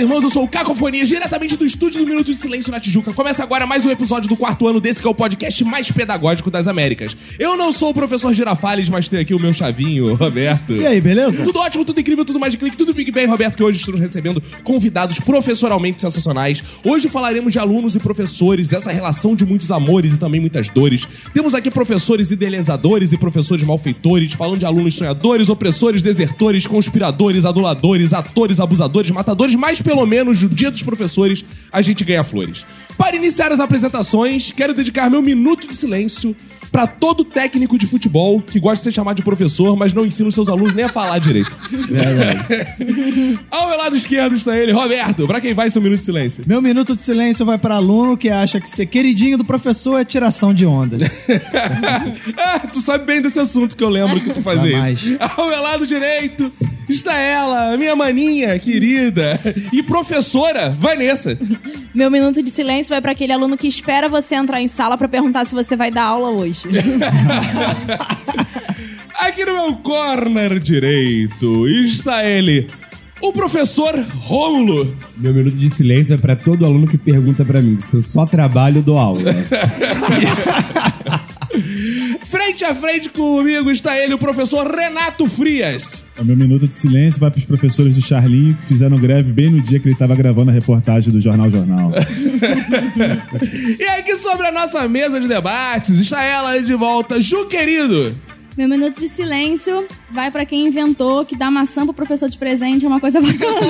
Irmãos, eu sou o Cacofonia, diretamente do estúdio do Minuto de Silêncio na Tijuca. Começa agora mais um episódio do quarto ano desse que é o podcast mais pedagógico das Américas. Eu não sou o professor Girafales, mas tenho aqui o meu chavinho, Roberto. E aí, beleza? Tudo ótimo, tudo incrível, tudo mais de clique, tudo Big Bang, Roberto, que hoje estamos recebendo convidados professoralmente sensacionais. Hoje falaremos de alunos e professores, essa relação de muitos amores e também muitas dores. Temos aqui professores idealizadores e professores malfeitores, falando de alunos sonhadores, opressores, desertores, conspiradores, aduladores, atores, abusadores, matadores, mas pelo menos no dia dos professores a gente ganha flores. Para iniciar as apresentações, quero dedicar meu minuto de silêncio para todo técnico de futebol que gosta de ser chamado de professor, mas não ensina os seus alunos nem a falar direito. Verdade. Ao meu lado esquerdo está ele, Roberto. Pra quem vai seu minuto de silêncio? Meu minuto de silêncio vai para aluno que acha que ser queridinho do professor é tiração de onda. ah, tu sabe bem desse assunto que eu lembro que tu fazia Jamais. isso. Ao meu lado direito está ela, minha maninha querida e professora, Vanessa. Meu minuto de silêncio vai pra aquele aluno que espera você entrar em sala pra perguntar se você vai dar aula hoje. Aqui no meu corner direito está ele, o professor Rômulo. Meu minuto de silêncio é pra todo aluno que pergunta pra mim se eu só trabalho ou dou aula. Frente a frente comigo está ele, o professor Renato Frias. O meu minuto de silêncio vai para os professores do Charlinho que fizeram greve bem no dia que ele estava gravando a reportagem do Jornal Jornal. E aqui sobre a nossa mesa de debates está ela de volta, Ju querido. Meu minuto de silêncio vai pra quem inventou que dar maçã pro professor de presente é uma coisa bacana.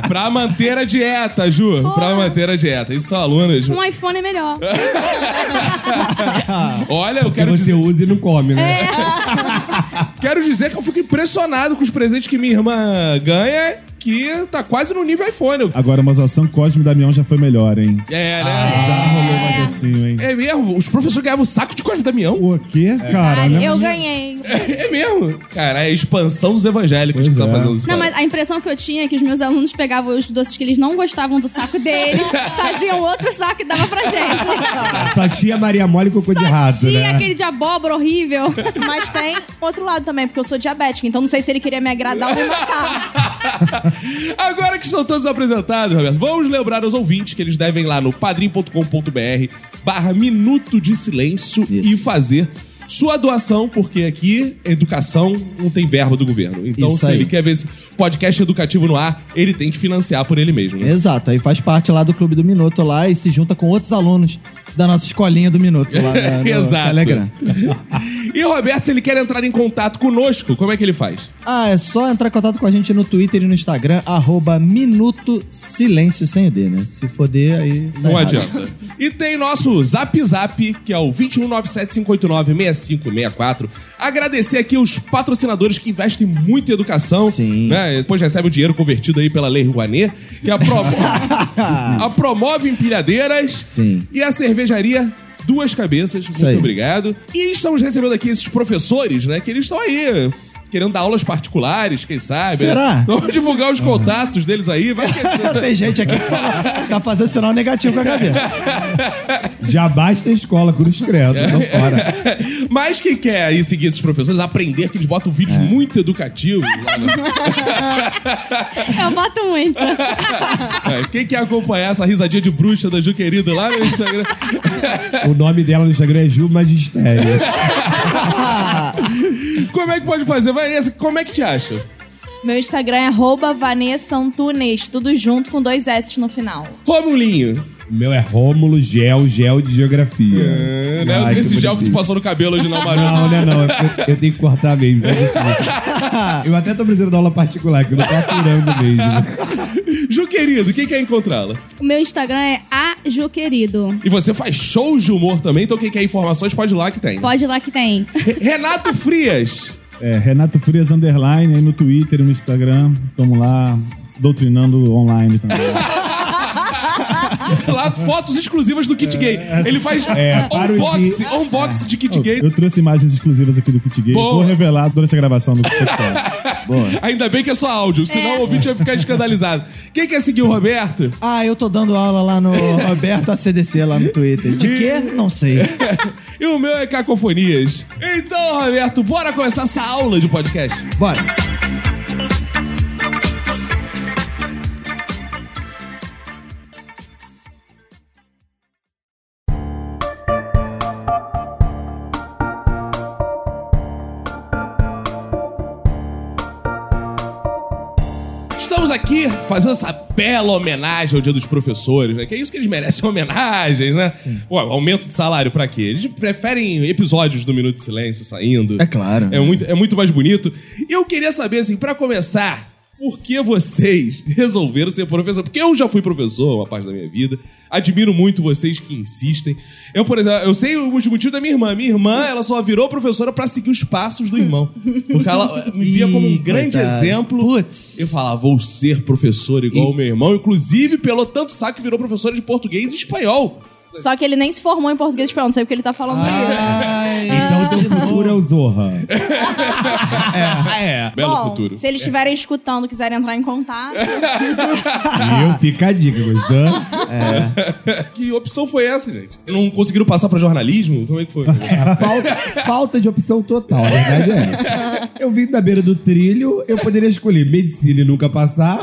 Pra manter a dieta, Ju. Pra manter a dieta. Isso são alunos. um iPhone é melhor. Olha, eu Que quero você dizer, usa e não come, né? quero dizer que eu fico impressionado com os presentes que minha irmã ganha, que tá quase no nível iPhone. Agora, uma zoação Cosme e Damião já foi melhor, hein? É, né? Já rolou mais docinho, hein? É mesmo? Os professores ganhavam saco de Cosme e Damião? O quê, cara? É Eu mais- ganhei. É mesmo? Cara, é a expansão dos evangélicos Pois que tá é. fazendo isso. Não, mas a impressão que eu tinha é que os meus alunos pegavam os doces que eles não gostavam do saco deles, faziam outro saco e davam pra gente. Sua tia Maria Mole com cocô de rato, Tinha né? aquele de abóbora horrível. Mas tem outro lado também, porque eu sou diabética, então não sei se ele queria me agradar ou me matar. Agora que estão todos apresentados, Roberto, vamos lembrar aos ouvintes que eles devem ir lá no padrim.com.br barra Minuto de Silêncio Isso. e fazer sua doação, porque aqui educação não tem verba do governo. Então, Isso se aí. ele quer ver esse podcast educativo no ar, ele tem que financiar por ele mesmo. Né? Exato, aí faz parte lá do Clube do Minuto lá e se junta com outros alunos da nossa escolinha do Minuto lá no Exato. Telegram. E Roberto, se ele quer entrar em contato conosco, como é que ele faz? Ah, é só entrar em contato com a gente no Twitter e no Instagram, arroba Minuto Silêncio sem o D, né? Se for D, aí. tá Não errado. adianta. E tem nosso Zap Zap, que é o 21975896564. Agradecer aqui os patrocinadores que investem muito em educação. Sim. Né? Depois recebe o dinheiro convertido aí pela Lei Rouanet, que a, promo... a Promove Empilhadeiras Sim. e a cervejaria Duas Cabeças. Muito aí. obrigado. E estamos recebendo aqui esses professores, né? Que eles estão aí. Querendo dar aulas particulares, quem sabe? Será? Né? Vamos divulgar os contatos deles aí. Vai que Tem gente aqui que fala- tá fazendo sinal negativo com a cabeça. Já basta a escola, cruz credo, tô fora. Mas quem quer aí seguir esses professores, aprender que eles botam vídeos muito educativos. lá no- Eu boto muito. É, quem quer acompanhar essa risadinha de bruxa da Ju Querido lá no Instagram? O nome dela no Instagram é Ju Magistério. Como é que pode fazer? Vanessa, como é que te acha? Meu Instagram é Vanessa Antunes, tudo junto com dois S no final. Romulinho. O meu é Rômulo Gel, Gel de Geografia. É, né? Ai, Esse gel que tu passou no cabelo hoje não, Maru. Não, né, não. Eu, eu tenho que cortar mesmo. difícil. Eu até tô precisando dar aula particular, que eu não tô aturando mesmo. Ju Querido, quem quer encontrá-la? O meu Instagram é ajuquerido. E você faz shows de humor também, então quem quer informações pode ir lá que tem. Pode ir lá que tem. Re- Renato Frias. É, Renato Frias Underline aí no Twitter e no Instagram. Tamo lá doutrinando online também. Lá, fotos exclusivas do kit gay. Ele faz É, para o unboxing, dia- de kit gay. Eu trouxe imagens exclusivas aqui do Kit Gay. Boa. Vou revelar durante a gravação do podcast. Ainda bem que é só áudio, senão É. o ouvinte vai ficar escandalizado. Quem quer seguir o Roberto? Ah, eu tô dando aula lá no Roberto ACDC, lá no Twitter. De quê? Não sei. E o meu é Cacofonias. Então, Roberto, bora começar essa aula de podcast. Bora. Aqui fazendo essa bela homenagem ao Dia dos Professores, né? Que é isso que eles merecem, homenagens, né? Pô, aumento de salário pra quê? Eles preferem episódios do Minuto de Silêncio saindo. É claro. É muito, é muito mais bonito. E eu queria saber, assim, pra começar, por que vocês resolveram ser professor? Porque eu já fui professor uma parte da minha vida. Admiro muito vocês que insistem. Eu, por exemplo, eu sei os motivos da minha irmã. Minha irmã, ela só virou professora pra seguir os passos do irmão. Porque ela me via como um grande coitado. exemplo. Putz. Eu falava, vou ser professor igual o meu irmão. Inclusive, pelo tanto saco que virou professora de português e espanhol. Só que ele nem se formou em português espanhol, não sei o que ele tá falando. Ai, Então teu futuro é o Zorra. É, belo Bom, futuro. se eles estiverem escutando, quiserem entrar em contato. E eu fica a dica, gostou? Que opção foi essa, gente? Não conseguiram passar pra jornalismo? Como é que foi? É, falta, falta de opção total, a verdade é essa. Eu vim da beira do trilho, eu poderia escolher medicina e nunca passar.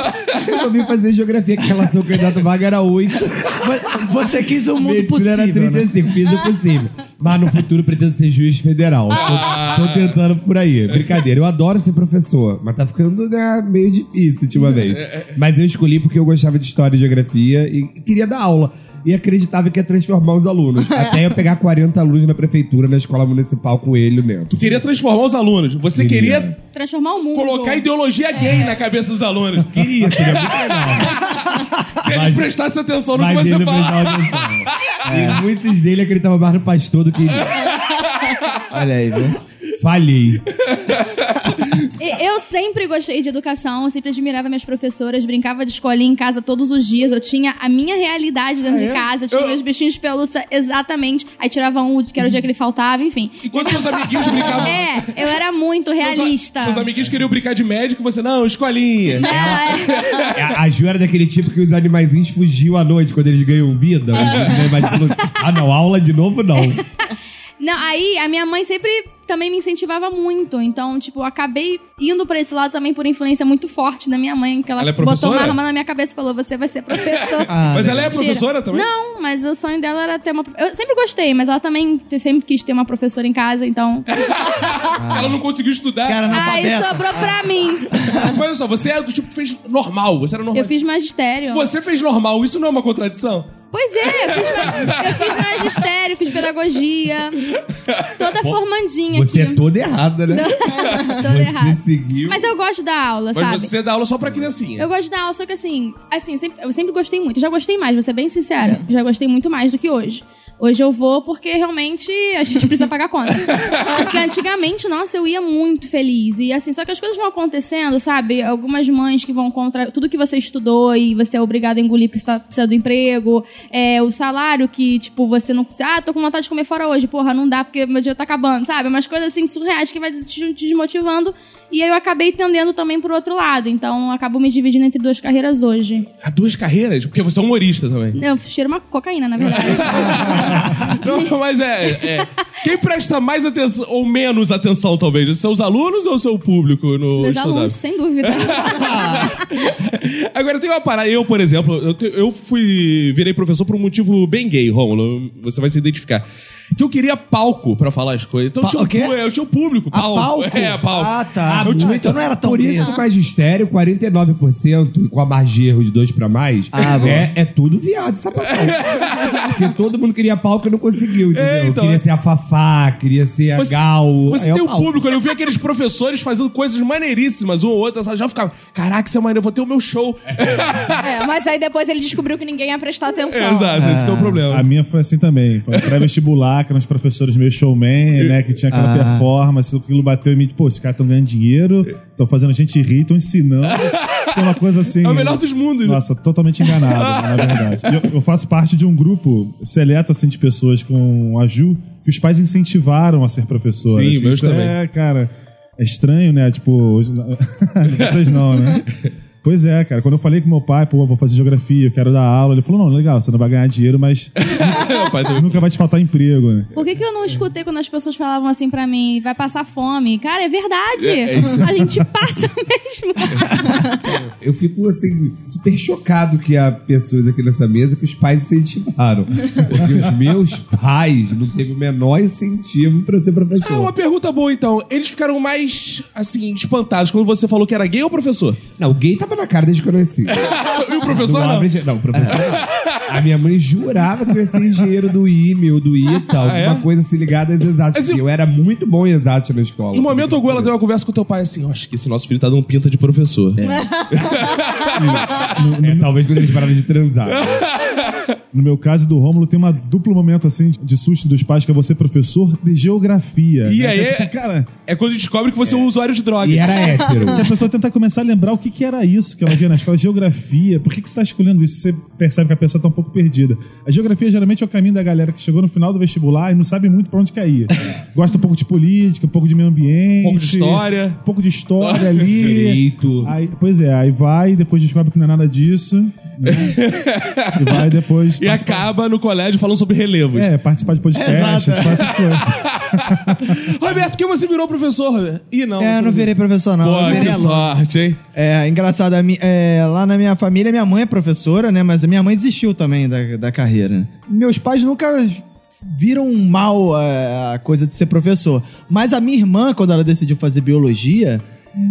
Eu vim fazer geografia, que a relação candidato vaga era 8. vo- Você quis o mundo Medicina era possível, né? 35, fiz o possível. Mas no futuro pretendo ser juiz federal. Tô, tô tentando por aí. Brincadeira, eu adoro ser professor, mas tá ficando né, meio difícil ultimamente. Mas eu escolhi porque eu gostava de história e geografia e queria dar aula. E acreditava que ia transformar os alunos. Até eu pegar 40 alunos na prefeitura, na escola municipal, com ele mesmo. Tu queria transformar os alunos. Você Queria. queria Transformar o mundo. colocar ideologia gay na cabeça dos alunos. Queria, seria muito legal. Se eles Mas- prestassem atenção no que você ele fala. prestava atenção. E muitos dele acreditavam mais no pastor do que em mim. Olha aí, viu? Falhei. Eu sempre gostei de educação, eu sempre admirava minhas professoras, brincava de escolinha em casa todos os dias. Eu tinha a minha realidade dentro de casa, eu tinha Eu- meus bichinhos de pelúcia exatamente. Aí tirava um, que era o dia que ele faltava, enfim. Enquanto seus amiguinhos brincavam. É, eu era muito Seus a- realista. Seus amiguinhos queriam brincar de médico, você, não, escolinha. É, A, a Ju era daquele tipo que os animaizinhos fugiam à noite quando eles ganham vida. Falam, ah, não, aula de novo não. Não, aí a minha mãe sempre também me incentivava muito. Então, tipo, eu acabei indo pra esse lado também por influência muito forte da minha mãe, que ela, Ela é botou uma arma na minha cabeça e falou: você vai ser professor. Mas ela é Mentira. professora também? Não, mas o sonho dela era ter uma. Eu sempre gostei, mas ela também sempre quis ter uma professora em casa, então. Ela não conseguiu estudar. Cara, Aí sobrou pra mim. Mas olha só, você é do tipo que fez normal. Você era normal. Eu fiz magistério. Você fez normal, isso não é uma contradição? Pois é, eu fiz, eu fiz magistério, fiz pedagogia. Toda formandinha Você aqui. é toda errada, né? Toda Você errada. seguiu. Mas eu gosto da aula, Mas sabe? você dá aula só pra criancinha. Eu gosto da aula, só que assim, assim, eu sempre, eu sempre gostei muito. Eu já gostei mais, vou ser bem sincera. Já gostei muito mais do que hoje. Hoje eu vou porque realmente a gente precisa pagar conta. Porque antigamente, nossa, eu ia muito feliz. E assim, só que as coisas vão acontecendo, sabe? Algumas mães que vão contra tudo que você estudou e você é obrigado a engolir porque você tá precisando do emprego. É, o salário que, tipo, você não. Ah, tô com vontade de comer fora hoje. Porra, não dá porque meu dia tá acabando, sabe? Umas coisas assim surreais que vai te te desmotivando. E aí eu acabei tendendo também pro outro lado. Então acabo me dividindo entre duas carreiras hoje. Há duas carreiras? Porque você é humorista também. Eu cheiro uma cocaína, na verdade. Não, mas é, é. Quem presta mais atenção, ou menos atenção, talvez? São os alunos ou seu público no Meus alunos, sem dúvida. Agora tem uma parada. Eu, por exemplo, eu, te- eu fui. Virei professor por um motivo bem gay, Rômulo. Você vai se identificar. Que eu queria palco pra falar as coisas. Então eu Pa- tinha, um o quê? pu- eu tinha um público, Ah, palco. palco? É, palco. Ah, tá. Eu tinha- Então não era tão Por isso gay. que o magistério, 49%, com a Margerro de 2 pra mais, Ah, é, é tudo viado, sapatão. Porque todo mundo queria palco e não conseguiu, entendeu? É, então, queria é- ser a Fafá, queria ser a Você, Gal. você aí é tem o um público, eu vi aqueles professores fazendo coisas maneiríssimas, um ou outro, já ficava, caraca, isso é maneiro, eu vou ter o meu show. É, mas aí depois ele descobriu que ninguém ia prestar atenção. Exato, esse que é o problema. A minha foi assim também. Foi pré-vestibular, que eram os professores meio showman, né? Que tinha aquela performance, aquilo bateu em mim. Pô, esses caras estão ganhando dinheiro, estão fazendo a gente rir, estão ensinando. é uma coisa assim. É o melhor dos mundos. Nossa, totalmente enganado, na verdade. Eu, eu faço parte de um grupo seleto assim de pessoas com a Ju que os pais incentivaram a ser professor. Sim, assim, meus também. É, cara, é estranho, né? Tipo, hoje- vocês não, né? Pois é, cara. Quando eu falei com meu pai, pô, eu vou fazer geografia, eu quero dar aula, ele falou: não, legal, você não vai ganhar dinheiro, mas nunca vai te faltar emprego, né? Por que, que eu não escutei quando as pessoas falavam assim pra mim, vai passar fome? Cara, é verdade. É, é isso. A gente passa mesmo. Eu fico, assim, super chocado que há pessoas aqui nessa mesa que os pais incentivaram. Porque os meus pais não teve o menor incentivo pra ser Ah, professor. uma pergunta boa, então. Eles ficaram mais, assim, espantados quando você falou que era gay ou professor? Não, gay tava na cara desde que eu nasci. e o professor não? Não, professor não. A minha mãe jurava que eu ia ser engenheiro do IME ou do ITA, alguma é? coisa assim ligada às exatas. Assim, eu era muito bom em exatas na escola. Em momento algum, ela teve uma conversa com teu pai assim: acho que esse nosso filho tá dando pinta de professor. É, talvez quando eles pararam de transar. No meu caso e do Rômulo, tem uma duplo momento assim de susto dos pais, que é você professor de geografia. E né? aí- Que é tipo, cara, É quando descobre que você é um usuário de drogas. E era hétero. que a pessoa tenta começar a lembrar o que, que era isso que ela via na escola, geografia. Por que, que você está escolhendo isso? Você percebe que a pessoa está um pouco perdida. A geografia geralmente é o caminho da galera que chegou no final do vestibular e não sabe muito pra onde cair. Gosta um pouco de política, um pouco de meio ambiente. Um pouco de história. Um pouco de história ali. Direito. Aí, pois é, aí vai, depois descobre que não é nada disso. Né? e vai depois. E acaba no colégio falando sobre relevos. É, participar de podcast, Exato. essas coisas. Roberto, por que você virou professor? Roberto? Ih, não. É, eu não virei professor, não. Pô, eu virei que aluno. sorte, hein? É, engraçado, a mi- é, lá na minha família, minha mãe é professora, né? Mas a minha mãe desistiu também da, da carreira. Meus pais nunca viram mal é, a coisa de ser professor. Mas a minha irmã, quando ela decidiu fazer biologia,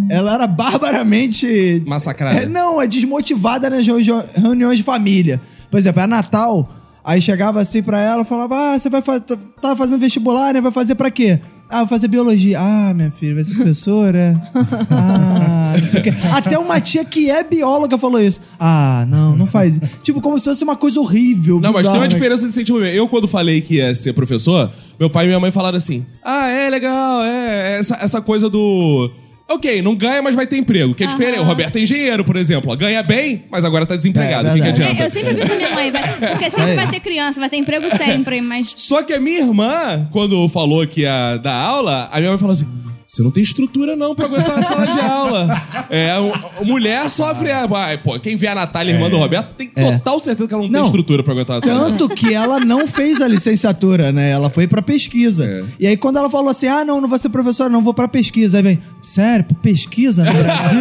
ela era barbaramente... Massacrada. É, não, é desmotivada nas reu- reuniões de família. Por exemplo, é Natal, aí chegava assim pra ela, falava, ah, você vai fa tá tá fazendo vestibular, né? Vai fazer pra quê? Ah, vou fazer biologia. Ah, minha filha, vai ser professora? Ah, não sei o quê. Até uma tia que é bióloga falou isso. Ah, não, não faz isso. Tipo, como se fosse uma coisa horrível. Não, mas tem bizarra, uma diferença de sentimento. Eu, quando falei que ia ser professor, meu pai e minha mãe falaram assim: Ah, é legal, é. Essa, essa coisa do. Ok, não ganha, mas vai ter emprego. Que é diferente. O Roberto é engenheiro, por exemplo. ó, Ganha bem, mas agora tá desempregado. É, O que, que verdade. adianta? Eu sempre vi com a minha mãe, vai- porque sempre vai ter criança, vai ter emprego sempre, mas Só que a minha irmã, quando falou que ia dar aula, a minha mãe falou assim: você não tem estrutura não pra aguentar a sala de aula. É, a mulher sofre. é, Ai, pô, quem vê a Natália, irmã do Roberto, tem total certeza que ela não, tem Não. estrutura pra aguentar a sala de aula. Tanto que ela não fez a licenciatura, né? Ela foi pra pesquisa. É. E aí, quando ela falou assim: ah, não, não vou ser professora, não, vou pra pesquisa. Aí vem, sério, pra pesquisa no Brasil?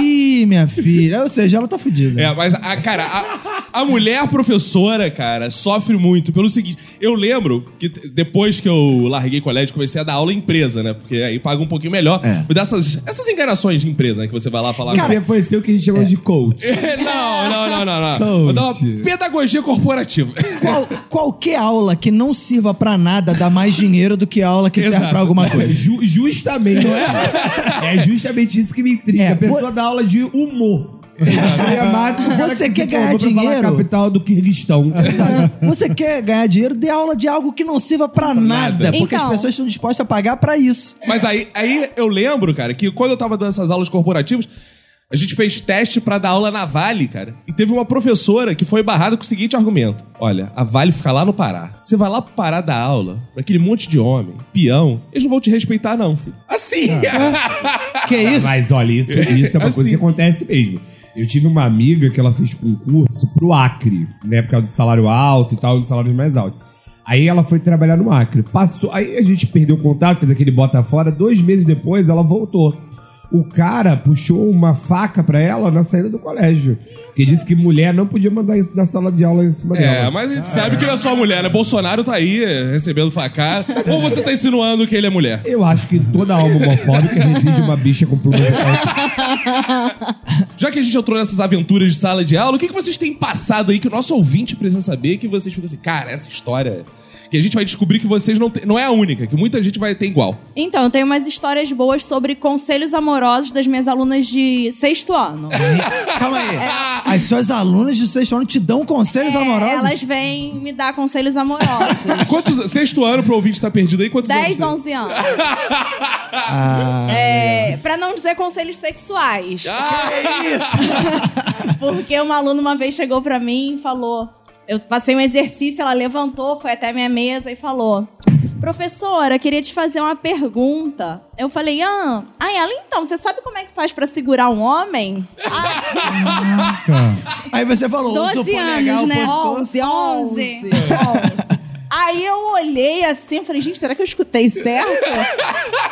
Ih, minha filha. Ou seja, ela tá fudida. É, mas, a, cara, a, a mulher professora, cara, sofre muito pelo seguinte. Eu lembro que depois que eu larguei colégio, comecei a dar aula em empresa, né? Porque aí paga um pouquinho melhor. É. Dessas, essas enganações de empresa, né? Que você vai lá falar. Você foi ser o que a gente chama de coach. não, não, não, não, não. Vou dar uma pedagogia corporativa. Qual- qualquer aula que não sirva pra nada dá mais dinheiro do que a aula que serve Exato. pra alguma É coisa. ju- justamente, não é? É justamente isso que me intriga. É, a pessoa vo- dá aula de humor. É Você que quer ganhar falar dinheiro? capital do Kirguistão. Sabe? Você quer ganhar dinheiro, dê aula de algo que não sirva pra nada. Porque Então. as pessoas estão dispostas a pagar pra isso. Mas aí, aí eu lembro, cara, que quando eu tava dando essas aulas corporativas, a gente fez teste pra dar aula na Vale, cara. E teve uma professora que foi barrada com o seguinte argumento: Olha, a Vale fica lá no Pará. Você vai lá pro Pará dar aula pra aquele monte de homem, peão, eles não vão te respeitar, não, filho. Assim! Que isso? Mas olha, isso, isso é uma Assim. coisa que acontece mesmo. Eu tive uma amiga que ela fez concurso pro Acre, né? Por causa do salário alto e tal, dos salários mais altos. Aí ela foi trabalhar no Acre. Passou, aí a gente perdeu o contato, fez aquele bota fora. Dois meses depois ela voltou. O cara puxou uma faca pra ela na saída do colégio. Que disse que mulher não podia mandar isso na sala de aula em cima É, dela. mas a gente sabe que não é só mulher, né? Bolsonaro tá aí recebendo facada. Ou você tá insinuando que ele é mulher? Eu acho que toda alma homofóbica reside uma bicha com de Já que a gente entrou nessas aventuras de sala de aula, o que, que vocês têm passado aí que o nosso ouvinte precisa saber? Que vocês ficam assim, cara, essa história. Que a gente vai descobrir que vocês não têm. Não é a única, que muita gente vai ter igual. Então, eu tenho umas histórias boas sobre conselhos amorosos das minhas alunas de sexto ano. Calma aí. As suas alunas de sexto ano te dão conselhos É, amorosos? Elas vêm me dar conselhos amorosos. Quantos. Sexto ano pro ouvinte tá perdido aí? Quantos anos? 10, tem? 11 anos. Ah, É, É, pra não dizer conselhos sexuais. Ah, Porque uma aluna uma vez chegou pra mim e falou: Eu passei um exercício, ela levantou, foi até a minha mesa e falou: Professora, queria te fazer uma pergunta. Eu falei: Ah, aí ela, então, você sabe como é que faz pra segurar um homem? Aí você falou, usa o 12 polegar anos, né? opositor. 11. 11. Aí eu olhei assim, eu falei, gente, será que eu escutei certo?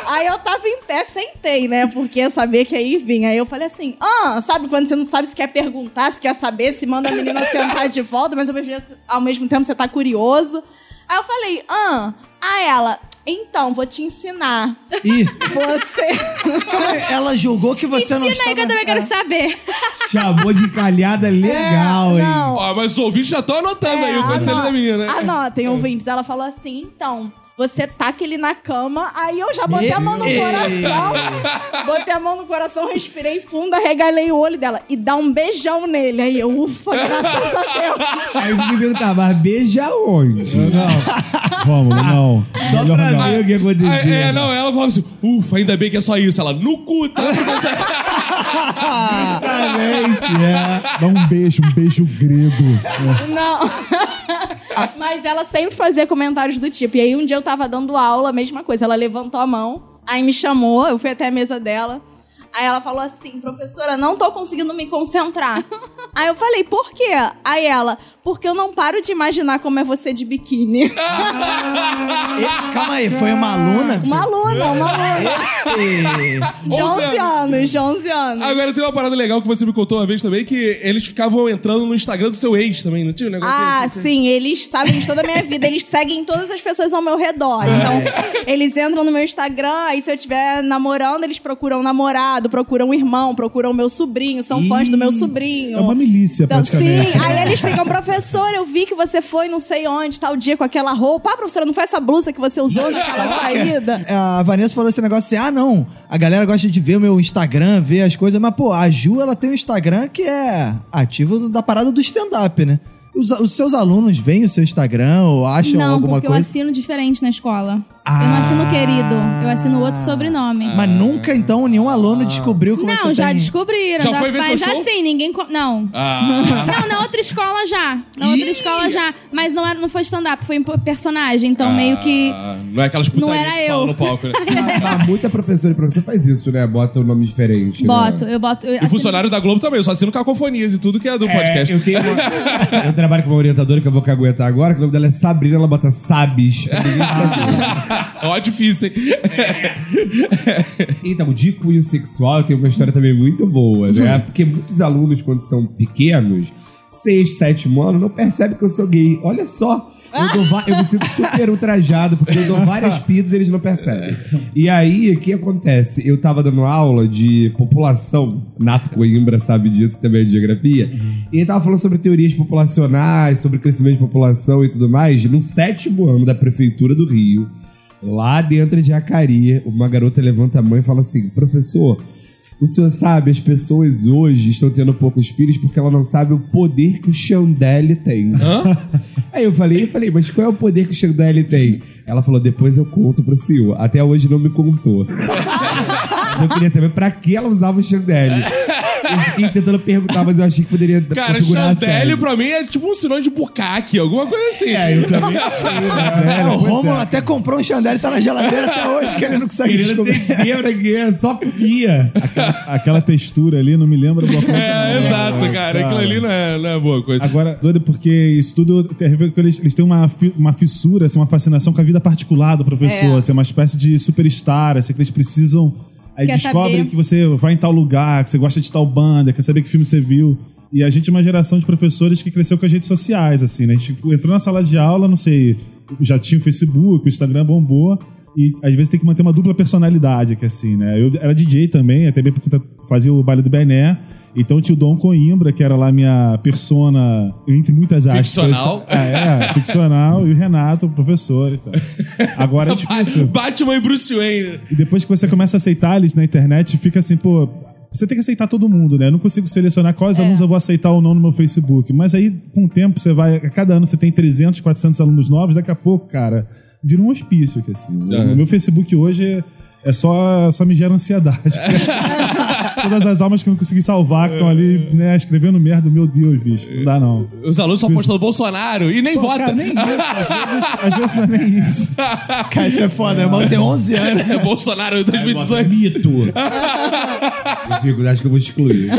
aí eu tava em pé, sentei, né? Porque eu sabia que aí vinha. Aí eu falei assim, ah, sabe quando você não sabe se quer perguntar, se quer saber, se manda a menina sentar de volta, mas ao mesmo, ao mesmo tempo você tá curioso. Aí eu falei, ah, a ela, então, vou te ensinar. Ih, Você. calma aí, ela julgou que você não Ensina aí que eu também quero saber. Chamou de calhada legal, hein? não. Ó, mas os ouvintes já estão anotando aí o conselho da menina, né? Anotem, ouvintes. Ela falou assim, então, você taca ele na cama, aí eu já botei a mão no coração, botei a mão no coração, respirei fundo, arregalei o olho dela e dá um beijão nele. Aí eu, ufa, graças a Deus. Aí você me perguntar, mas beija onde? Não. Vamos, não. Só Melhor pra não. ver o que aconteceu. É, é, não, ela falou assim, ufa, ainda bem que é só isso. Ela, no cu, tá? Exatamente, é. Dá um beijo, um beijo grego. Não. Mas ela sempre fazia comentários do tipo. E aí um dia eu tava dando aula, a mesma coisa. Ela levantou a mão, aí me chamou, eu fui até a mesa dela. Aí ela falou assim, professora, não tô conseguindo me concentrar. aí eu falei, por quê? Aí ela, porque eu não paro de imaginar como é você de biquíni. E- calma aí, foi uma aluna? uma aluna, uma aluna. De 11 11 anos, de 11 anos. Agora tem uma parada legal que você me contou uma vez também, que eles ficavam entrando no Instagram do seu ex também, não tinha um negócio Ah, desse? sim, eles sabem de toda a minha vida. Eles seguem todas as pessoas ao meu redor. Então, eles entram no meu Instagram, aí se eu estiver namorando, eles procuram um namorado, procuram um irmão, procuram o meu sobrinho, são fãs do meu sobrinho. É uma milícia, Então, praticamente. sim, aí eles ficam, professor, eu vi que você foi não sei onde, tal dia, com aquela roupa. Ah, professora, não foi essa blusa que você usou naquela saída? A Vanessa falou esse negócio assim: ah, não, a galera gosta de ver o meu Instagram, ver as coisas, mas, pô, a Ju, ela tem um Instagram que é ativo da parada do stand-up, né? Os, os seus alunos veem o seu Instagram ou acham Não, alguma porque eu coisa? assino diferente na escola. Ah. Eu não assino querido, eu assino outro sobrenome. Mas nunca, então, nenhum aluno descobriu que Não, você já tem... descobriram. Já foi ver mas show? assim, ninguém. co- Não. Ah. Não, na outra escola já. Na outra Ih! escola já. Mas não, era, não foi stand-up, foi em personagem. Então meio que. Ah, não é aquelas putarias Não era que falam eu. no palco, né? Ah, muita professora e professor faz isso, né? Bota o nome diferente. Boto, Né? eu boto. Eu, E o funcionário da Globo também, eu só assino cacofonias e tudo que é do podcast. É, eu, tenho uma- eu trabalho com uma orientadora que eu vou caguetar agora, que o nome dela é Sabrina, ela bota Sabes. pra ninguém saber. Ó, difícil, hein? Então, de cunho sexual, tem uma história também muito boa, né? Uhum. Porque muitos alunos, quando são pequenos, sexto, sétimo ano, não percebem que eu sou gay. Olha só. Eu, dou va- eu me sinto super ultrajado, porque eu dou várias pidas e eles não percebem. E aí, o que acontece? Eu tava dando aula de população, Nato Coimbra sabe disso, que também é de geografia, e ele tava falando sobre teorias populacionais, sobre crescimento de população e tudo mais, no sétimo ano da Prefeitura do Rio. Lá dentro de Jacaria, uma garota levanta a mão e fala assim: professor, o senhor sabe, as pessoas hoje estão tendo poucos filhos porque ela não sabe o poder que o Chandelle tem. Aí eu falei, eu falei, mas qual é o poder que o Chandelle tem? Ela falou, depois eu conto pro senhor. Até hoje não me contou. eu queria saber pra que ela usava o Chandelle. Eu fiquei tentando perguntar, mas eu achei que poderia Cara, Chandelle pra mim é tipo um sinônimo de bucaque, alguma coisa assim. É, eu também achei, né? É, o Rômulo é. até comprou um chandelle e tá na geladeira até hoje, que ele não consegue Querendo descobrir. entender pra quê, só comia. Aquela textura ali não me lembra do É, exato, cara. Aquilo ali não é, não é boa coisa. Agora, doido porque isso tudo tem a ver com eles, eles têm uma, fi- uma fissura, assim, uma fascinação com a vida particular do professor, É. assim, uma espécie de superstar, assim, que eles precisam. Aí Quer descobrem saber. que você vai em tal lugar, que você gosta de tal banda, quer saber que filme você viu. E a gente é uma geração de professores que cresceu com as redes sociais, assim, né? A gente entrou na sala de aula, não sei, já tinha o Facebook, o Instagram bombou. E às vezes tem que manter uma dupla personalidade, que assim, né? Eu era DJ também, até bem porque fazia o baile do Bené. Então tinha o Dom Coimbra, que era lá minha persona, entre muitas aspas. Ficcional. É, é, ficcional. E o Renato, o professor e tal. Agora é difícil. Batman e Bruce Wayne. E depois que você começa a aceitar eles na internet, fica assim, pô. Você tem que aceitar todo mundo, né? Eu não consigo selecionar quais É. alunos eu vou aceitar ou não no meu Facebook. Mas aí, com o tempo, você vai. A cada ano você tem 300, 400 alunos novos. Daqui a pouco, cara, vira um hospício aqui, assim. O meu Facebook hoje. é só, só me gera ansiedade. Todas as almas que eu não consegui salvar, que estão ali, né, escrevendo merda, meu Deus, bicho. Não dá, não. Os alunos só apostam no Bolsonaro e nem Pô, votam. cara, nem isso. Às vezes, às vezes não é nem isso. Cara, isso é foda, né? O maluco tem 11 anos. É Bolsonaro em 2018. Mito. eu fico, acho que eu vou excluir.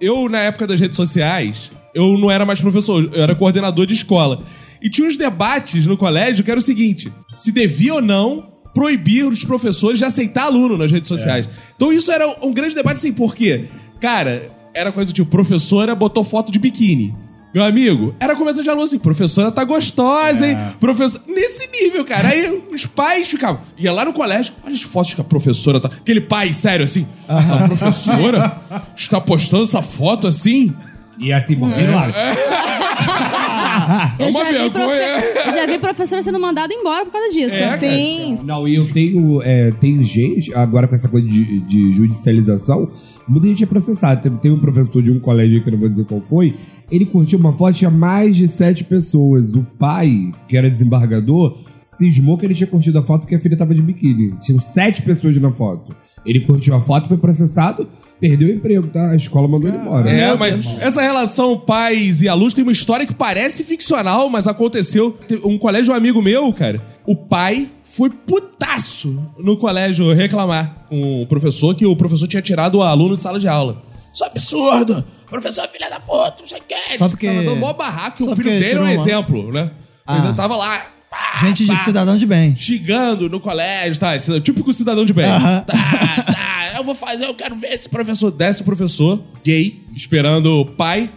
Eu, na época das redes sociais, eu não era mais professor, eu era coordenador de escola. E tinha uns debates no colégio que era o seguinte: se devia ou não proibir os professores de aceitar aluno nas redes sociais. Então isso era um grande debate, assim, porque, cara, era coisa do tipo, professora botou foto de biquíni. Meu amigo, era comentário de aluno assim, professora tá gostosa, hein? Professor... Nesse nível, cara. Aí os pais ficavam. Ia lá no colégio, olha as fotos que a professora tá. Aquele pai, sério, assim. Essa professora está postando essa foto assim? E assim, morrendo lá. Eu É uma já, vi profe- eu já vi professora sendo mandada embora por causa disso. É, cara. Sim. Não, e eu tenho. É, tem gente, agora com essa coisa de, de judicialização, muita gente é processada. Teve, tem um professor de um colégio aí, que eu não vou dizer qual foi, ele curtiu uma foto, tinha mais de sete pessoas. O pai, que era desembargador, cismou que ele tinha curtido a foto que a filha tava de biquíni. Tinham sete pessoas na foto. Ele curtiu a foto, foi processado, perdeu o emprego, tá? A escola mandou ele embora. É, mas essa relação pais e alunos tem uma história que parece ficcional, mas aconteceu. Teve Um colégio um amigo meu, cara, o pai foi putaço no colégio reclamar com o professor que o professor tinha tirado o aluno de sala de aula. Isso é absurdo! Professor é filha da puta, não sei o que. Só porque- cara deu mó barraco, que só o filho porque dele é tirou um um exemplo, né? Mas Ah. eu tava lá. Pá, Gente de pá, cidadão de bem. Xingando no colégio, tá? Típico cidadão de bem. Aham. Tá, tá, eu vou fazer, eu quero ver esse professor. Desce o professor, gay, esperando o pai.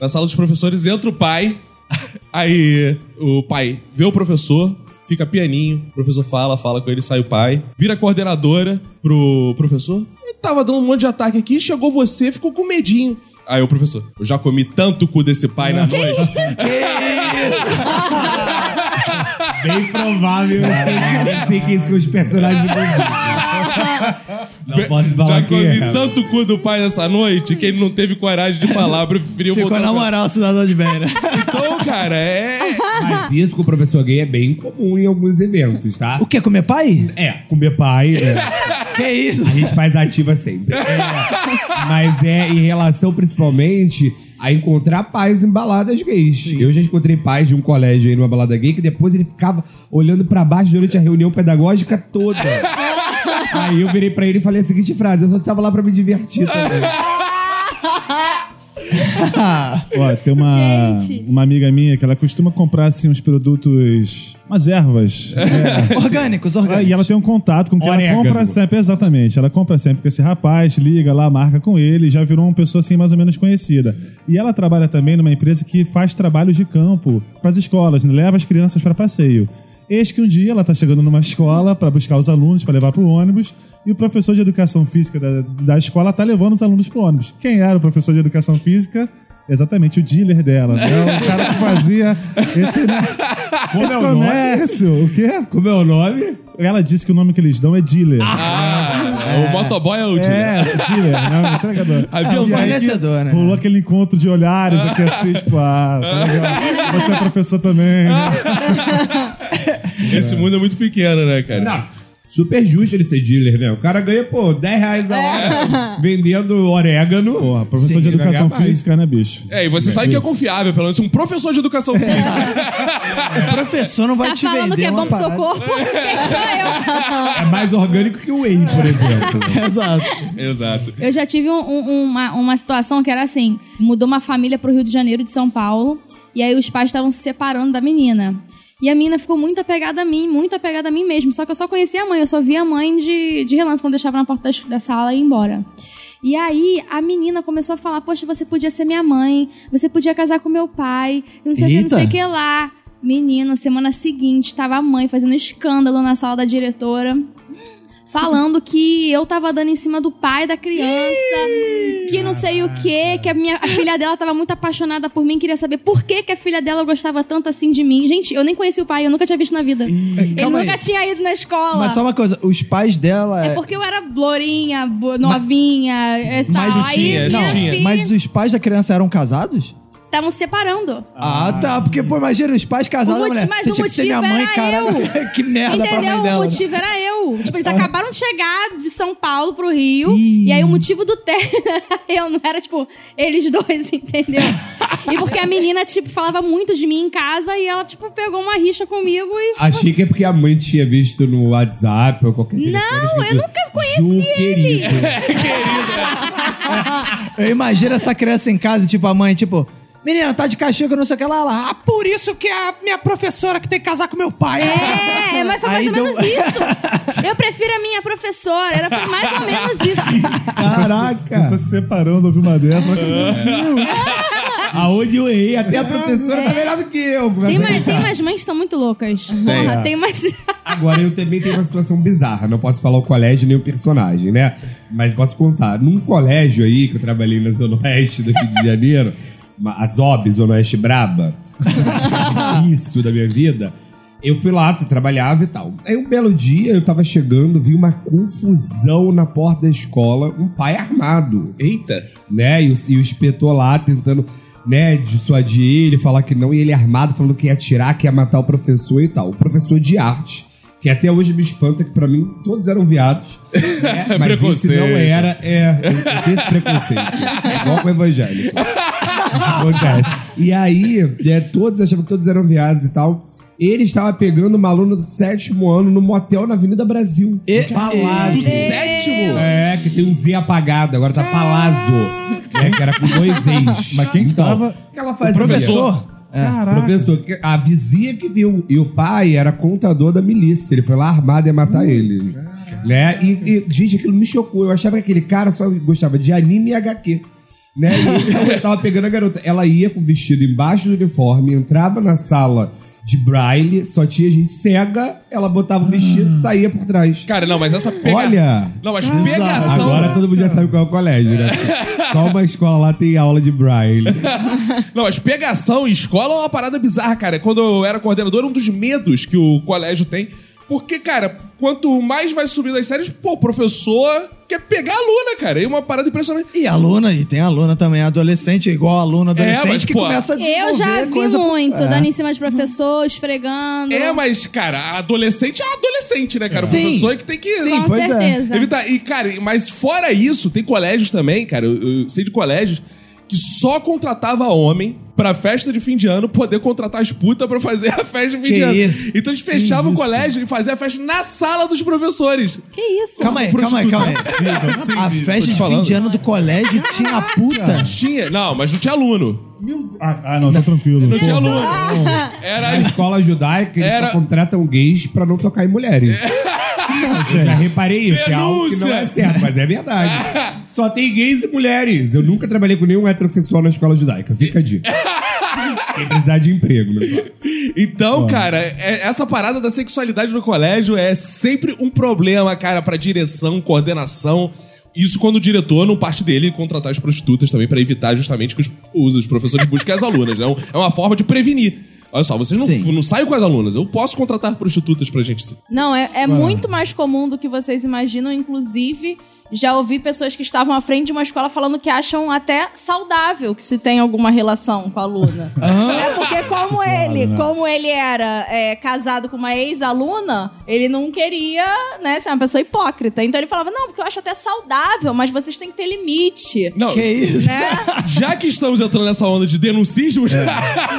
Na sala dos professores entra o pai. Aí o pai vê o professor, fica pianinho. O professor fala, fala com ele, sai o pai. Vira a coordenadora pro professor. Ele tava dando um monte de ataque aqui, chegou você, ficou com medinho. Aí o professor, eu já comi tanto cu desse pai na noite. Bem provável eu sei quem são os personagens. Não posso falar Já comi é. tanto cu do pai nessa noite que ele não teve coragem de falar, preferiu Ficou voltar na moral, cidadão de bem, né? Então, cara, é. Mas isso com o professor gay é bem comum em alguns eventos, tá? O quê? Comer pai? É, comer pai, né? Que isso? A gente faz ativa sempre. É, mas é em relação principalmente a encontrar pais em baladas gays. Eu já encontrei pais de um colégio aí numa balada gay que depois ele ficava olhando pra baixo durante a reunião pedagógica toda. aí eu virei pra ele e falei a seguinte frase: eu só tava lá pra me divertir também. Ó, tem uma, Gente. uma amiga minha que ela costuma comprar assim uns produtos, umas ervas. É. Orgânicos, orgânicos. E ela tem um contato com que ela Orégano. compra sempre, exatamente. Ela compra sempre com esse rapaz, liga lá, marca com ele, já virou uma pessoa assim mais ou menos conhecida. E ela trabalha também numa empresa que faz trabalhos de campo para as escolas, né? leva as crianças para passeio. Eis que um dia ela tá chegando numa escola para buscar os alunos, para levar pro ônibus, e o professor de educação física da, da escola tá levando os alunos pro ônibus. Quem era o professor de educação física? Exatamente, o dealer dela. Né? O cara que fazia esse, né? Como esse é o nome? comércio. O quê? Como é o nome? Ela disse que o nome que eles dão é dealer. Ah, o motoboy é o É, dealer. dealer, né? O entregador. Aí que Fornecedor, né? Rolou aquele encontro de olhares aqui assim, tipo, ah, tá legal. Você é professor também. né? Esse mundo é muito pequeno, né, cara? Não. Super justo ele ser dealer, né? O cara ganha, pô, 10 reais a hora vendendo orégano. Porra, professor Sim, de ele vai educação ganhar física, né, bicho? É, e você sabe que é confiável, pelo menos um professor de educação física. O professor não vai Tá te falando vender que é uma bom pro seu parada. corpo? Quem sou eu? É mais orgânico que o whey, por exemplo. Exato. Exato. Eu já tive um- um- uma, uma situação que era assim: mudou uma família pro Rio de Janeiro de São Paulo, e aí os pais estavam se separando da menina. E a menina ficou muito apegada a mim, muito apegada a mim mesmo. Só que eu só conhecia a mãe, eu só via a mãe de, de relance quando deixava na porta da, da sala e ia embora. E aí a menina começou a falar: Poxa, você podia ser minha mãe, você podia casar com meu pai, não sei o que, não sei o que lá. Menino, semana seguinte, tava a mãe fazendo escândalo na sala da diretora falando que eu tava dando em cima do pai da criança, que não sei o que, que a minha a filha dela tava muito apaixonada por mim, queria saber por que, que a filha dela gostava tanto assim de mim. Gente, eu nem conheci o pai, eu nunca tinha visto na vida. Ele calma nunca aí. tinha ido na escola. Mas só uma coisa, os pais dela... É porque eu era lourinha, bo- novinha, esse tal. Mas, Aí tinha, minha tinha. filha mas os pais da criança eram casados? estavam se separando. Ah, tá. Porque, pô, imagina, os pais casados O mulher. mas Você o tinha que ser minha motivo mãe, era caralho. que merda pra Entendeu? O dela. né? motivo era eu. Eu. Tipo, eles acabaram de chegar de São Paulo pro Rio. E aí o motivo do término era eu, não era, tipo, eles dois, entendeu? E porque a menina, tipo, falava muito de mim em casa e ela, tipo, pegou uma rixa comigo e. Achei que é porque a mãe tinha visto no WhatsApp ou qualquer telefone Não, eu nunca conheci Ju, ele." querido. Eu imagino essa criança em casa, tipo, a mãe, tipo, menina, tá de castigo, não sei o que lá, ela, ah, por isso que é a minha professora que tem que casar com meu pai. É, mas foi mais Aí ou deu- menos isso. Eu prefiro a minha professora. Era mais ou menos isso. Caraca. Você se separando, ouviu uma dessa. Mas... Aonde eu errei, até a professora tá melhor do que eu. Tem, mais, tem umas mães que são muito loucas. Porra, tem mais. Agora eu também tenho uma situação bizarra. Não posso falar o colégio nem o personagem, né? Mas posso contar. Num colégio aí que eu trabalhei na Zona Oeste do Rio de Janeiro, uma- a ZOB, Zona Oeste Braba, isso da minha vida. Eu fui lá, trabalhava e tal. Aí um belo dia eu tava chegando, vi uma confusão na porta da escola, um pai armado Eita. né? E o, e o inspetor lá tentando, né, dissuadir ele, falar que não, e ele armado, falando que ia atirar, que ia matar o professor e tal. O professor de arte, que até hoje me espanta, que pra mim todos eram viados. Né? Mas esse Preconceito. não era, é, eu tenho esse preconceito. É Igual com o evangélico. Acontece. E aí, é, todos achavam que todos eram viados e tal. Ele estava pegando uma aluna do sétimo ano no motel na Avenida Brasil. E- Do Palácio. sétimo? É, que tem um Z apagado, agora tá Palazzo. né, que era com dois ex. Mas quem que tava- O que ela fazia? Professor? Professor, que- a vizinha que viu. E o pai era contador da milícia. Ele foi lá armado e ia matar ele. Né? E, e, gente, aquilo me chocou. Eu achava que aquele cara só gostava de anime e HQ. Né? E tava pegando a garota. Ela ia com o vestido embaixo do uniforme, entrava na sala de braille, só tinha gente cega, ela botava o vestido e saía por trás. Cara, não, mas essa pega... Olha! Não, mas pegação... Agora todo mundo já sabe qual é o colégio, né? Só uma escola lá tem aula de braille. Não, mas pegação em escola é uma parada bizarra, cara. Quando eu era coordenador, um dos medos que o colégio tem. Porque, cara, quanto mais vai subindo as séries, pô, o professor quer pegar a aluna, cara. E uma parada impressionante. E aluna, e tem aluna também, adolescente, igual aluna adolescente, mas, que pô, começa a desenvolver Eu já vi coisa... muito, É. dando em cima de professor, esfregando. É, mas, cara, adolescente é adolescente, né, cara? O Sim. professor é que tem que. Sim, Com pois é. certeza. Evitar. E, cara, mas fora isso, tem colégios também, cara. Eu, eu sei de colégios que só contratava homem pra festa de fim de ano poder contratar as putas pra fazer a festa de fim Que de ano. isso? Então eles fechavam o colégio e faziam a festa na sala dos professores. Que isso? Calma aí, calma aí, calma aí. Sim, A festa de fim de ano do colégio tinha puta. Tinha, não, mas não tinha aluno. Ah, ah, não, tá tranquilo. Não tinha aluno. Na Era. escola judaica, eles Era- contratam gays pra não tocar em mulheres. Eu já reparei isso, é algo que não é certo, mas é verdade. Só tem gays e mulheres. Eu nunca trabalhei com nenhum heterossexual na escola judaica. Fica a dica. Quem precisar de emprego, meu Então, cara, é- essa parada da sexualidade no colégio é sempre um problema, cara, pra direção, coordenação. Isso quando o diretor, não parte dele, contratar as prostitutas também pra evitar justamente que os, os, os professores busquem as alunas. Né? É uma forma de prevenir. Olha só, vocês não, Sim. não saiam com as alunas. Eu posso contratar prostitutas pra gente. Não, é, é muito mais comum do que vocês imaginam. Inclusive, já ouvi pessoas que estavam à frente de uma escola falando que acham até saudável que se tem alguma relação com a aluna. é porque como ele, como ele era é, casado com uma ex-aluna, ele não queria, né, ser uma pessoa hipócrita. Então ele falava, não, porque eu acho até saudável, mas vocês têm que ter limite. Não, Que isso? Né? já que estamos entrando nessa onda de denuncismo,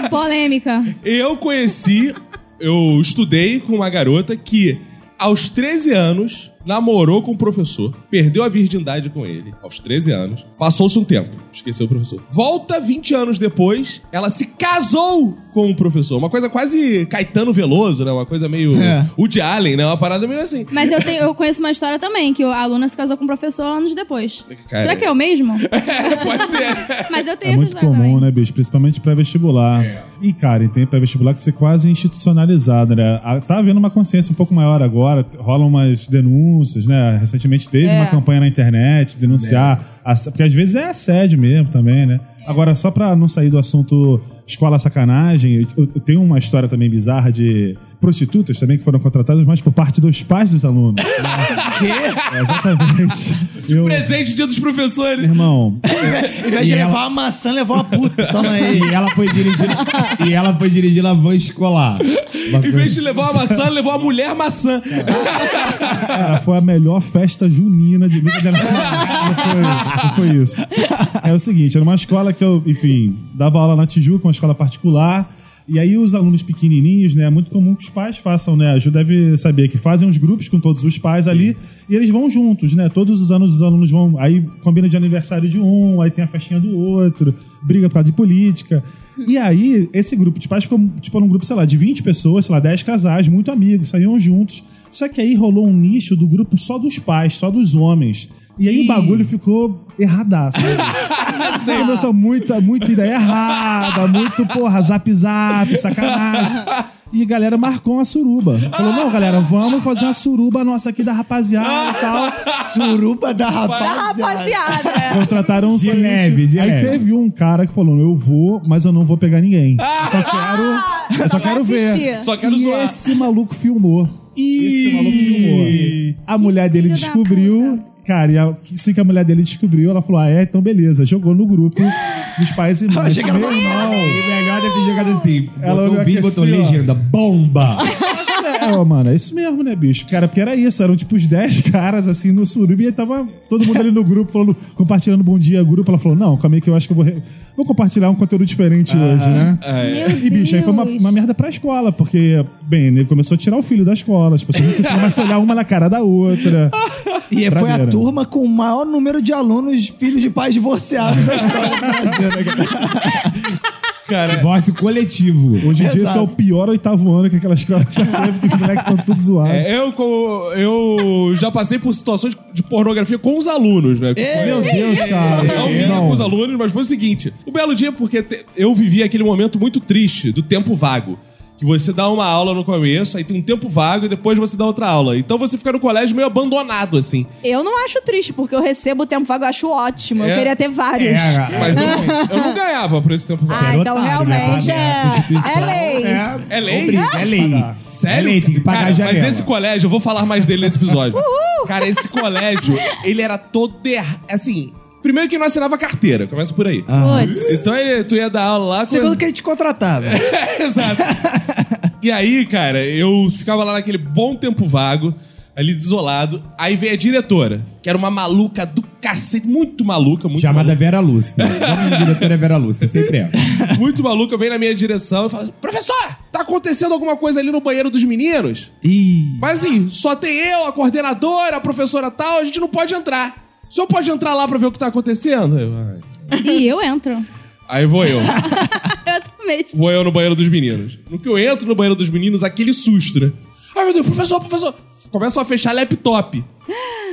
Polêmica. eu conheci, eu estudei com uma garota que, aos 13 anos, namorou com o professor, perdeu a virgindade com ele, aos 13 anos. Passou-se um tempo, esqueceu o professor. Volta 20 anos depois, ela se casou com o professor. Uma coisa quase Caetano Veloso, né? Uma coisa meio É. Woody Allen, né? Uma parada meio assim. Mas eu, tenho, eu conheço uma história também, que a aluna se casou com o professor anos depois. Cara, Será que é o mesmo? Pode ser. Mas eu tenho É muito comum, também. né, bicho? Principalmente pré-vestibular. E, cara, e tem pré-vestibular que você é quase institucionalizado, né? Ah, Tá havendo uma consciência um pouco maior agora, rolam umas denúncias, né? Recentemente teve É. uma campanha na internet, denunciar, ass- porque às vezes é assédio mesmo também, né? Agora, só pra não sair do assunto escola sacanagem, eu, eu tenho uma história também bizarra de prostitutas também que foram contratadas, mas por parte dos pais dos alunos. Quê? É, exatamente. Eu, Presente dia dos professores. irmão, Em vez de E ela- levar uma maçã, levou uma puta. Toma aí. E ela foi dirigir, e ela foi dirigir a van escolar. Em vez de levar uma maçã, levou a mulher maçã. Cara, foi a melhor festa junina de brincadeira. Não foi, não foi isso. É o seguinte, era uma escola que eu, enfim, dava aula na Tijuca, uma escola particular. E aí os alunos pequenininhos, né, é muito comum que os pais façam, né, a Ju deve saber que fazem uns grupos com todos os pais ali e eles vão juntos, né, todos os anos os alunos vão, aí combina de aniversário de um, aí tem a festinha do outro, briga por causa de política. E aí, esse grupo de pais ficou, tipo, num grupo, sei lá, de 20 pessoas, sei lá, 10 casais, muito amigos, saíam juntos. Só que aí rolou um nicho do grupo só dos pais, só dos homens. E aí o bagulho ficou erradaço. Né? Começou muita, muita ideia errada, muito, porra, zap zap, sacanagem. E a galera marcou uma suruba. Falou, não, galera, vamos fazer uma suruba nossa aqui da rapaziada e tal. Suruba da Da rapaziada. rapaziada. é. Contrataram um De sítio. leve, de Aí leve. teve um cara que falou: Eu vou, mas eu não vou pegar ninguém. Eu só quero. Eu só quero ver. Só quero e zoar. esse maluco filmou. Esse maluco filmou. A mulher dele da descobriu. Cara, e a- assim que a mulher dele descobriu, ela falou: Ah, é, então beleza. Jogou no grupo dos pais e mães. Fosse- irmão. E melhor deve ter jogado assim. Ela botou olhou o vídeo, botou assim, legenda. Bomba! É, ó, mano, é isso mesmo, né, bicho? Cara, porque era isso, eram tipo os 10 caras assim no surubi e aí tava todo mundo ali no grupo falando, compartilhando bom dia grupo. Ela falou: Não, calma aí que eu acho que eu vou, re- vou compartilhar um conteúdo diferente hoje, né? Meu E, bicho, aí foi uma, Deus. uma merda pra escola, porque, bem, ele começou a tirar o filho da escola, as pessoas não conseguiam mais se olhar uma na cara da outra. E foi a turma com o maior número de alunos, filhos de pais divorciados da história do Brasil, né, cara? Cara, Divórcio coletivo. Hoje em dia, esse é o pior oitavo ano que aquela escola já teve, que os moleques estão tudo zoados. é, eu, co- eu já passei por situações de pornografia com os alunos, né? Meu Deus, cara. Não minha com os alunos, mas foi o seguinte: o belo dia, porque te- eu vivi aquele momento muito triste do tempo vago. Que você dá uma aula no começo, aí tem um tempo vago e depois você dá outra aula. Então você fica no colégio meio abandonado, assim. Eu não acho triste, porque eu recebo o tempo vago, eu acho ótimo. É. Eu queria ter vários. Mas eu, eu não ganhava por esse tempo vago. Ah, então otário, né? realmente A é, é lei. É, É lei? É lei. Sério? É lei, tem que pagar Cara. Mas esse colégio, eu vou falar mais dele nesse episódio. Cara, esse colégio, ele era todo errado. Assim, primeiro que não assinava carteira, começa por aí. Putz. Então ele- tu ia dar aula lá... Segundo que ele te contratava. Exato. E aí, cara, eu ficava lá naquele bom tempo vago, ali desolado. Aí veio a diretora, que era uma maluca do cacete, muito maluca, muito Chamada maluca. Vera Lúcia. Da diretora é Vera Lúcia, sempre é. Muito maluca, veio na minha direção e falou assim, professor, tá acontecendo alguma coisa ali no banheiro dos meninos? Ih. Mas assim, só tem eu, a coordenadora, a professora tal, a gente não pode entrar. O senhor pode entrar lá pra ver o que tá acontecendo? Eu, "Ai." E eu entro. Aí vou eu. Eu também. Vou eu no banheiro dos meninos. No que eu entro no banheiro dos meninos, aquele susto, né? Ai, meu Deus, professor, professor. Começam a fechar laptop.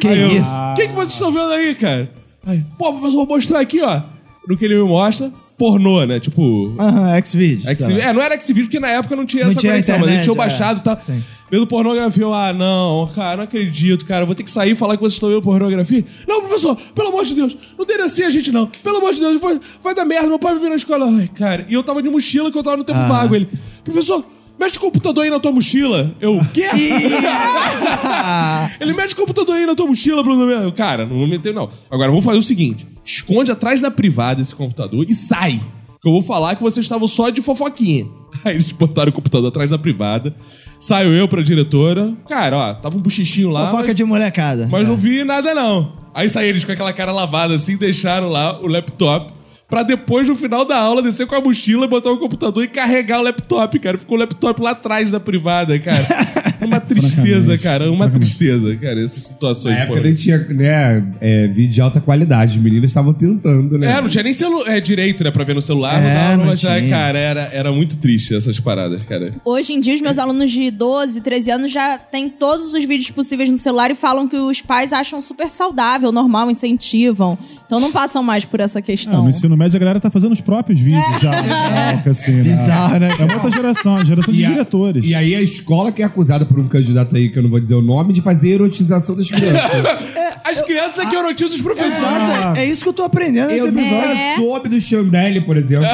Que Aí isso? O que, que vocês estão vendo aí, cara? Aí, pô, professor, vou mostrar aqui, ó. No que ele me mostra, pornô, né? Tipo. Aham, X-Videos. X- é, não era Xvideos porque na época não tinha Não essa tinha conexão, mas a gente internet, tinha é. baixado e tal. Sim. Vendo pornografia, eu, ah, não, cara, não acredito, cara. Vou ter que sair e falar que vocês estão vendo pornografia. Não, professor, pelo amor de Deus, não denuncia a gente, não. Pelo amor de Deus, vai, vai dar merda, meu pai vai vir na escola. Ai, cara, e eu tava de mochila que eu tava no tempo Ah. vago. Ele, professor, mexe o computador aí na tua mochila. Eu, o quê? Ele mete o computador aí na tua mochila, Bruno. Eu, Cara, não me meteu, não. Agora, vamos fazer o seguinte: esconde atrás da privada esse computador e sai. Que eu vou falar que vocês estavam só de fofoquinha. Aí eles botaram o computador atrás da privada. Saio eu pra diretora. Cara, ó, tava um bochichinho lá. Fofoca mas, de molecada. mas É. não vi nada, não. Aí saíram eles com aquela cara lavada assim, deixaram lá o laptop. Pra depois, no final da aula, descer com a mochila, botar o computador e carregar o laptop, cara. Ficou o laptop lá atrás da privada, cara. Uma tristeza, cara. Uma tristeza, cara. Essas situações, Na época não tinha né, é, vídeo de alta qualidade. As meninas estavam tentando, né? É, não tinha nem celu é, direito, né, pra ver no celular. É, não dava, não mas já, tinha. cara, era, era muito triste essas paradas, cara. Hoje em dia, os meus alunos de 12, 13 anos já têm todos os vídeos possíveis no celular e falam que os pais acham super saudável, normal, incentivam. Então não passam mais por essa questão. no ensino médio a galera tá fazendo os próprios vídeos já. É. Assim, né? Bizarro, né, É uma outra geração, a geração de E a- diretores. E aí a escola que é acusada por um candidato aí, que eu não vou dizer o nome, de fazer erotização das crianças. As crianças é que erotizam os professores. É, é isso que eu tô aprendendo nesse eu episódio. nunca soube do Chandelle, por exemplo.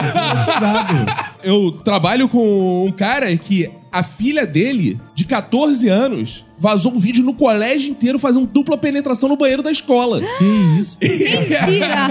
Eu trabalho com um cara que a filha dele, de 14 anos, vazou um vídeo no colégio inteiro fazendo dupla penetração no banheiro da escola. Que isso? Mentira!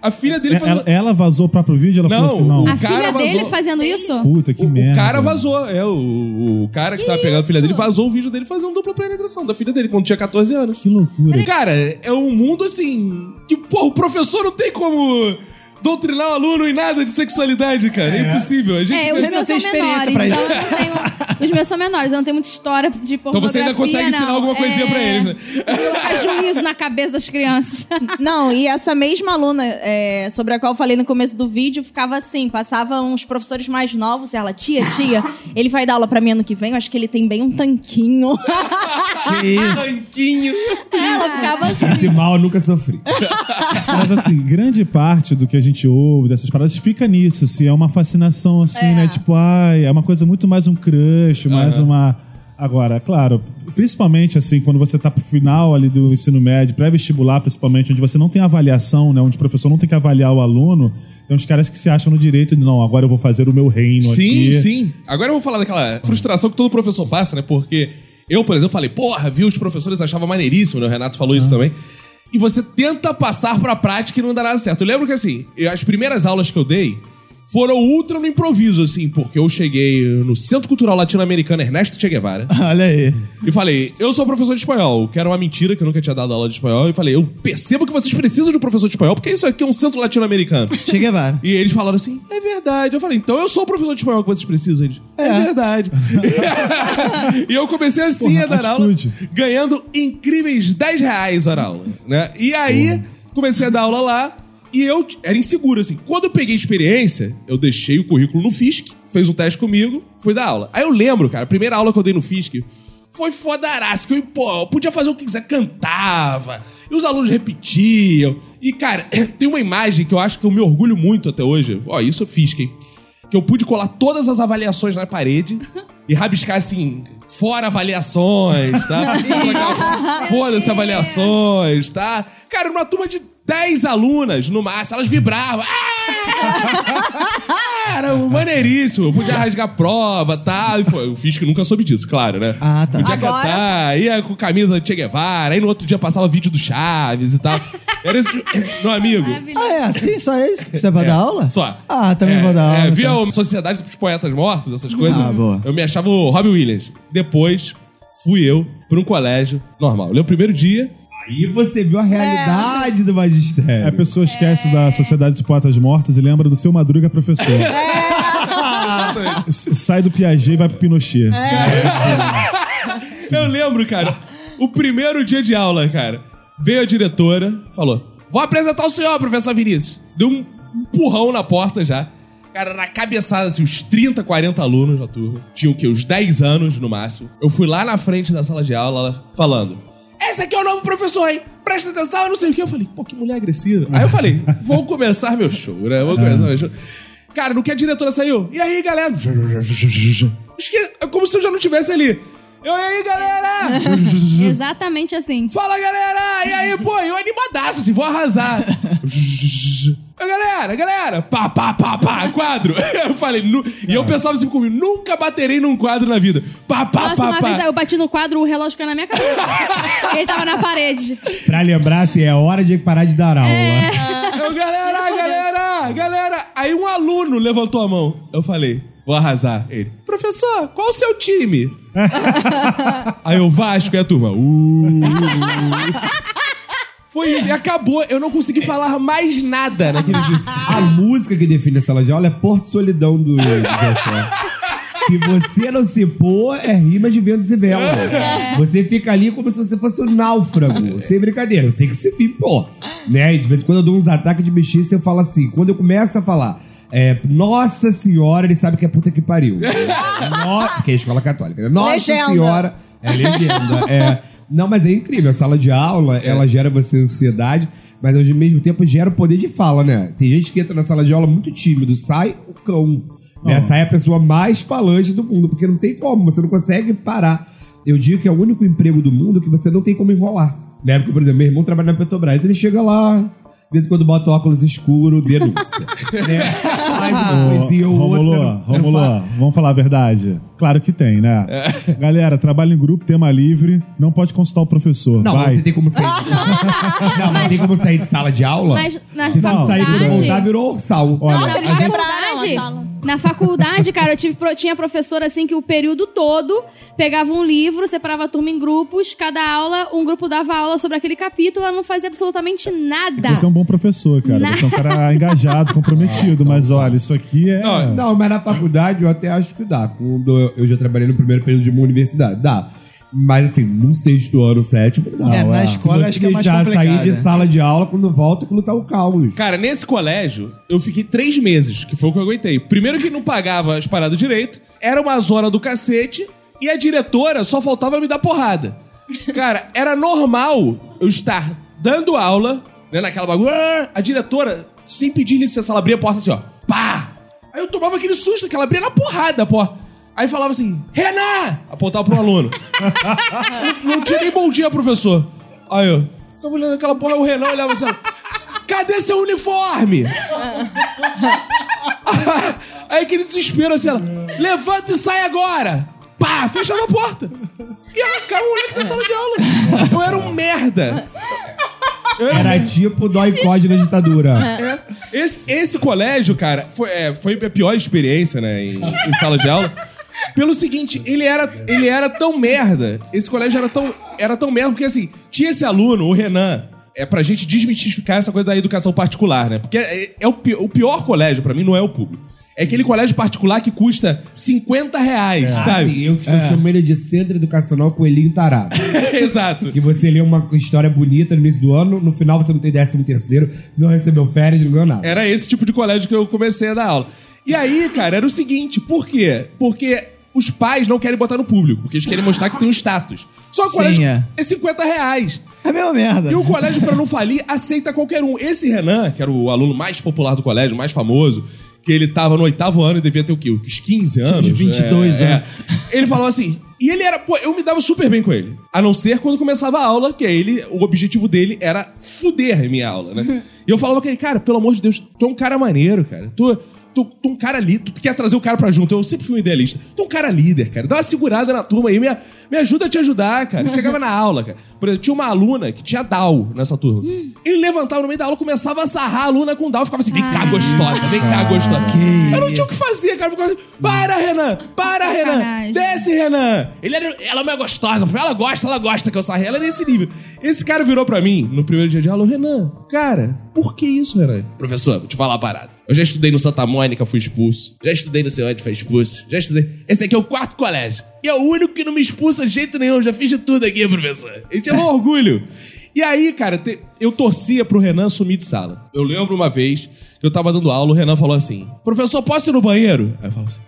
A filha dele faz... Ela, ela vazou o próprio vídeo? Ela Não, falou assim, não. o A cara filha dele vazou. fazendo isso? Puta, que O, merda. o cara vazou, é, o, o cara que, tava pegando a filha dele vazou o vídeo dele fazendo dupla penetração da filha dele quando tinha 14 anos. Que loucura. Cara, é um mundo assim. Que, pô, o professor não tem como doutrinar o aluno em nada de sexualidade, cara. É, impossível. A gente. É, os Ele não meus tem são experiência menores, pra então não tenho... Os meus são menores, eu não tenho muita história de então pornografia, você ainda consegue ensinar não. alguma coisinha É, pra eles, né? Colocar juízo na cabeça das crianças. Não, e essa mesma aluna é, sobre a qual eu falei no começo do vídeo ficava assim: passava uns professores mais novos, e ela, tia, tia, ele vai dar aula pra mim ano que vem, eu acho que ele tem bem um tanquinho. Que isso? Tanquinho. ela ficava assim. Esse mal eu nunca sofri. Mas assim, grande parte do que a gente ouve dessas paradas fica nisso, assim, é uma fascinação assim, É. né? Tipo, ai, é uma coisa muito mais um crush, mais uma. Agora, claro, principalmente assim, quando você tá pro final ali do ensino médio, pré-vestibular, principalmente, onde você não tem avaliação, né? Onde o professor não tem que avaliar o aluno, tem uns caras que se acham no direito de, não, agora eu vou fazer o meu reino Sim, aqui. sim. Agora eu vou falar daquela frustração que todo professor passa, né? Porque eu, por exemplo, falei, porra, viu, os professores achavam maneiríssimo, né? O Renato falou isso também. E você tenta passar pra prática e não dá nada certo. Eu lembro que, assim, as primeiras aulas que eu dei foram ultra no improviso, assim, porque eu cheguei no Centro Cultural Latino-Americano Ernesto Che Guevara Olha aí. e falei, eu sou professor de espanhol, que era uma mentira, que eu nunca tinha dado aula de espanhol, e falei, eu percebo que vocês precisam de um professor de espanhol, porque isso aqui é um centro latino-americano. Che Guevara. E eles falaram assim: é verdade. Eu falei, então eu sou o professor de espanhol que vocês precisam. Eles, é, É. verdade. e eu comecei assim Porra, a dar aula, atitude. ganhando incríveis 10 reais a aula. Né? E aí, comecei a dar aula lá. E eu era inseguro, assim. Quando eu peguei experiência, eu deixei o currículo no FISC, fez um teste comigo, fui dar aula. Aí eu lembro, cara, a primeira aula que eu dei no FISC foi fodaraço, que eu, pô, eu podia fazer o que quiser, cantava, e os alunos repetiam. E, cara, tem uma imagem que eu acho que eu me orgulho muito até hoje. Ó, isso eu fiz, hein? Que eu pude colar todas as avaliações na parede e rabiscar assim, fora avaliações, tá? Foda-se avaliações, tá? Cara, numa turma de 10 alunas no máximo, elas vibravam. Ah! Era maneiríssimo. Eu podia rasgar prova, tá? E foi, eu fiz que nunca soube disso, claro, né? Ah, tá. Podia Agora- cantar, ia com camisa de Che Guevara, aí no outro dia passava vídeo do Chaves e tal. Era esse... Meu amigo... Ah, é assim? Só é isso que você vai dar aula? Só. Ah, também É, vou dar aula. É, via então. a Sociedade dos Poetas Mortos, essas coisas. Ah, boa. Eu me achava o Robbie Williams. Depois, fui eu pra um colégio normal. Leu o primeiro dia, Aí você viu a realidade do magistério. A pessoa esquece da Sociedade dos Poetas Mortos e lembra do seu Madruga professor. S- Sai do Piaget e vai pro Pinochet. Eu lembro, cara, o primeiro dia de aula, cara, veio a diretora, falou: Vou apresentar o senhor, professor Vinícius. Deu um empurrão na porta já. Cara, na cabeçada, assim, uns 30, 40 alunos da turma. Tinha o quê? Uns 10 anos no máximo. Eu fui lá na frente da sala de aula, ela falando: Esse aqui é o novo professor, hein? Presta atenção, eu não sei o que. Eu falei: Pô, que mulher agressiva. Aí eu falei: Vou começar meu show, né? Vou começar meu show. Cara, no que a diretora saiu? E aí, galera? Esque- É como se eu já não tivesse ali. Eu, e aí, galera? Exatamente assim. Fala, galera! E aí, pô, eu animadaço, assim, vou arrasar. Galera, galera! Pá, pá, pá, pá, quadro. Eu falei, nu... e eu pensava assim comigo, nunca baterei num quadro na vida. Pá, pá, Nossa, pá, uma pá. vez eu bati no quadro, o relógio caiu na minha cabeça. Ele tava na parede. Pra lembrar se é hora de parar de dar aula. Eu, galera, galera, galera. Aí um aluno levantou a mão. Eu falei, vou arrasar. Ele, professor, qual o seu time? Aí o Vasco e a turma. "Uh". Foi isso. E acabou. Eu não consegui falar mais nada naquele dia. A música que define a sala de aula é Porto Solidão do, José. Se você não se pôr, é rima de ventos e velas. Você fica ali como se você fosse um náufrago. Sem brincadeira. Eu sei que me pô. Né? E de vez em quando eu dou uns ataques de mexice eu falo assim. Quando eu começo a falar, é, Nossa Senhora, ele sabe que é puta que pariu. No... Porque é escola católica. né? Nossa Legenda. Senhora. É legenda. É. Não, mas é incrível. A sala de aula, ela gera você ansiedade, mas ao mesmo tempo gera o poder de fala, né? Tem gente que entra na sala de aula muito tímido, sai o cão. Né? Sai a pessoa mais falante do mundo, porque não tem como, você não consegue parar. Eu digo que é o único emprego do mundo que você não tem como enrolar. Né? Porque, por exemplo, meu irmão trabalha na Petrobras, ele chega lá, De vez em quando bota óculos escuro, denúncia. né? Faz uma coisinha ou outra. Romulo, vamos falar a verdade. Claro que tem, né? É. Galera, trabalho em grupo, tema livre, não pode consultar o professor. Não, Vai. você tem como sair de sala. Não, mas tem como sair de sala de aula? Mas na Se não sair quando faculdade- voltar, virou ursal. Olha, Nossa, eles na quebraram a sala. Na faculdade, cara, eu tive, tinha professora assim que o período todo pegava um livro, separava a turma em grupos, cada aula, um grupo dava aula sobre aquele capítulo, ela não fazia absolutamente nada. Você é um bom professor, cara. Na- Você é um cara engajado, comprometido, mas olha, isso aqui é. Não, Não, mas na faculdade eu até acho que dá. Quando eu já trabalhei no primeiro período de uma universidade, dá. Mas assim, no sexto ano, sétimo, não. É, na é. escola acho que é mais complicado. sair de né? sala de aula, quando volta, aquilo tá o caos. Cara, nesse colégio, eu fiquei três meses, que foi o que eu aguentei. Primeiro que não pagava as paradas direito, era uma zona do cacete, e a diretora só faltava me dar porrada. Cara, era normal eu estar dando aula, né, naquela bagulho, "Ah", a diretora, sem pedir licença, ela abria a porta assim, ó, pá! Aí eu tomava aquele susto, que ela abria na porrada, pô. Aí falava assim, Renan! Apontava pro aluno. não, não tinha nem bom dia, professor. Aí eu, ficava olhando aquela porra, o Renan olhava assim, cadê seu uniforme? Aí aquele desespero assim, ela, levanta e sai agora! Pá, fechava a porta. E arrancava o moleque da sala de aula. Eu era um merda. Era tipo dó e código na ditadura. esse, esse colégio, cara, foi, é, foi a pior experiência, né, em, em sala de aula. Pelo seguinte, ele era, ele era tão merda. Esse colégio era tão, era tão merda, porque assim, tinha esse aluno, o Renan. É pra gente desmistificar essa coisa da educação particular, né? Porque é, é o, pi- o pior colégio, pra mim, não é o público. É aquele colégio particular que custa 50 reais, sabe? Sabe? Eu, eu chamo ele de Centro Educacional Coelhinho Tarado. Exato. Que você lê uma história bonita no início do ano, no final você não tem décimo terceiro, não recebeu férias, não ganhou nada. Era esse tipo de colégio que eu comecei a dar aula. E aí, cara, era o seguinte, por quê? Porque os pais não querem botar no público, porque eles querem mostrar que tem um status. Só que o Sim, colégio é. é 50 reais. É a mesma merda. E o colégio, pra não falir, aceita qualquer um. Esse Renan, que era o aluno mais popular do colégio, mais famoso, que ele tava no oitavo ano e devia ter o quê? Uns 15 anos? Uns 22 É, anos. é. Ele falou assim. E ele era. Pô, eu me dava super bem com ele. A não ser quando começava a aula, que ele. O objetivo dele era fuder a minha aula, né? E eu falava com ele, cara, pelo amor de Deus, tu é um cara maneiro, cara. Tu. Tu, tu é um cara líder, tu quer trazer o cara pra junto. Eu sempre fui um idealista. Tu é um cara líder, cara. Dá uma segurada na turma aí, me, me ajuda a te ajudar, cara. Chegava na aula, cara. Por exemplo, tinha uma aluna que tinha Down nessa turma. Ele levantava no meio da aula, começava a sarrar a aluna com Down. Ficava assim, vem cá, gostosa, vem cá, gostosa. eu não tinha o que fazer, cara. Eu ficava assim, para, Renan, para, Renan. Sacanagem. Desce, Renan. Ele era, ela não é gostosa. Ela gosta, ela gosta que eu sarre. Ela é nesse nível. Esse cara virou pra mim no primeiro dia de aula, Renan, cara, por que isso, Renan? Professor, vou te falar uma parada. Eu já estudei no Santa Mônica, fui expulso. Já estudei no seu onde, foi expulso. Já estudei. Esse aqui é o quarto colégio. E é o único que não me expulsa de jeito nenhum. Já fiz de tudo aqui, professor. Ele tinha um orgulho. E aí, cara, te- eu torcia pro Renan sumir de sala. Eu lembro uma vez que eu tava dando aula, o Renan falou assim: Professor, posso ir no banheiro? Aí eu falo assim.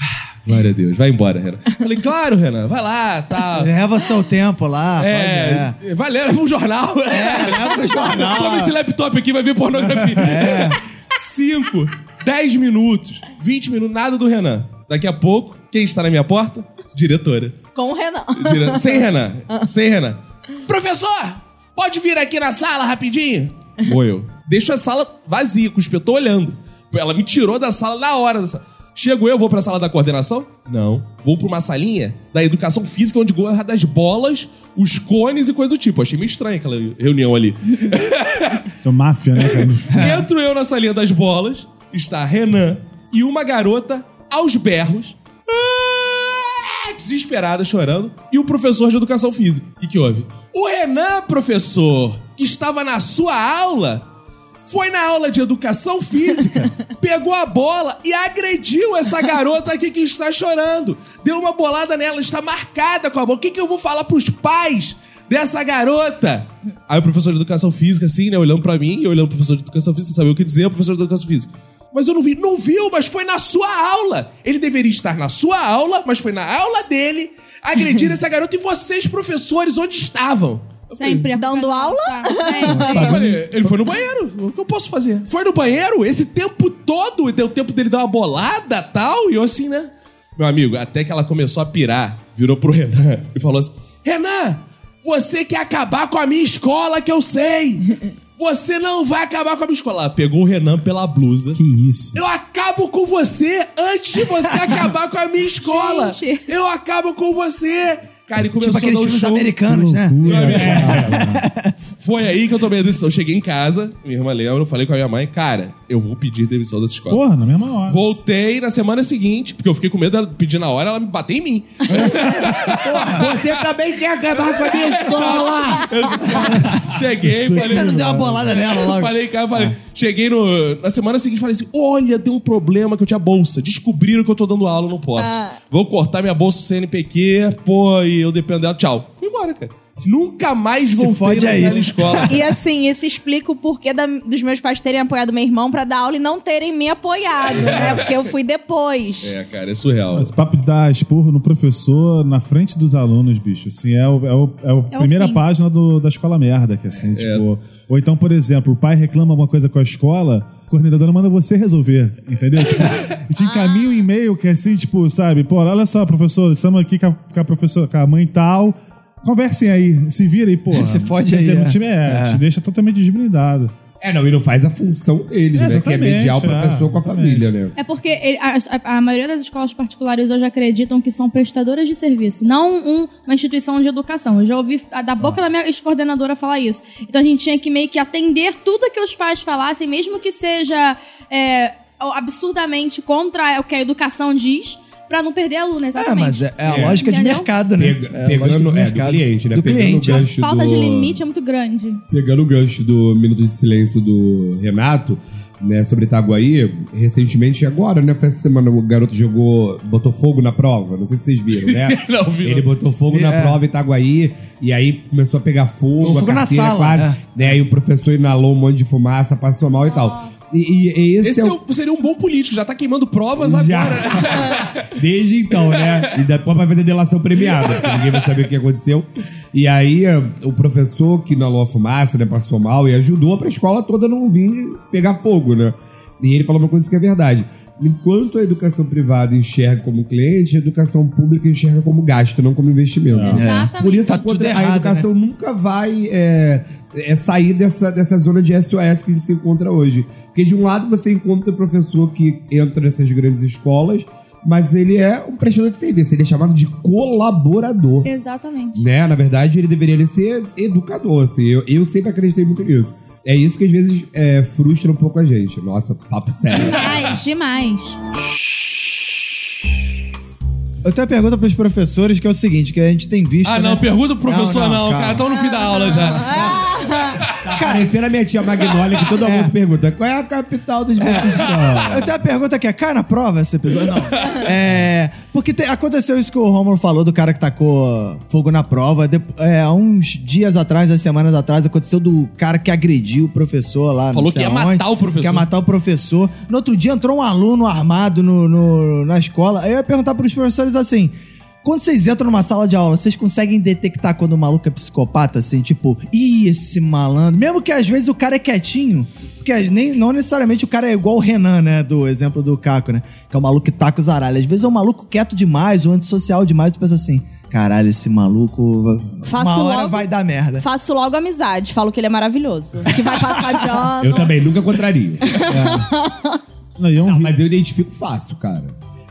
"Ah, Glória a Deus, vai embora, Renan. Eu falei, claro, Renan, vai lá, tá. Leva seu tempo lá. É, pode- vai ler, leva um jornal. É, leva um jornal. Toma esse laptop aqui, vai ver pornografia. É. Cinco, dez minutos, vinte minutos, nada do Renan. Daqui a pouco, quem está na minha porta? Diretora. Com o Renan. Dire- Sem Renan. Sem Renan. Professor, pode vir aqui na sala rapidinho? Vou eu. Deixo a sala vazia, com o inspetor olhando. Ela me tirou da sala na hora. Da sala. Chego eu, vou pra sala da coordenação? Não. Vou pra uma salinha da educação física, onde guarda as bolas, os cones e coisa do tipo. Achei meio estranha aquela reunião ali. É máfia, né, cara? Entro eu na salinha das bolas, está Renan e uma garota aos berros, ah, desesperada, chorando, e o professor de educação física. O que, que houve? O Renan, professor, que estava na sua aula, foi na aula de educação física, pegou a bola e agrediu essa garota aqui que está chorando. Deu uma bolada nela, está marcada com a bola. O que, que eu vou falar pros pais dessa garota? Aí o professor de educação física, assim, né, olhando pra mim, e olhando pro professor de educação física, sem saber o que dizer, o professor de educação física. Mas eu não vi. Não viu, mas foi na sua aula. Ele deveria estar na sua aula, mas foi na aula dele agredir essa garota. E vocês, professores, onde estavam? Sempre. Dando aula? Eu falei, ele foi no banheiro. O que eu posso fazer? Foi no banheiro esse tempo todo, deu tempo dele dar uma bolada tal, e eu assim, né? Meu amigo, até que ela começou a pirar, virou pro Renan e falou assim: Renan, você quer acabar com a minha escola que eu sei! Você não vai acabar com a minha escola. Ela Pegou o Renan pela blusa. Que isso? Eu acabo com você antes de você acabar com a minha escola. Gente. Eu acabo com você. Cara, e começou Tipo a dar um show. americanos, né? Amigo, Foi aí que eu tomei a decisão. Eu cheguei em casa, minha irmã lembra, eu falei com a minha mãe, cara, eu vou pedir demissão dessa escola. Porra, na mesma hora. Voltei na semana seguinte, porque eu fiquei com medo dela pedir na hora, ela me bater em mim. Você também quer acabar com a minha escola! Cheguei, que falei. você não deu uma bolada nela logo? Falei, cara, falei. Cheguei no, na semana seguinte falei assim: olha, tem um problema que eu tinha bolsa. Descobriram que eu tô dando aula, eu não posso. Ah. Vou cortar minha bolsa CNPq, pô, e eu dependo dela. Tchau. Fui embora, cara. Nunca mais voltei fode aí. naquela escola. E assim, isso explica o porquê da- dos meus pais terem apoiado meu irmão pra dar aula e não terem me apoiado, né? Porque eu fui depois. É, cara, é surreal. Esse papo de dar esporro no professor na frente dos alunos, bicho, assim, é, o, é, o, é a o primeira fim. página do- da escola merda, que assim, tipo... Ou então, por exemplo, o pai reclama alguma coisa com a escola, a coordenadora manda você resolver, entendeu? Tipo, e te encaminha um e-mail que é assim, tipo, sabe? Pô, olha só, professor, estamos aqui com a, com a professora, com a mãe tal... Conversem aí, se vira aí, pô. Se fode Quer aí, dizer, é. time é, te deixa totalmente desblindado. É, não, e não faz a função deles, É, né? Que é mediar o professor é, com a família, né? É porque ele- a, a- maioria das escolas particulares hoje acreditam que são prestadoras de serviço, não um- uma instituição de educação. Eu já ouvi a- da boca da minha ex-coordenadora falar isso. Então a gente tinha que meio que atender tudo que os pais falassem, mesmo que seja é, absurdamente contra o que a educação diz, pra não perder aluno, É, exatamente. mas é, é a lógica de Entendeu? mercado, né? Pega- É a lógica pegando, de é, do mercado. cliente, né? Do pegando cliente. o gancho Falta do... de limite é muito grande. Pegando o gancho do Minuto de Silêncio do Renato, né, sobre Itaguaí, recentemente, agora, né, foi essa semana, o garoto jogou, botou fogo na prova, não sei se vocês viram, né? Não vi, Ele botou fogo na É. prova em Itaguaí, e aí começou a pegar fogo, Fogo a na carteira sala, quase, é. né, aí o professor inalou um monte de fumaça, passou mal e tal. E, e- esse, Esse é é o... o- seria um bom político, já tá queimando provas Já. agora. Desde então, né? E depois vai fazer delação premiada, porque ninguém vai saber o que aconteceu. E aí, eh, o professor que inalou a fumaça, né, passou mal e ajudou pra escola toda não vir pegar fogo, né? E ele falou uma coisa que é verdade. Enquanto a educação privada enxerga como cliente, a educação pública enxerga como gasto, não como investimento. Exatamente. Por isso Tá a, contra- a errado, educação nunca vai é, é, sair dessa, dessa zona de SOS que a gente se encontra hoje. Porque de um lado você encontra o professor que entra nessas grandes escolas, mas ele é um prestador de serviço, ele é chamado de colaborador. Exatamente. Né? Na verdade, ele deveria ser educador. Assim. Eu, eu sempre acreditei muito nisso. É isso que às vezes é, frustra um pouco a gente. Nossa, papo sério. Demais, demais. Eu tenho uma pergunta pros professores que é o seguinte, que a gente tem visto. Ah, né? não, pergunta pro professor, não. calma. cara, estão no fim da aula já. Tá parecendo a minha tia Magnólia que todo mundo se pergunta qual é a capital dos mexicanos? Eu tenho uma pergunta que é, cai na prova esse episódio? Não. É. Porque te- aconteceu isso que o Romulo falou do cara que tacou fogo na prova. De- é, há uns dias atrás, umas semanas atrás, aconteceu do cara que agrediu o professor lá. não Falou sei que ia aonde, matar o professor. Que ia matar o professor. No outro dia entrou um aluno armado no, no- na escola. Aí eu ia perguntar pros professores assim. Quando vocês entram numa sala de aula, vocês conseguem detectar quando o maluco é psicopata, assim, tipo, ih, esse malandro. Mesmo que às vezes o cara é quietinho, porque nem, não necessariamente o cara é igual o Renan, né? Do exemplo do Caco, né? Que é o maluco que taca os aralhos. Às vezes é um maluco quieto demais, ou antissocial demais, tu pensa assim, caralho, esse maluco. Faço uma hora logo- vai dar merda. Faço logo amizade, falo que ele é maravilhoso. Que vai passar de ano. Eu também, nunca contrario. Não, e é Não, ri- mas eu identifico fácil, cara.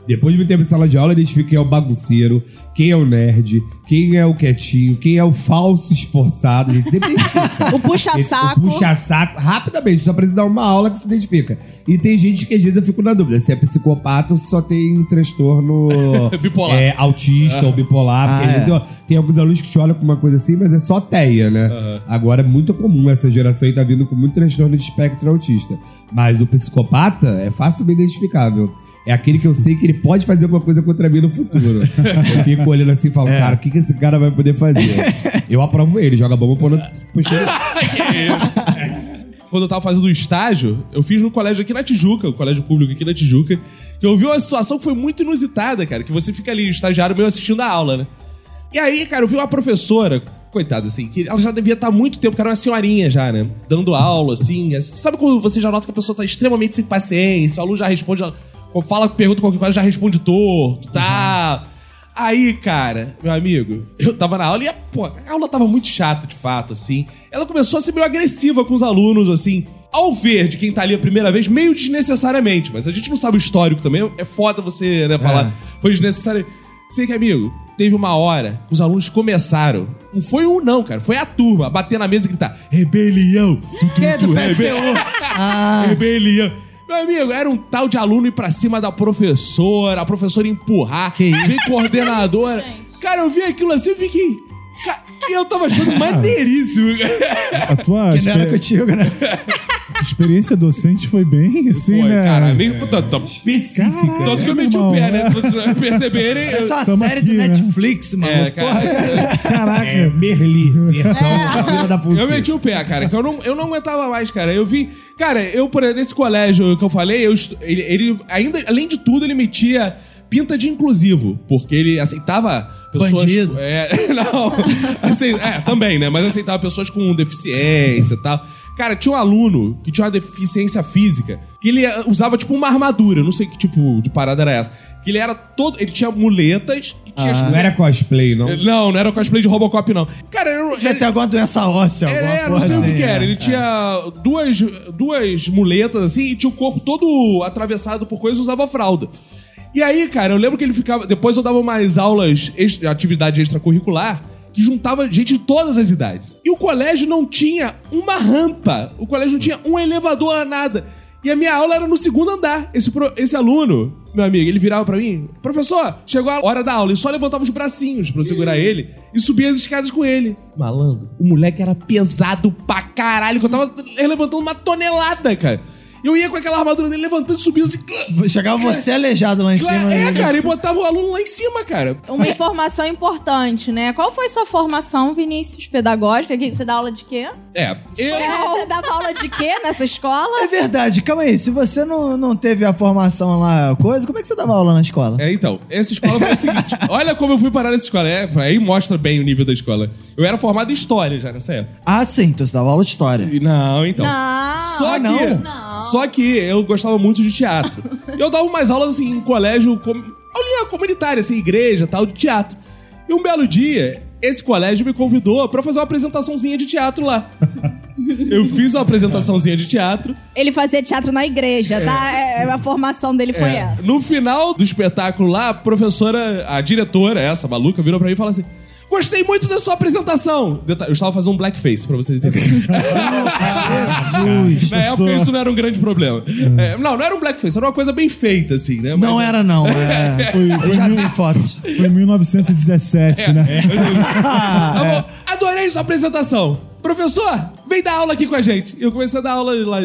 Depois de muito tempo em sala de aula, eu identifico quem é o bagunceiro, quem é o nerd, quem é o quietinho, quem é o falso esforçado. A gente sempre identifica. O puxa-saco. O puxa-saco, rapidamente, só precisa dar uma aula que se identifica. E tem gente que às vezes eu fico na dúvida se é psicopata ou se só tem transtorno Bipolar. é, autista ou bipolar. Porque Ah, às vezes é. ó, tem alguns alunos que te olham com uma coisa assim, mas é só teia, né? Agora é muito comum essa geração aí tá vindo com muito transtorno de espectro autista. Mas o psicopata é facilmente identificável. É aquele que eu sei que ele pode fazer alguma coisa contra mim no futuro. Eu fico olhando assim e falo, cara, o que, que esse cara vai poder fazer? Eu aprovo ele, joga bomba por puxando. Quando eu tava fazendo o estágio, eu fiz no colégio aqui na Tijuca, o colégio público aqui na Tijuca, que eu vi uma situação que foi muito inusitada, cara, que você fica ali, estagiário meio assistindo a aula, né? E aí, cara, eu vi uma professora, coitada, assim, que ela já devia estar há muito tempo, que era uma senhorinha já, né? Dando aula, assim. assim. Sabe quando você já nota que a pessoa tá extremamente sem paciência, o aluno já responde, ela fala, pergunta qualquer coisa, já responde torto, tá? Aí, cara, meu amigo, eu tava na aula e, pô, a aula tava muito chata, de fato, assim. Ela começou a ser meio agressiva com os alunos, assim. Ao ver de quem tá ali a primeira vez, meio desnecessariamente, mas a gente não sabe o histórico também, é foda você, né, falar, foi desnecessário. Sei que, amigo, teve uma hora que os alunos começaram, não foi um não, cara, foi a turma, bater na mesa e gritar, rebelião, tu, tu, é do tu, PSU? rebe- Ah. rebelião. Meu amigo, era um tal de aluno ir pra cima da professora, a professora empurrar, Que vem coordenadora. Cara, eu vi aquilo assim, eu fiquei. Eu tava achando maneiríssimo. A tua Que não era contigo, né? experiência docente foi bem assim, Pô, né? cara, nem tanto, tanto, Específica. tanto que eu É, meti o pé, né? é. Se vocês perceberem. É só a série aqui, do né? Netflix, mano. É, cara. Caraca. É, Merli, versão acima da. Eu meti o pé, cara, que eu não, eu não aguentava mais, cara. Eu vi. Cara, eu, por nesse colégio que eu falei, eu, ele, ele ainda, além de tudo, ele metia pinta de inclusivo, porque ele aceitava pessoas. Bandido. É, não. Acei- é, também, né? Mas aceitava pessoas com deficiência e tal. Cara, tinha um aluno que tinha uma deficiência física, que ele eh, usava tipo uma armadura, não sei que tipo de parada era essa. Que ele era todo. Ele tinha muletas e tinha. Não era cosplay, não? Não, não era cosplay de Robocop, não. Cara, era, Já tem alguma doença óssea, era, alguma era, não sei o que, assim, era. né? Ele tinha duas, duas muletas assim e tinha o corpo todo atravessado por coisas e usava fralda. E aí, cara, eu lembro que ele ficava. Depois eu dava umas aulas, atividade extracurricular, que juntava gente de todas as idades. E o colégio não tinha uma rampa. O colégio não tinha um elevador, nada. E a minha aula era no segundo andar. Esse, pro- esse aluno, meu amigo, ele virava pra mim: Professor, chegou a hora da aula. E só levantava os bracinhos pra eu segurar ele e subia as escadas com ele. Malandro, o moleque era pesado pra caralho, que eu tava levantando uma tonelada, cara. Eu ia com aquela armadura dele levantando e subindo assim. Chegava você aleijado lá em cima. É, né? cara, e botava o aluno lá em cima, cara. Uma informação importante, né? Qual foi sua formação, Vinícius, pedagógica? Você dá aula de quê? É, eu. Você dava aula de quê nessa escola? É verdade, calma aí. Se você não, não teve a formação lá, coisa, como é que você dava aula na escola? É, então, essa escola foi o seguinte: olha como eu fui parar nessa escola. É, aí mostra bem o nível da escola. Eu era formado em história já nessa época. Ah, sim, então você dava aula de história. E Não, então. Não. Só Ah, que. não? Não. Só que eu gostava muito de teatro. E eu dava umas aulas assim em colégio, com, aulinha comunitária, assim, igreja tal, de teatro. E um belo dia, esse colégio me convidou pra fazer uma apresentaçãozinha de teatro lá. Eu fiz uma apresentaçãozinha de teatro. Ele fazia teatro na igreja, tá? É, a formação dele foi É, essa. No final do espetáculo lá, a professora, a diretora, essa maluca, virou pra mim e falou assim: Gostei muito da sua apresentação. Eu estava fazendo um blackface, pra vocês entenderem. Jesus. Na época isso não era um grande problema. É, não, não era um blackface, era uma coisa bem feita, assim, né? Mas- Não era, não. É. Foi, Eu foi, já mil- vi fotos. foi em 1917, né? Tá bom, Adorei sua apresentação. Professor, vem dar aula aqui com a gente. E eu comecei a dar aula lá.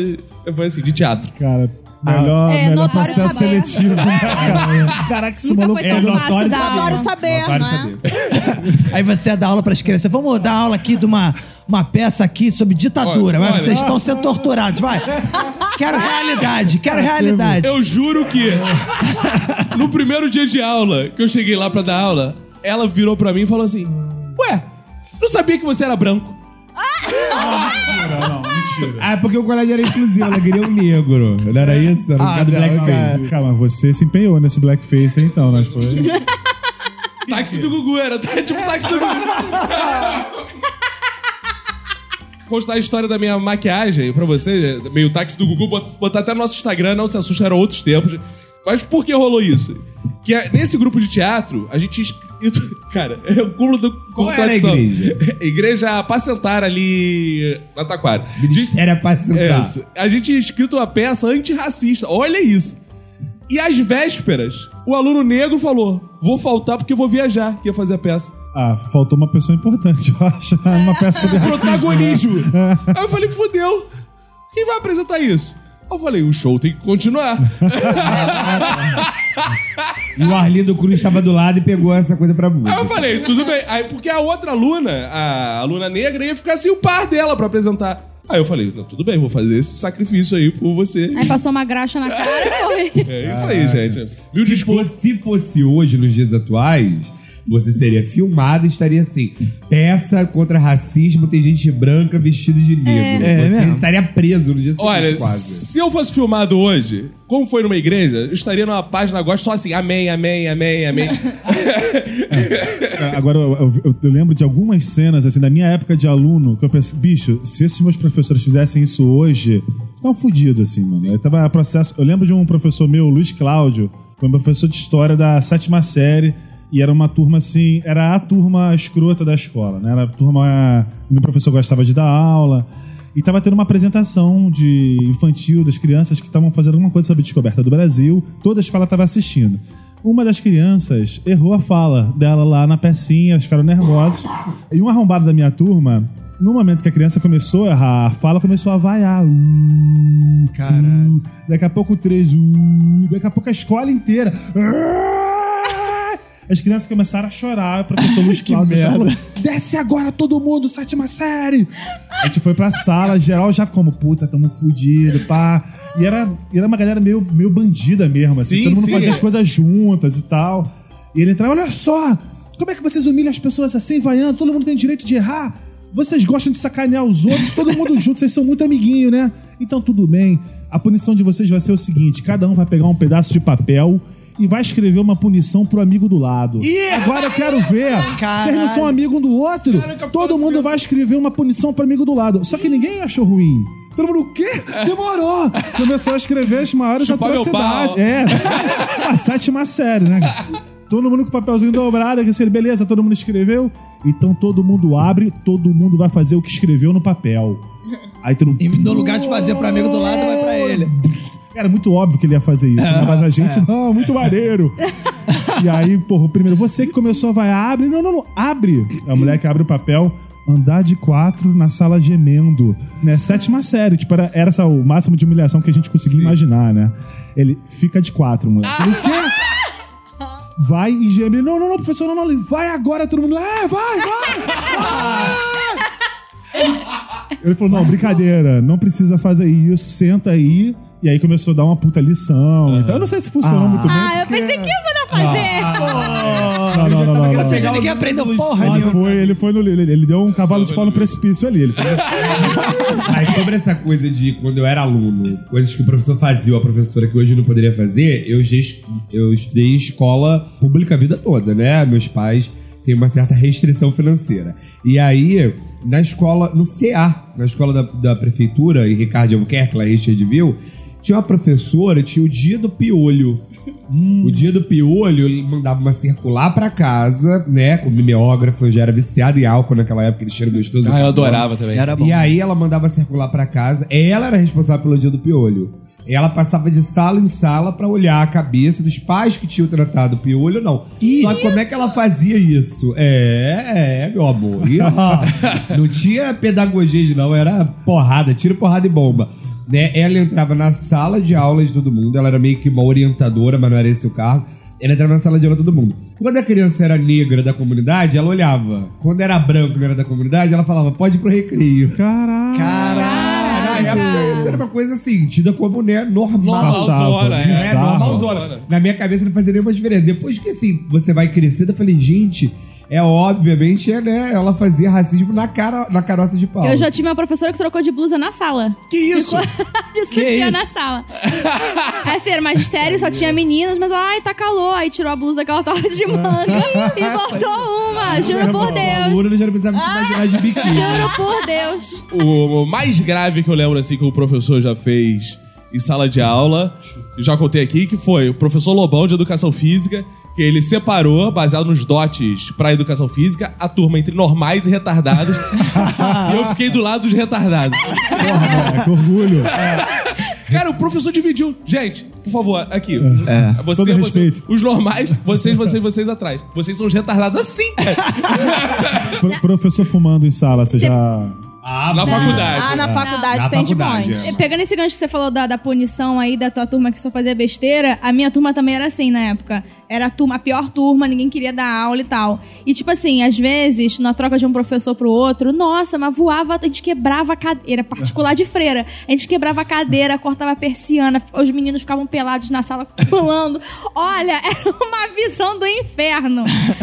Foi assim, de teatro. Cara, melhor, É, melhor notório passar saber. seletivo. né, cara? Caraca, esse maluco é notório saber. Adoro saber, Notório não é? saber. Aí você ia dar aula pras crianças. Vamos dar aula aqui de uma, uma peça aqui sobre ditadura. Olha, olha. vocês estão sendo torturados. Vai. Quero realidade, quero realidade. Eu juro que no primeiro dia de aula, que eu cheguei lá pra dar aula, ela virou pra mim e falou assim: Ué, não sabia que você era branco. Não, não, mentira. Ah, é porque o colégio era inclusivo, ela queria um negro. Não era isso? Era um Ah, cara do não, blackface. Calma, você se empenhou nesse blackface aí, então, nós foi. Táxi do Gugu era, tá? tipo táxi do Gugu. Contar a história da minha maquiagem pra você, meio táxi do Gugu, bot- botar até no nosso Instagram, não se assusta, eram outros tempos. Mas por que rolou isso? Que é- nesse grupo de teatro, a gente. Cara, é o cúmulo do Qual era a igreja? igreja Apacentar ali na Taquara. Era. Isso. A gente tinha escrito uma peça antirracista. Olha isso. E às vésperas, o aluno negro falou: Vou faltar porque vou viajar, que ia fazer a peça. Ah, faltou uma pessoa importante, eu acho. Uma peça sobre racismo. Protagonismo. né? Aí eu falei: Fudeu. Quem vai apresentar isso? Eu falei: O show tem que continuar. E o Arlindo Cruz estava do lado e pegou essa coisa pra Aí eu falei: Tudo bem. Aí, porque a outra aluna, a aluna negra, ia ficar assim o par dela pra apresentar. Aí eu falei: Não, tudo bem, vou fazer esse sacrifício aí por você. Aí passou uma graxa na cara e foi. É isso aí, gente. Viu? Se Desculpa. fosse, se fosse hoje, nos dias atuais, Você seria filmado e estaria assim: peça contra racismo, tem gente branca vestida de negro. É você mesmo? estaria preso no dia seguinte, Olha, quase. se eu fosse filmado hoje, como foi numa igreja, eu estaria numa página gosto só assim, amém, amém, amém, amém. Agora, eu, eu- eu lembro de algumas cenas, assim, da minha época de aluno, que eu pensei, bicho, se esses meus professores fizessem isso hoje, estão fodidos, assim, mano. Eu, tava processo, eu lembro de um professor meu, Luiz Cláudio, foi um professor de história da sétima série, e era uma turma, assim, era a turma escrota da escola, né? Era a turma... Meu professor gostava de dar aula, e tava tendo uma apresentação de infantil das crianças que estavam fazendo alguma coisa sobre a descoberta do Brasil. Toda a escola estava assistindo. Uma das crianças errou a fala dela lá na pecinha, ficaram nervosos. E um arrombado da minha turma, no momento que a criança começou a errar a fala, começou a vaiar. Uh, Caralho. uh. Daqui a pouco três. Uh, daqui a pouco a escola inteira. Ah! As crianças começaram a chorar. O professor Luiz Cláudio falou: Desce agora todo mundo, sétima série. A gente foi pra sala, geral já como, puta, tamo fudido, pá. E era, era uma galera meio, meio bandida mesmo, assim. Sim, todo mundo sim. fazia as coisas juntas e tal. E ele entrava, olha só, como é que vocês humilham as pessoas assim, vaiando? Todo mundo tem direito de errar. Vocês gostam de sacanear os outros, todo mundo junto, vocês são muito amiguinho, né? Então tudo bem. A punição de vocês vai ser o seguinte: cada um vai pegar um pedaço de papel e vai escrever uma punição pro amigo do lado. Agora eu quero ver. Vocês não são amigo um do outro? Caraca, Todo mundo vai escrever uma punição pro amigo do lado. Só que ninguém achou ruim. Todo mundo, o quê? Demorou! Começou a escrever as maiores Chupar atrocidades. É, a sétima série, né? cara? Todo mundo com papelzinho dobrado, que assim, beleza, todo mundo escreveu. Então todo mundo abre, todo mundo vai fazer o que escreveu no papel. Aí todo mundo. E no lugar de fazer pro amigo do lado, vai pra ele. Era muito óbvio que ele ia fazer isso, né? mas a gente, não, muito maneiro. e aí, porra, o primeiro, você que começou vai, abre, não, não, não, abre. A mulher que abre o papel, andar de quatro na sala gemendo, né? Sétima série, tipo, era, era essa, o máximo de humilhação que a gente conseguia imaginar, né? Ele fica de quatro, moleque. Ele, o quê? Vai e geme. Não, não, não, professor, não, não. Ele, Vai agora, todo mundo. É, vai, vai. Ele falou: não, brincadeira, não precisa fazer isso, senta aí. E aí começou a dar uma puta lição. Então eu não sei se funcionou muito bem. Ah, eu pensei que ia mandar fazer. Não, não, não, não. Ou seja, ninguém aprendeu porra Ele nenhuma. foi, ele foi no. Ele, ele deu um cavalo de pau no precipício ali. Ele foi, Mas sobre essa coisa de quando eu era aluno, coisas que o professor fazia ou a professora que hoje não poderia fazer, eu, eu estudei em escola pública a vida toda, né? Meus pais têm uma certa restrição financeira. E aí, na escola, no CA, na escola da, da prefeitura, em Ricardo Albuquerque, lá em Richardville, tinha uma professora, tinha o dia do piolho. O dia do piolho, ele mandava uma circular pra casa, né? Com mimeógrafo, eu já era viciado em álcool naquela época, ele cheiro gostoso. Ah, eu adorava também. Era bom. E aí ela mandava circular pra casa. Ela era responsável pelo dia do piolho. Ela passava de sala em sala pra olhar a cabeça dos pais que tinham tratado o piolho, não. Só que como é que ela fazia isso? É, é, meu amor. Isso. não tinha pedagogia, não. Era porrada, tiro, porrada e bomba. Né? Ela entrava na sala de aulas de todo mundo. Ela era meio que uma orientadora, mas não era esse o cargo. Ela entrava na sala de aula de todo mundo. Quando a criança era negra da comunidade, ela olhava. Quando era branco, não era da comunidade, ela falava, pode ir pro recreio. Caralho. Na época, isso era uma coisa assim, tida como né, normal. Normalzona, é. É, bizarro. normalzona. Na minha cabeça não fazia nenhuma diferença. Depois que assim, você vai crescendo, eu falei, gente, é obviamente, é, né? Ela fazia racismo na, cara, na caroça de pau. Eu já tive uma professora que trocou de blusa na sala. Que isso? Ficou de sutiã na sala. É sério, magistério só tinha meninas, mas ela, ai, tá calor. Aí tirou a blusa que ela tava de manga e botou uma. Juro por Deus. Aluno, já não precisava se imaginar de biquíni. Juro por Deus. O, o mais grave que eu lembro, assim, que o professor já fez em sala de aula, já contei aqui, que foi o professor Lobão de Educação Física, que ele separou, baseado nos dotes pra Educação Física, a turma entre normais e retardados. e eu fiquei do lado dos retardados. Porra, moleque, que orgulho. Cara, o professor dividiu. Gente, por favor, aqui. É. Você, Todo você- respeito. os normais, vocês, vocês, vocês atrás. Vocês são os retardados assim, cara. Pro- professor fumando em sala, você já. Ah, Na faculdade. Ah, na faculdade Na tem de faculdade, monte. é. Pegando esse gancho que você falou da, da punição aí da tua turma que só fazia besteira, a minha turma também era assim na época. Era a, turma, a pior turma, ninguém queria dar aula e tal. E tipo assim, às vezes, na troca de um professor pro outro, nossa, mas voava, a gente quebrava a cadeira, particular de freira. A gente quebrava a cadeira, cortava a persiana, os meninos ficavam pelados na sala pulando. Olha, era uma visão do inferno.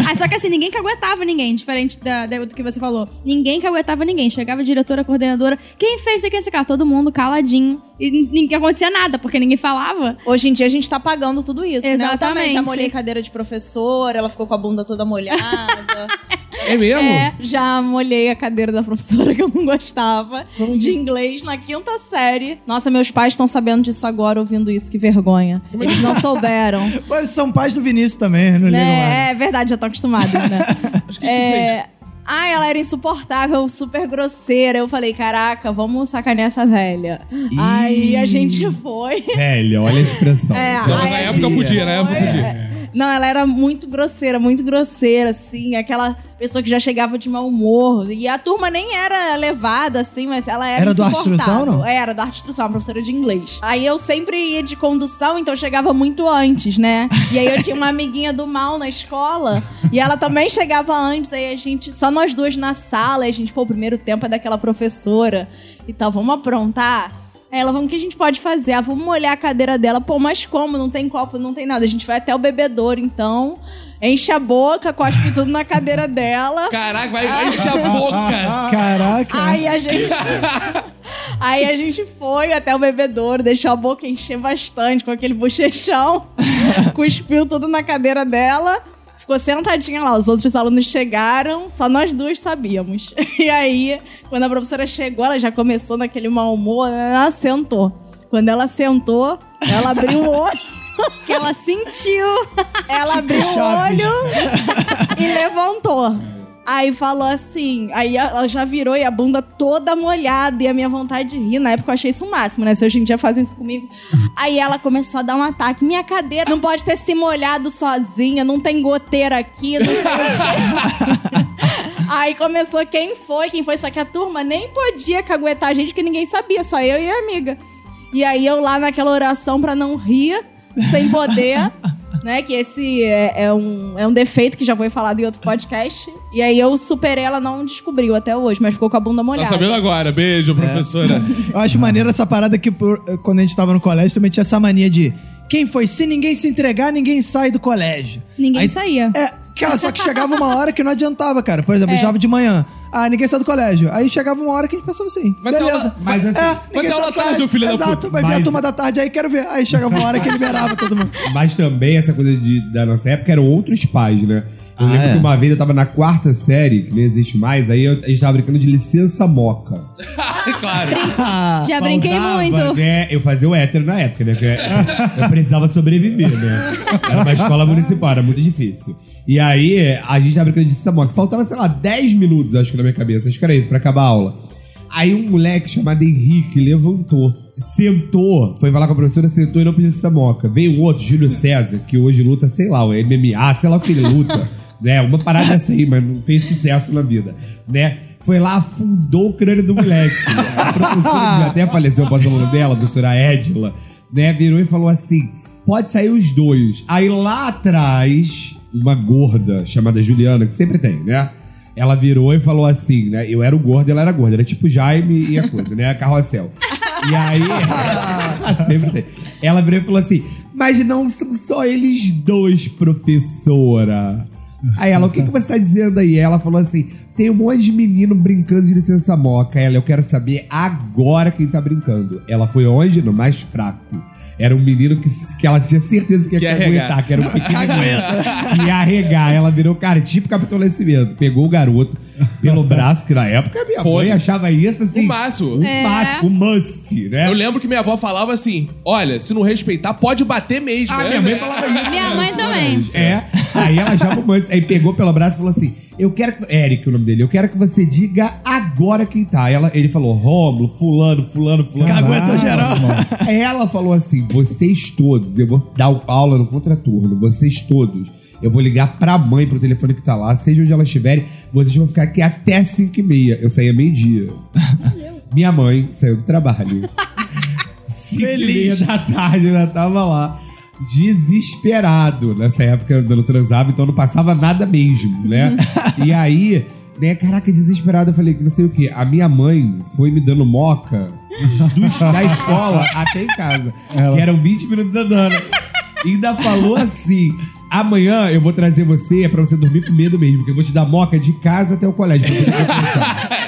Ah, só que assim, ninguém caguetava ninguém, diferente da, da- do que você falou. Ninguém caguetava ninguém. Chegava a diretora, a coordenadora, quem fez isso aqui, esse cara? Todo mundo caladinho. E ninguém acontecia nada, porque ninguém falava. Hoje em dia a gente tá pagando tudo isso, né? Eu também Exatamente. já molhei cadeira de professora, ela ficou com a bunda toda molhada. É mesmo? É, já molhei a cadeira da professora que eu não gostava de inglês na quinta série. Nossa, meus pais estão sabendo disso agora, ouvindo isso, que vergonha. Eles não souberam. Eles são pais do Vinícius também, não né? É verdade, já estão acostumados, né? Mas o que, que tu É... Ah, ela era insuportável, super grosseira. Eu falei, caraca, vamos sacanear essa velha. Aí a gente foi. Velha, olha a expressão. É? Já, aí na época podia, na época podia. Não, ela era muito grosseira, muito grosseira, assim. Aquela pessoa que já chegava de mau humor. E a turma nem era levada, assim, mas ela era Era do arte instrução, não? Era, do arte instrução, professora de inglês. Aí eu sempre ia de condução, então eu chegava muito antes, né? E aí eu tinha uma amiguinha do mal na escola. E ela também chegava antes. Aí a gente, só nós duas na sala. E a gente, pô, o primeiro tempo é daquela professora. E tal, vamos aprontar. Aí ela, vamos, o que a gente pode fazer? Ah, vamos molhar a cadeira dela. Pô, mas como? Não tem copo, não tem nada. A gente vai até o bebedouro, então. Enche a boca, cospe tudo na cadeira dela. Caraca, vai, vai encher a boca. Caraca. Aí a gente. Aí a gente foi até o bebedouro, deixou a boca encher bastante com aquele bochechão, cuspiu tudo na cadeira dela. Ficou sentadinha lá, os outros alunos chegaram, só nós duas sabíamos. E aí, quando a professora chegou, ela já começou naquele mau humor, ela sentou. Quando ela sentou, ela abriu o olho, Que ela sentiu. ela abriu o olho e levantou. Aí falou assim, aí ela já virou e a bunda toda molhada e a minha vontade de rir. Na época eu achei isso o máximo, né? Se hoje em dia fazem isso comigo. Aí ela começou a dar um ataque. Minha cadeira não pode ter se molhado sozinha, não tem goteira aqui, não sei o quê. Aí começou quem foi, quem foi. Só que a turma nem podia caguetar a gente, porque ninguém sabia, só eu e a amiga. E aí eu lá naquela oração pra não rir, sem poder, né? Que esse é, é um, é um defeito que já foi falado em outro podcast. E aí eu superei, ela não descobriu até hoje, mas ficou com a bunda Tá molhada. sabendo agora. Beijo, professora. Eu acho maneiro essa parada que por- quando a gente tava no colégio também tinha essa mania de quem foi? Se ninguém se entregar, ninguém sai do colégio. Ninguém Aí- saía. É, cara, só que chegava uma hora que não adiantava, cara. Por exemplo, eu estava de manhã. Ah, ninguém sai do colégio. Aí chegava uma hora que a gente pensava assim, Vai ter beleza. aula- mas assim, é, vai ter aula tarde, colégio. ô filho da Exato, puta. vai vir a Mas- turma da tarde aí, quero ver. Aí chegava uma hora que liberava todo mundo. Mas também essa coisa de, da nossa época eram outros pais, né? Eu Ah, lembro é? que uma vez eu tava na quarta série, que nem existe mais, aí eu- a gente tava brincando de licença moca. claro. Já brinquei Faltava, muito. Né? Eu fazia o hétero na época, né? Porque eu precisava sobreviver, né? Era uma escola municipal, era muito difícil. E aí, a gente tava brincando de licença moca. Faltava, sei lá, 10 minutos, acho que na minha cabeça. Acho que era isso, pra acabar a aula. Aí um moleque chamado Henrique levantou, sentou, foi falar com a professora, sentou e não pediu essa moca. Veio um outro, Júlio César, que hoje luta, sei lá, o MMA, sei lá o que ele luta. Né? Uma parada aí, mas não fez sucesso na vida. Né? Foi lá, afundou o crânio do moleque. A professora que até faleceu, o nome dela, a professora Edila, né? Virou e falou assim: pode sair os dois. Aí lá atrás, uma gorda chamada Juliana, que sempre tem, né? Ela virou e falou assim, né? Eu era o gordo, ela era gorda. Era tipo Jaime e a coisa, né? A carrossel. E aí, sempre tem. Ela virou e falou assim: Mas não são só eles dois, professora. Aí ela, o que, que você tá dizendo aí? Ela falou assim: tem um monte de menino brincando de licença moca. Ela, eu quero saber agora quem tá brincando. Ela foi onde? No mais fraco. Era um menino que, que ela tinha certeza que ia Que aguentar, que era um pequenininho. que ia arregar. Ela virou, cara, tipo Capitão Nascimento. Pegou o garoto pelo braço, que na época minha Foi. mãe achava isso assim. O máximo. Um É. máximo, um must, né? Eu lembro que minha avó falava assim: olha, se não respeitar, pode bater mesmo. Ah, né? minha mãe falava isso. Minha mãe também. É. Aí ela já o Aí pegou pelo braço e falou assim: Eu quero que. Eric, o nome dele, eu quero que você diga agora quem tá. Ela, ele falou: Rômulo, fulano, fulano, fulano. Cagueta geral. Ela falou assim: vocês todos, eu vou dar aula no contraturno, vocês todos. Eu vou ligar pra mãe, pro telefone que tá lá, seja onde elas estiverem, vocês vão ficar aqui até 5 e meia. Eu saía meio-dia. Minha mãe saiu do trabalho. 5 e meia da tarde, ainda tava lá. Desesperado. Nessa época eu não transava, então não passava nada mesmo, né? e aí, né, caraca, desesperado, eu falei que não sei o quê. A minha mãe foi me dando moca dos- da escola até em casa. Que eram 20 minutos andando. E ainda falou assim: amanhã eu vou trazer você, é pra você dormir com medo mesmo, porque eu vou te dar moca de casa até o colégio. pra você poder pensar."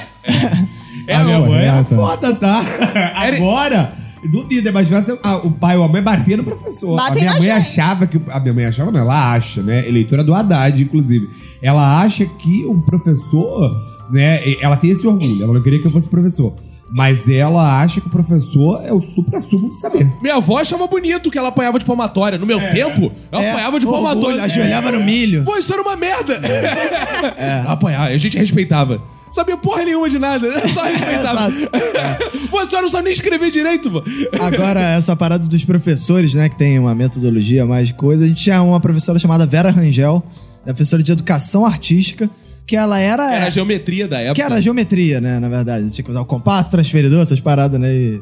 É, a minha amor, mãe é, era foda, tá? Agora, duvido, é mais fácil ah, o pai ou a mãe bater no professor. Batem a minha na mãe gente. achava que. A minha mãe achava, não, ela acha, né? Eleitora do Haddad, inclusive. Ela acha que o professor, né? Ela tem esse orgulho, ela não queria que eu fosse professor. Mas ela acha que o professor é o supra-sumo do saber. Minha avó achava bonito que ela apanhava de palmatória. No meu tempo, eu É, apanhava de orgulho, palmatória. ajoelhava no milho. Pô, isso era uma merda. Apanhar, a gente respeitava. Sabia porra nenhuma de nada, só respeitava. Você não sabe nem escrever direito, pô. Agora, essa parada dos professores, né, que tem uma metodologia, mais coisa. A gente tinha uma professora chamada Vera Rangel, professora de educação artística, que ela era. Era a geometria da época. que era geometria, né, na verdade. Tinha que usar o compasso, transferidor, essas paradas, né? E,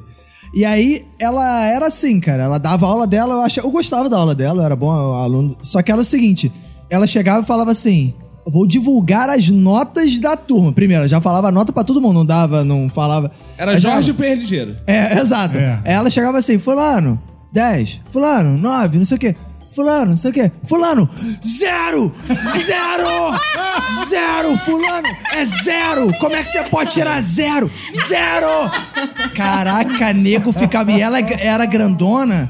e aí, ela era assim, cara. Ela dava aula dela, eu, achava, eu gostava da aula dela, eu era bom aluno. Só que era o seguinte: ela chegava e falava assim. "Eu Vou divulgar as notas da turma. Primeiro, ela já falava nota pra todo mundo, não dava, não falava. Era Ela Jorge chegava- Perra Ligeiro. é, exato. É. Ela chegava assim, fulano, 10, fulano, 9, não sei o quê. Fulano, não sei o quê. Fulano, zero! Zero! Zero! Fulano, é zero! Como é que você pode tirar zero? Zero! Caraca, nego ficava... E ela era grandona.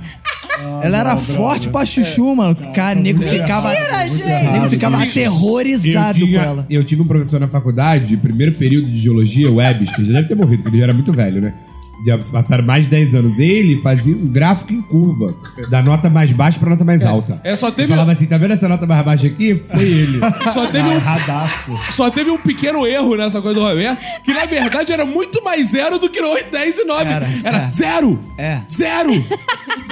Ela era forte pra chuchu, mano. Cara, nego ficava... Mentira, gente. Nego ficava aterrorizado eu, tinha- com ela. eu tive um professor na faculdade, primeiro período de geologia, o Ebs, que já deve ter morrido, porque ele já era muito velho, né? Já se passaram mais de 10 anos. Ele fazia um gráfico em curva, da nota mais baixa pra nota mais alta. É, só teve- Ele falava assim, tá vendo essa nota mais baixa aqui? Foi ele. Só teve, um, Erradaço. só teve um pequeno erro nessa coisa do Roberto, que na verdade era muito mais zero do que 8, 10 e 9. Era, Era, é. zero! É. Zero!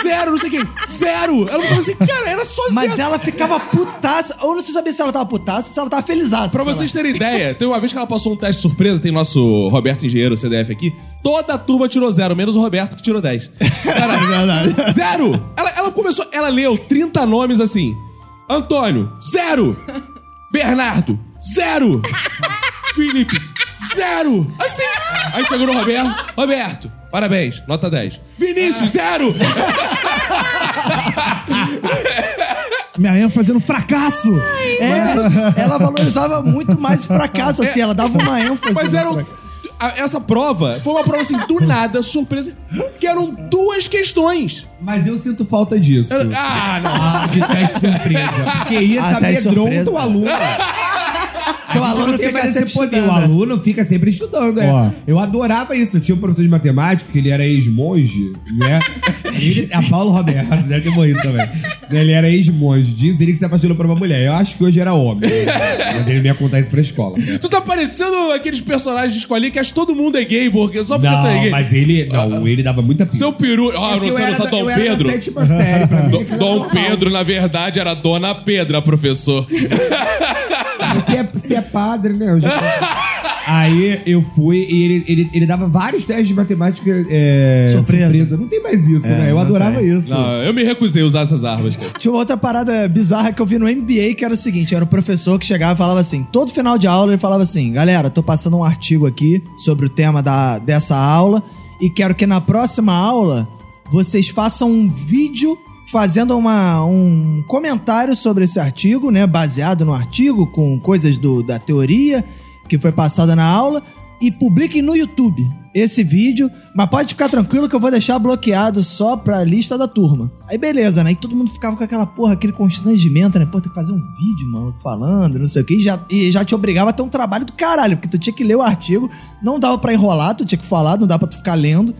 Zero, não sei quem. Zero! Ela ficava assim, cara, era só Mas zero. ela ficava putaça. Ou não sei saber se ela tava putaça ou se ela tava felizaça. Pra vocês terem ideia, tem uma vez que ela passou um teste surpresa, tem nosso Roberto Engenheiro, CDF aqui, toda a turma tirou zero, menos o Roberto que tirou 10. Cara, zero! Ela, ela começou, ela leu 30 nomes assim. Antônio, zero! Bernardo, zero! Felipe, zero! Assim! Aí chegou no Roberto, Roberto, parabéns, nota 10. Vinícius, zero! Minha ênfase no fracasso. É, ela valorizava muito mais o fracasso, assim, ela dava uma ênfase. Mas eram. A- Essa prova foi uma prova assim, do nada, surpresa, que eram duas questões. Mas eu sinto falta disso. Era- Ah, não. Ah, de teste surpresa. Porque isso Ah, teste amedronta surpresa. o aluno. Porque o aluno Não tem fica mais sempre esse poder. estudando. O aluno fica sempre estudando, é. Ó. Eu adorava isso. Eu tinha um professor de matemática, que ele era ex-monge, né? Ele, a Paulo Roberto, deve ter morrido também. Ele era ex-monge. Diz ele que se apaixonou por uma mulher. Eu acho que hoje era homem. Mas ele não ia contar isso pra escola. Tu tá parecendo aqueles personagens de escolinha que acha que todo mundo é gay, porque só porque tu é Não, gay. mas ele. Não, ele dava muita pista. Seu peru. Ah, não Eu sei, não da- Dom eu era da Pedro. sétima série, pra mim, Dom. Pedro, na verdade, era Dona Pedra, professor. Você é, é padre, né? Eu já- Aí eu fui e ele, ele, ele dava vários testes de matemática é, Surpresa. Não tem mais isso, É, né? Eu adorava tem. isso. Não, eu me recusei a usar essas armas, cara. Tinha uma outra parada bizarra que eu vi no MBA, que era o seguinte: era o professor que chegava e falava assim, todo final de aula ele falava assim, galera, tô passando um artigo aqui sobre o tema da, dessa aula e quero que na próxima aula vocês façam um vídeo fazendo uma, um comentário sobre esse artigo, né? Baseado no artigo, com coisas do, da teoria que foi passada na aula e publiquem no YouTube esse vídeo, mas pode ficar tranquilo que eu vou deixar bloqueado só pra lista da turma. Aí beleza, né? E todo mundo ficava com aquela porra, aquele constrangimento, né? Pô, tem que fazer um vídeo, mano, falando, não sei o quê. E já, e já te obrigava a ter um trabalho do caralho, porque tu tinha que ler o artigo, não dava pra enrolar, tu tinha que falar, não dava pra tu ficar lendo.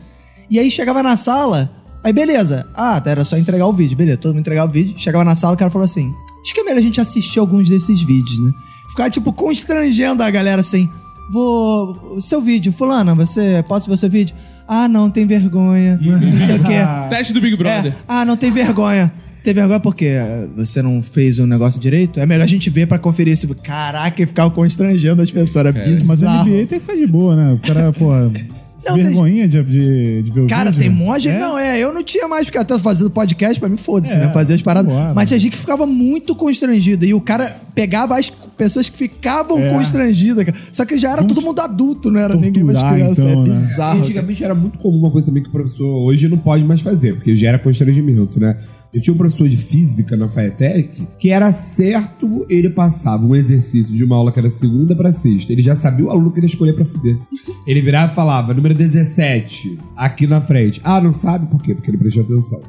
E aí chegava na sala, aí beleza. Ah, tá, era só entregar o vídeo, beleza, todo mundo entregava o vídeo. Chegava na sala, o cara falou assim: Acho que é melhor a gente assistir alguns desses vídeos, né? Ficava, tipo, constrangendo a galera assim. Vou. Seu vídeo, fulana, você. Posso ver seu vídeo? Ah, não, tem vergonha. Não sei o quê. Teste do Big Brother. É, ah, não tem vergonha. Ter vergonha porque você não fez o negócio direito? É melhor a gente ver pra conferir se. Caraca, e ficar constrangendo as pessoas. Era Mas a bizarro. NBA tem que fazer de boa, né? O cara, pô, Não, tem- vergonhinha de, de, de ver o Cara, vídeo. tem um monte de gente. É? Não, é, eu não tinha mais, porque até fazendo podcast, pra mim, foda-se, É, né? Fazer as paradas. vambora. Mas tinha gente que ficava muito constrangida. E o cara pegava as pessoas que ficavam É. constrangidas, cara. Só que já era todo mundo adulto, não era ninguém mais criança. então, é né? bizarro. Antigamente era muito comum uma coisa também que o professor hoje não pode mais fazer, porque já era constrangimento, né? Eu tinha um professor de física na FAETEC que era certo, ele passava um exercício de uma aula que era segunda pra sexta. Ele já sabia o aluno que ele ia escolher pra fuder. Ele virava e falava, número 17, aqui na frente. Ah, não sabe por quê? Porque ele prestou atenção.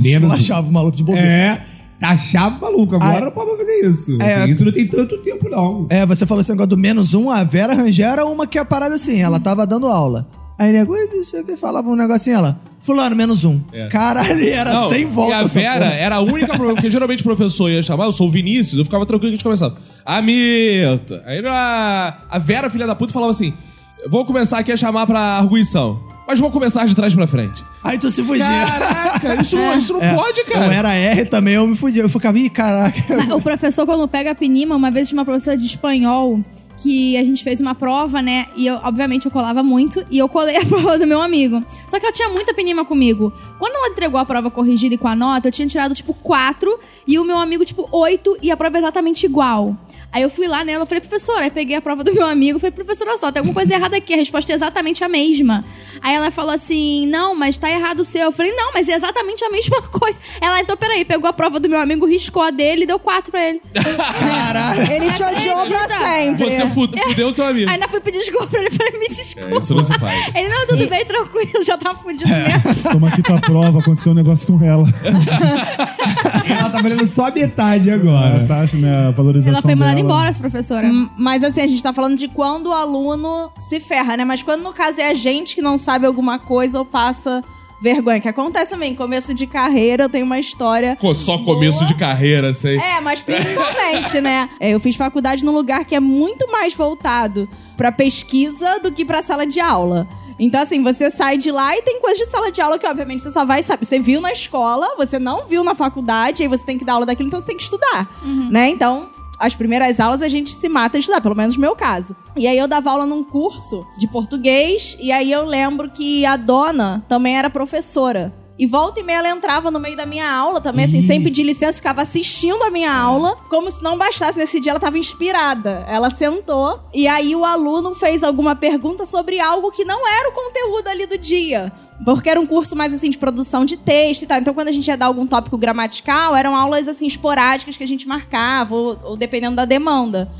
Menos um. achava o maluco de bobeira. É, o maluco. Agora Ah, não pode fazer isso. é. Assim, isso não tem tanto tempo, não. É, você falou esse negócio do menos um, a Vera Rangel era uma que é a parada assim, ela tava dando aula. Aí nego, "Ui, não sei o que, falava um negocinho, ela, fulano, menos um. Caralho, era Não, sem volta. E a Vera porra. era a única problema, porque geralmente o professor ia chamar, eu sou o Vinícius, eu ficava tranquilo que a gente começava. Amita. Aí a, a Vera, filha da puta, falava assim: "Eu vou começar aqui a chamar pra arguição. Mas vou começar de trás pra frente. Aí tu se fudia. Caraca, isso não, isso não É, pode, Eu cara. era R também, eu me fudia. Eu ficava, ih, caraca. O professor, quando pega a penima, uma vez tinha uma professora de espanhol que a gente fez uma prova, né? E eu, obviamente, eu colava muito e eu colei a prova do meu amigo. Só que ela tinha muita penima comigo. Quando ela entregou a prova corrigida e com a nota, eu tinha tirado, tipo, 4 e o meu amigo, tipo, 8 e a prova exatamente igual. Aí eu fui lá nela, falei, professora, aí peguei a prova do meu amigo, falei, professora, olha só, tem alguma coisa errada aqui, a resposta é exatamente a mesma. Aí ela falou assim, não, mas tá errado o seu. Eu falei, não, mas é exatamente a mesma coisa. Ela, então, peraí, pegou a prova do meu amigo, riscou a dele e deu 4 pra ele. Caralho. Ele te odiou pra sempre. Você fude- fudeu seu amigo. Aí ainda fui pedir desculpa pra ele, falei, me desculpa. É, isso não se faz. Ele, não, tudo bem, tranquilo, já tá fudido mesmo. Toma aqui tua prova, aconteceu um negócio com ela. Ela tá valendo só a metade A agora. taxa, né? A valorização Ela foi mandada dela. Embora, essa professora. Hum, Mas assim, a gente tá falando de quando o aluno se ferra, né? Mas quando no caso é a gente que não sabe alguma coisa ou passa vergonha, que acontece também, começo de carreira, eu tenho uma história. Pô, só começo boa. de carreira, sei. É, mas principalmente, né? É, Eu fiz faculdade num lugar que é muito mais voltado pra pesquisa do que pra sala de aula. Então, assim, você sai de lá e tem coisas de sala de aula que, obviamente, você só vai saber. Você viu na escola, você não viu na faculdade, aí você tem que dar aula daquilo, então você tem que estudar, né? Então, as primeiras aulas a gente se mata a estudar, pelo menos no meu caso. E aí eu dava aula num curso de português, e aí eu lembro que a dona também era professora. E volta e meia ela entrava no meio da minha aula também, assim, sem pedir licença, ficava assistindo a minha aula, como se não bastasse. Nesse dia ela tava inspirada. Ela sentou e aí o aluno fez alguma pergunta sobre algo que não era o conteúdo ali do dia. Porque era um curso mais assim de produção de texto e tal. Então, quando a gente ia dar algum tópico gramatical, eram aulas assim esporádicas que a gente marcava, ou, ou dependendo da demanda.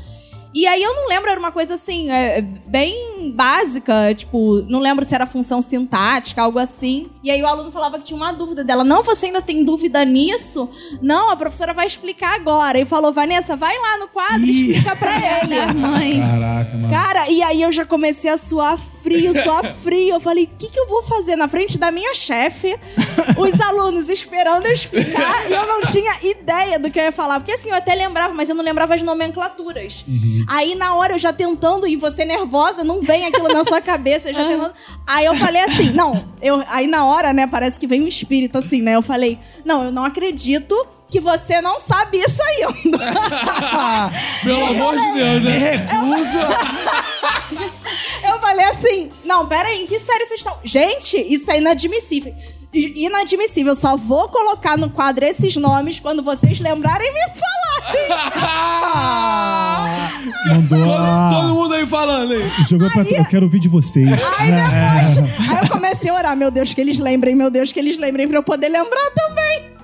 E aí eu não lembro, era uma coisa assim, é, bem básica, tipo, não lembro se era função sintática, algo assim. E aí o aluno falava que tinha uma dúvida dela. Não, você ainda tem dúvida nisso? Não, a professora vai explicar agora. E falou, Vanessa, vai lá no quadro e explica pra ele. Da mãe. Caraca, mano. Cara, e aí eu já comecei a suar frio, suar frio. Eu falei, o que, que eu vou fazer na frente da minha chefe? Os alunos esperando eu explicar e eu não tinha ideia do que eu ia falar. Porque assim, eu até lembrava, mas eu não lembrava as nomenclaturas. Aí na hora eu já tentando, e você nervosa, não vem aquilo na sua cabeça, eu já tentando. Aí eu falei assim, não, eu, aí na hora, né, parece que vem um espírito assim, né? Eu falei, não, eu não acredito que você não sabe isso ainda. Pelo amor de Deus, Me né? recuso. Eu falei assim, não, peraí, em que série vocês estão? Gente, isso é inadmissível. Inadmissível, eu só vou colocar no quadro esses nomes quando vocês lembrarem e me falarem. Todo, todo mundo aí falando aí. Jogou pra... Eu quero ouvir de vocês. Aí depois, aí eu comecei a orar, meu Deus, que eles lembrem, meu Deus, que eles lembrem pra eu poder lembrar também.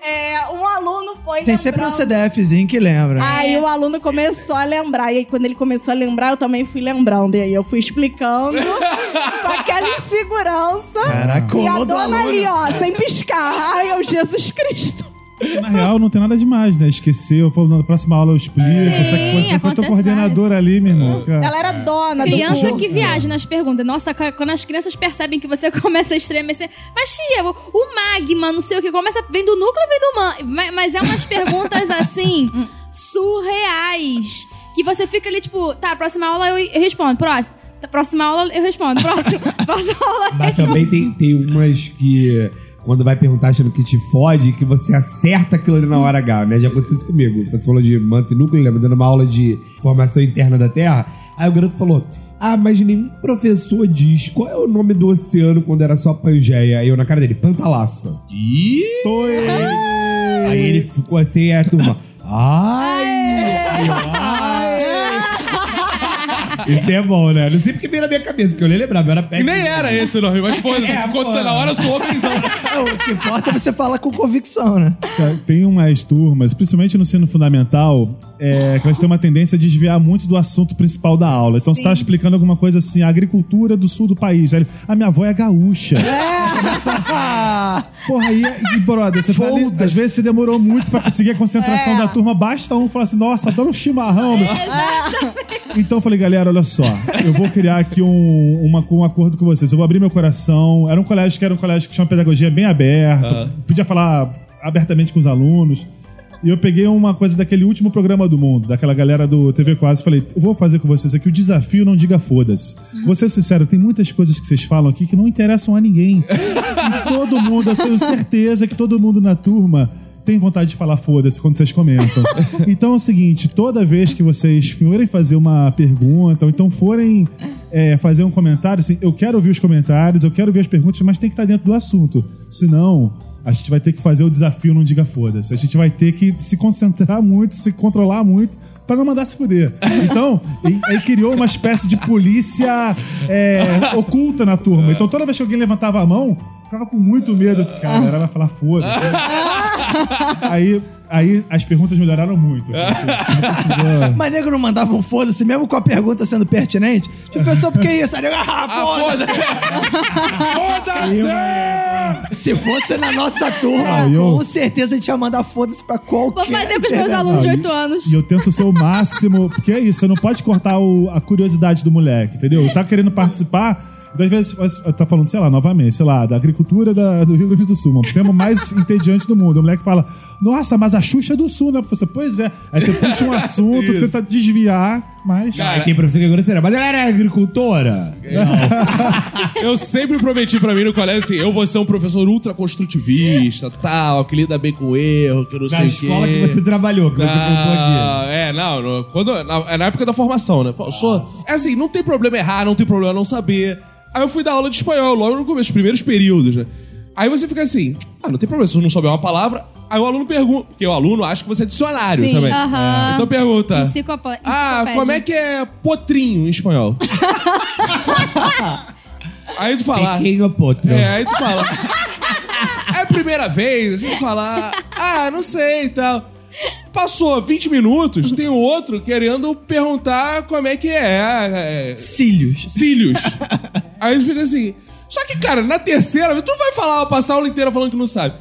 É, um aluno foi Tem sempre um. CDFzinho que lembra. Aí o aluno começou a lembrar. E aí, quando ele começou a lembrar, eu também fui lembrando. E aí eu fui explicando com aquela insegurança. Caraca, e a dona ali, ó, sem piscar. Ai, meu Jesus Cristo. Na real, não tem nada demais, né? Esqueceu, falou, na próxima aula eu explico. Sim, Só que foi- foi teu acontece coordenador ali, meu irmão. Cara. Ela era dona do Criança curso. que viaja nas perguntas. Nossa, quando as crianças percebem que você começa a estremecer. Mas, tia, o magma, não sei o que, começa. Vem do núcleo ou vem do man? Ma- Mas é umas perguntas assim, surreais. Que você fica ali, tipo, tá, próxima aula eu eu respondo. Próximo. Tá, Próxima aula eu respondo. Próximo. Próxima aula eu Mas respondo. também tem, tem umas que. Quando vai perguntar achando que te fode, que você acerta aquilo ali na hora H, né? Já aconteceu isso comigo. Você falou de manto e núcleo, lembra? Dando uma aula de formação interna da Terra. Aí o garoto falou: Ah, mas nenhum professor diz qual é o nome do oceano quando era só Pangeia. Aí eu na cara dele, Pantalassa. Ih! Aí ele ficou assim, e a turma. Ai! Aí eu, ai! Isso é bom, né? Não sei porque veio na minha cabeça, que eu nem lembrava, eu era E péssimo. nem era esse o nome, mas foda-se. É, ficou pô. na hora, eu sou homenzão. o que importa é você falar com convicção, né? Tem umas turmas, principalmente no ensino fundamental, é, que elas têm uma tendência a desviar muito do assunto principal da aula. Então você tá explicando alguma coisa assim, a agricultura do sul do país. Aí a minha avó é gaúcha. Porra, aí, e, brother, você tá ali, às vezes você demorou muito pra conseguir a concentração da turma, basta um falar assim, nossa, adoro um chimarrão. meu." Então eu falei, galera, olha só, eu vou criar aqui um, uma- um acordo com vocês. Eu vou abrir meu coração. Era um colégio que era um colégio que tinha uma pedagogia bem aberta, podia falar abertamente com os alunos. E eu peguei uma coisa daquele último programa do mundo, daquela galera do TV Quase, e falei, vou fazer com vocês aqui o desafio Não Diga Foda-se. Vou ser sincero, tem muitas coisas que vocês falam aqui que não interessam a ninguém. E todo mundo, eu tenho certeza que todo mundo na turma tem vontade de falar foda-se quando vocês comentam. Então é o seguinte, toda vez que vocês forem fazer uma pergunta, ou então forem é, fazer um comentário, assim, eu quero ouvir os comentários, eu quero ouvir as perguntas, mas tem que estar dentro do assunto. Senão, a gente vai ter que fazer o desafio Não Diga Foda-se. A gente vai ter que se concentrar muito, se controlar muito, pra não mandar se fuder. Então, aí criou uma espécie de polícia é, oculta na turma. Então, toda vez que alguém levantava a mão, ficava com muito medo. Esse cara Ela vai falar foda-se. Aí, aí as perguntas melhoraram muito. Assim, Mas nego não mandava um foda-se, mesmo com a pergunta sendo pertinente. Tipo, professor, por que isso? Aí nego, ah, Ah, foda-se. Foda-se! Se fosse na nossa turma, Ah, eu- com certeza a gente ia mandar foda-se pra qualquer. Vou fazer com os meus alunos de Ah, 8 anos. E eu tento ser o máximo, porque é isso, você não pode cortar o- a curiosidade do moleque, entendeu? Tá querendo participar. Às vezes você tá falando, sei lá, novamente, sei lá, da agricultura da- do Rio Grande do Sul, o tema mais entediante do mundo. O moleque fala, nossa, mas a Xuxa é do Sul, né, professor? Pois é. Aí você puxa um assunto, você tá desviar, mas. Aí tem professor que é grosseira, mas ela era agricultora. Eu sempre prometi pra mim no colégio assim: eu vou ser um professor ultra construtivista, tal, que lida bem com o erro, que não Na sei o escola quê. que você trabalhou, que você contou aqui. Ah, é, não, no- quando, na, é na época da formação, né? Pô, eu sou, é assim, não tem problema errar, não tem problema não saber. Aí eu fui dar aula de espanhol logo no começo, os primeiros períodos, né? Aí você fica assim, ah, não tem problema, se você não souber uma palavra. Aí o aluno pergunta, porque o aluno acha que você é dicionário Sim, também. aham. Então pergunta. Enciclopo- Ah, como é que é potrinho em espanhol? aí tu fala. Pequeno potro. É, aí tu fala. É a primeira vez, assim, tu fala. Ah, não sei e tal. Passou 20 minutos, tem outro querendo perguntar como é que é. é Cílios. cílios. Aí tu fica assim. Só que, cara, na terceira vez, tu não vai falar, passar a aula inteira falando que não sabe.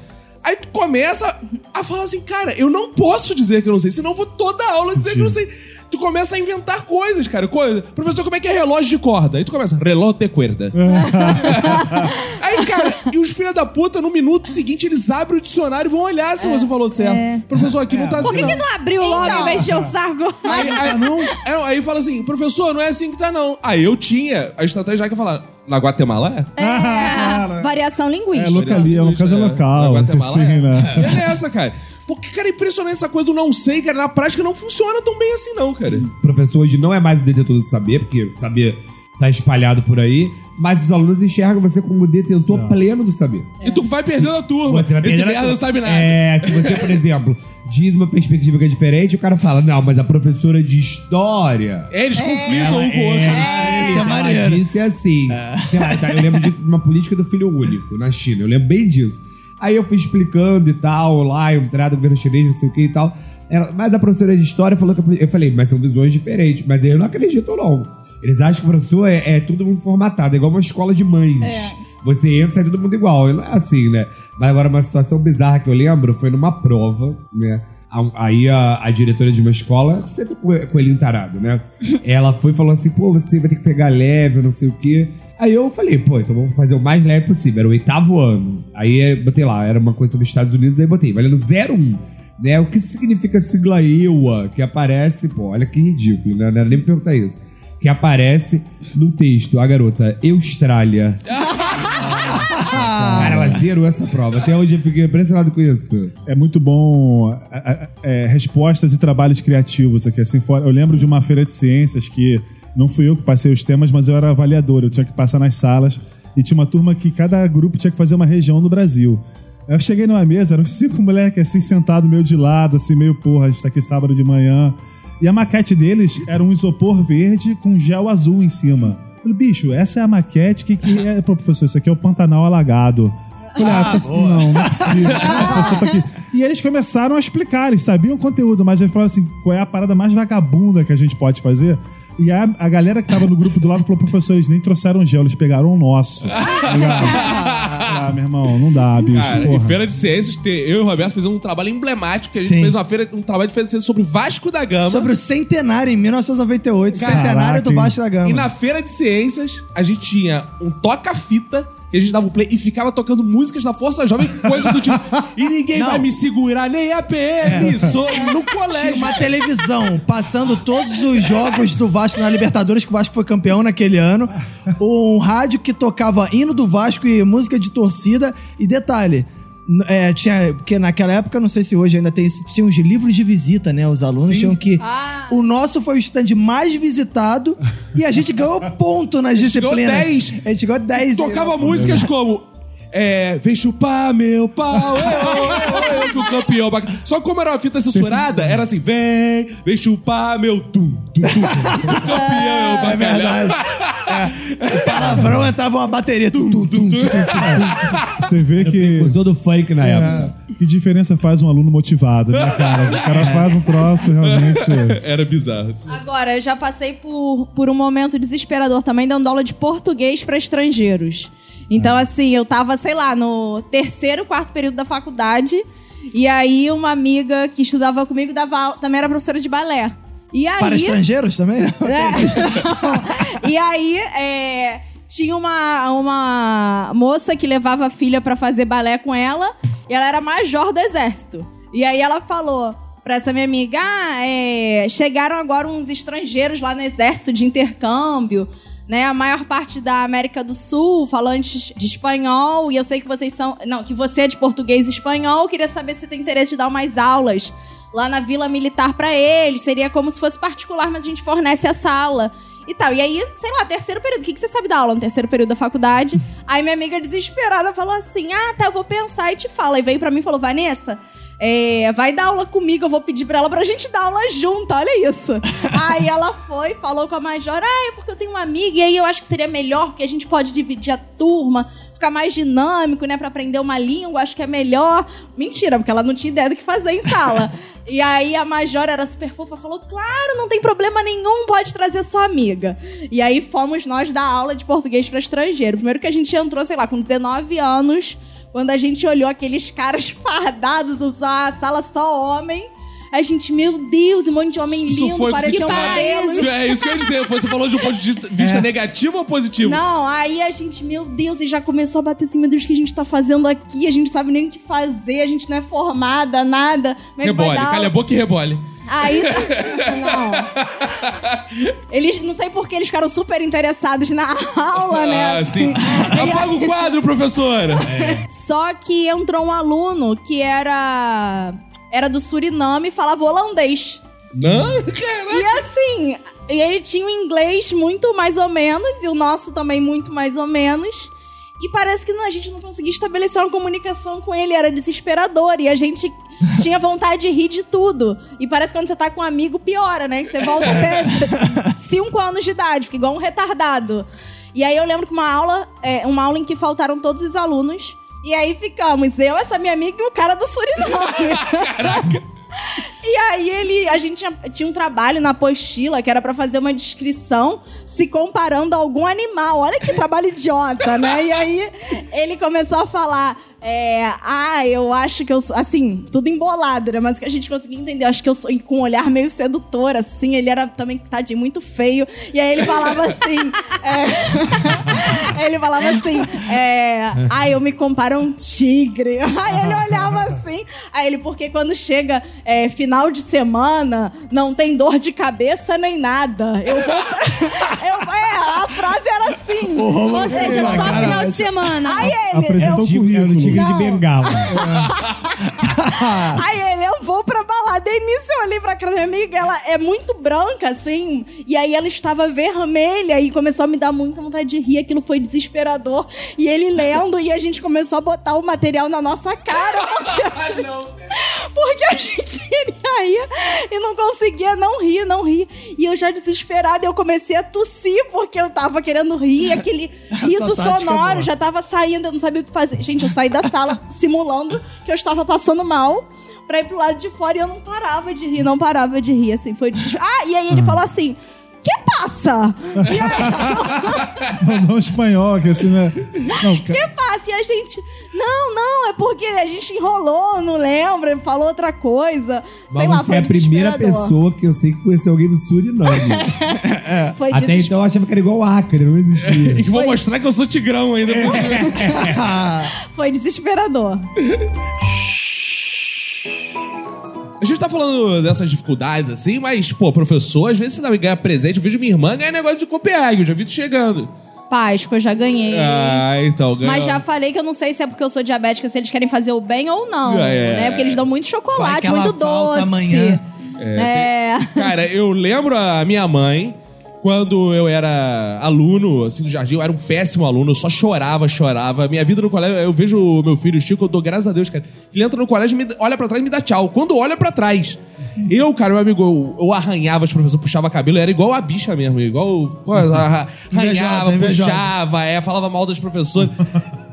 Aí tu começa a falar assim, cara, eu não posso dizer que eu não sei, senão eu vou toda a aula dizer que eu não sei. Tu começa a inventar coisas, cara. Coisa. Professor, como é que é relógio de corda? Aí tu começa, relógio de cuerda. Aí, cara, e os filha da puta, no minuto seguinte, eles abrem o dicionário e vão olhar se você falou certo. Professor, aqui não tá assim. Por que, não. que não abriu logo Então. de encher o saco? Aí, aí, não, é, aí fala assim, professor, não é assim que tá, não. Aí eu tinha a estratégia que eu falar, na Guatemala é? É, variação É, linguística. locali, é casa É, local. na Guatemala assim, é. né? E é nessa, cara. Porque, cara, é impressionante essa coisa do não sei, cara. Na prática não funciona tão bem assim, não, cara. O professor hoje não é mais o detentor do saber, porque saber tá espalhado por aí, mas os alunos enxergam você como detentor pleno do saber. E tu vai perdendo a turma. Você vai Esse merda não sabe nada. É, se você, por exemplo, diz uma perspectiva que é diferente, o cara fala, não, mas a professora de história... É, eles conflitam Ela um com o outro. é, Isso é ela maneiro. disse assim. Sei lá, tá, eu lembro disso de uma política do filho único na China. Eu lembro bem disso. Aí eu fui explicando e tal, lá, eu entrada do governo chinês, não sei o que e tal. Ela- mas a professora de história falou que. poli- Eu falei, mas são visões diferentes. Mas eu não acredito, não. Eles acham que o professor é, é todo mundo formatado, é igual uma escola de mães. Você entra e sai todo mundo igual. E Não é assim, né? Mas agora, uma situação bizarra que eu lembro foi numa prova, né? Aí a, a diretora de uma escola, sempre com coelhinho tarado, né? Ela foi e falou assim: pô, você vai ter que pegar leve, não sei o quê. Aí eu falei, pô, então vamos fazer o mais leve possível. Era o oitavo ano. Aí eu botei lá, era uma coisa sobre os Estados Unidos, aí botei, valendo 01. Né? O que significa a sigla EUA, que aparece, pô, olha que ridículo, né? Não era nem me perguntar isso. Que aparece no texto, a garota, Austrália. Cara, ela zerou essa prova. Até hoje eu fiquei impressionado com isso. É muito bom a- é, respostas e trabalhos criativos aqui. Assim. Eu lembro de uma feira de ciências que não fui eu que passei os temas, mas eu era avaliador. Eu tinha que passar nas salas e tinha uma turma que cada grupo tinha que fazer uma região do Brasil. Aí Eu cheguei numa mesa, eram cinco moleques assim, sentados meio de lado, assim, meio porra, a gente tá aqui sábado de manhã. E a maquete deles era um isopor verde com gel azul em cima. Eu Falei, bicho, essa é a maquete que, que é. Pô, professor, isso aqui é o Pantanal alagado. Eu Falei, ah, tá- não, não é possível. Tá aqui. E eles começaram a explicar, eles sabiam o conteúdo, mas eles falaram assim: qual é a parada mais vagabunda que a gente pode fazer? E a, a galera que tava no grupo do lado falou: professor, eles nem trouxeram gel, eles pegaram o nosso. ah, meu irmão, não dá, bicho. Cara, em porra. Feira de Ciências, eu e o Roberto fizemos um trabalho emblemático, que a gente Sim. fez uma feira, um trabalho de feira de ciências sobre Vasco da Gama. Sobre o centenário em 1998. Caraca, centenário do? Vasco da Gama. E na Feira de Ciências, a gente tinha um toca-fita, que a gente dava o play e ficava tocando músicas da Força Jovem, coisas do tipo. E ninguém Não. vai me segurar, nem a PM, sou no Tinha colégio. uma televisão passando todos os jogos do Vasco na Libertadores, que o Vasco foi campeão naquele ano. Um rádio que tocava hino do Vasco e música de torcida. E detalhe. É, tinha, porque naquela época, não sei se hoje ainda tem tinha os livros de visita, né? Os alunos Sim. tinham que. Ah. O nosso foi o stand mais visitado e a gente ganhou ponto nas gente ganhou disciplinas. 10. A gente ganhou 10. Tocava músicas como. É, vem chupar meu pau, eu, eu, eu, que o campeão. Só como era uma fita censurada, era assim: vem, vem chupar meu tum, tum, tum. O campeão, É bacalhau. verdade. É. O palavrão entrava uma bateria. Tum, tum, tum, tum, tum. Você vê que. Usou do funk na época. Que diferença faz um aluno motivado, né, cara? O cara faz um troço realmente. Era bizarro. Agora, eu já passei por, por um momento desesperador também, dando aula de português pra estrangeiros. Então, assim, eu tava, sei lá, no terceiro, quarto período da faculdade. E aí, uma amiga que estudava comigo dava, também era professora de balé. E aí. Para estrangeiros também? né? É. e aí, é, tinha uma, uma moça que levava a filha pra fazer balé com ela, e ela era major do exército. E aí ela falou pra essa minha amiga: ah, é, chegaram agora uns estrangeiros lá no exército de intercâmbio. Né, a maior parte da América do Sul, falantes de espanhol, e eu sei que vocês são. Não, que você é de português e espanhol. Eu queria saber se você tem interesse de dar umas aulas lá na Vila Militar pra eles. Seria como se fosse particular, mas a gente fornece a sala e tal. E aí, sei lá, terceiro período. O que, que você sabe dar aula no terceiro período da faculdade? Aí minha amiga desesperada falou assim: Ah, tá, eu vou pensar e te falo. Aí veio pra mim e falou: Vanessa. é, vai dar aula comigo, eu vou pedir pra ela pra gente dar aula junto, olha isso. aí ela foi, falou com a Major, ah, é porque eu tenho uma amiga, e aí eu acho que seria melhor, porque a gente pode dividir a turma, ficar mais dinâmico, né, pra aprender uma língua, acho que é melhor. Mentira, porque ela não tinha ideia do que fazer em sala. e aí a Major era super fofa, falou, claro, não tem problema nenhum, pode trazer sua amiga. E aí fomos nós dar aula de português pra estrangeiro. Primeiro que a gente entrou, sei lá, com 19 anos, quando a gente olhou aqueles caras fardados, usar a sala só homem. A gente, meu Deus, um monte de homem Isso lindo, foi parecia um modelo. É isso que eu ia dizer. Você falou de um ponto de vista negativo ou positivo? Não, aí a gente, meu Deus, e já começou a bater assim, meu Deus, o que a gente tá fazendo aqui? A gente sabe nem o que fazer, a gente não é formada, nada. Como é que Rebole, calha a boca e rebole. Aí. não. Eles, não sei por que eles ficaram super interessados na aula, né? Ah, sim. Apaga o quadro, professora. Só que entrou um aluno que era. Era do Suriname e falava holandês. Não? Caraca. E assim, ele tinha um inglês muito mais ou menos, e o nosso também muito mais ou menos. E parece que não, a gente não conseguia estabelecer uma comunicação com ele, era desesperador. E a gente tinha vontade de rir de tudo. E parece que quando você tá com um amigo, piora, né? Que você volta até 5 anos de idade, fica igual um retardado. E aí eu lembro que uma aula, é, uma aula em que faltaram todos os alunos. E aí ficamos, eu, essa minha amiga e o cara do Suriname. Caraca! E aí ele, a gente tinha, tinha um trabalho na apostila que era pra fazer uma descrição se comparando a algum animal. Olha que trabalho idiota, né? E aí ele começou a falar É, ah, eu acho que eu sou, assim, tudo embolado, né? Mas o que a gente conseguia entender, eu acho que eu sou com um olhar meio sedutor, assim. Ele era também, tadinho, muito feio. E aí ele falava assim. é, ele falava assim: é, ah, eu me comparo a um tigre. Aí ele olhava assim. Aí ele, porque quando chega é, final de semana, não tem dor de cabeça nem nada. Eu vou. eu, é, a frase era assim. Ou seja, só final de semana. Aí ele, Apresentou eu, o currículo. Tigre de Não. bengala. Aí ele, eu vou pra balada. E nisso eu olhei pra cara da minha amiga, ela é muito branca, assim. E aí ela estava vermelha e começou a me dar muita vontade de rir. Aquilo foi desesperador. E ele lendo e a gente começou a botar o material na nossa cara. Porque, porque a gente rir e não conseguia não rir, não rir. E eu já desesperada, eu comecei a tossir porque eu tava querendo rir. Aquele riso é sonoro boa. já tava saindo, eu não sabia o que fazer. Gente, eu saí da sala simulando que eu estava passando mal pra ir pro lado de fora e eu não parava de rir, não parava de rir, assim, foi desesper... Ah, e aí ele falou assim, que passa? E aí, Mandou um espanhol, que assim, né? Não, ca- que passa? E a gente, não, não, é porque a gente enrolou, não lembra, falou outra coisa. Sei Mas lá, você foi é a primeira pessoa que eu sei que conheceu alguém do Suriname. Foi Até então eu achava que era igual o Acre, não E existia. que vou mostrar que eu sou tigrão ainda. Foi desesperador. A gente tá falando dessas dificuldades assim, mas, pô, professor, às vezes você deve ganhar presente. Eu vejo minha irmã ganhar negócio de Copenhague, eu já vi tu chegando. Páscoa, eu já ganhei. Ah, então, ganhou. Mas já falei que eu não sei se é porque eu sou diabética, se eles querem fazer o bem ou não. É. Né? Porque eles dão muito chocolate, muito doce. amanhã. É. Cara, eu lembro a minha mãe, quando eu era aluno, assim, no jardim, eu era um péssimo aluno, eu só chorava, chorava. Minha vida no colégio, eu vejo o meu filho, o Chico, eu dou graças a Deus, cara. que Ele entra no colégio, me- olha pra trás e me dá tchau. Quando olha pra trás. Eu, cara, meu amigo, eu, eu arranhava os professores, puxava cabelo, era igual a bicha mesmo, igual. pô, arra- Invejosa, Arranhava, invejosa. puxava, é, falava mal das professoras.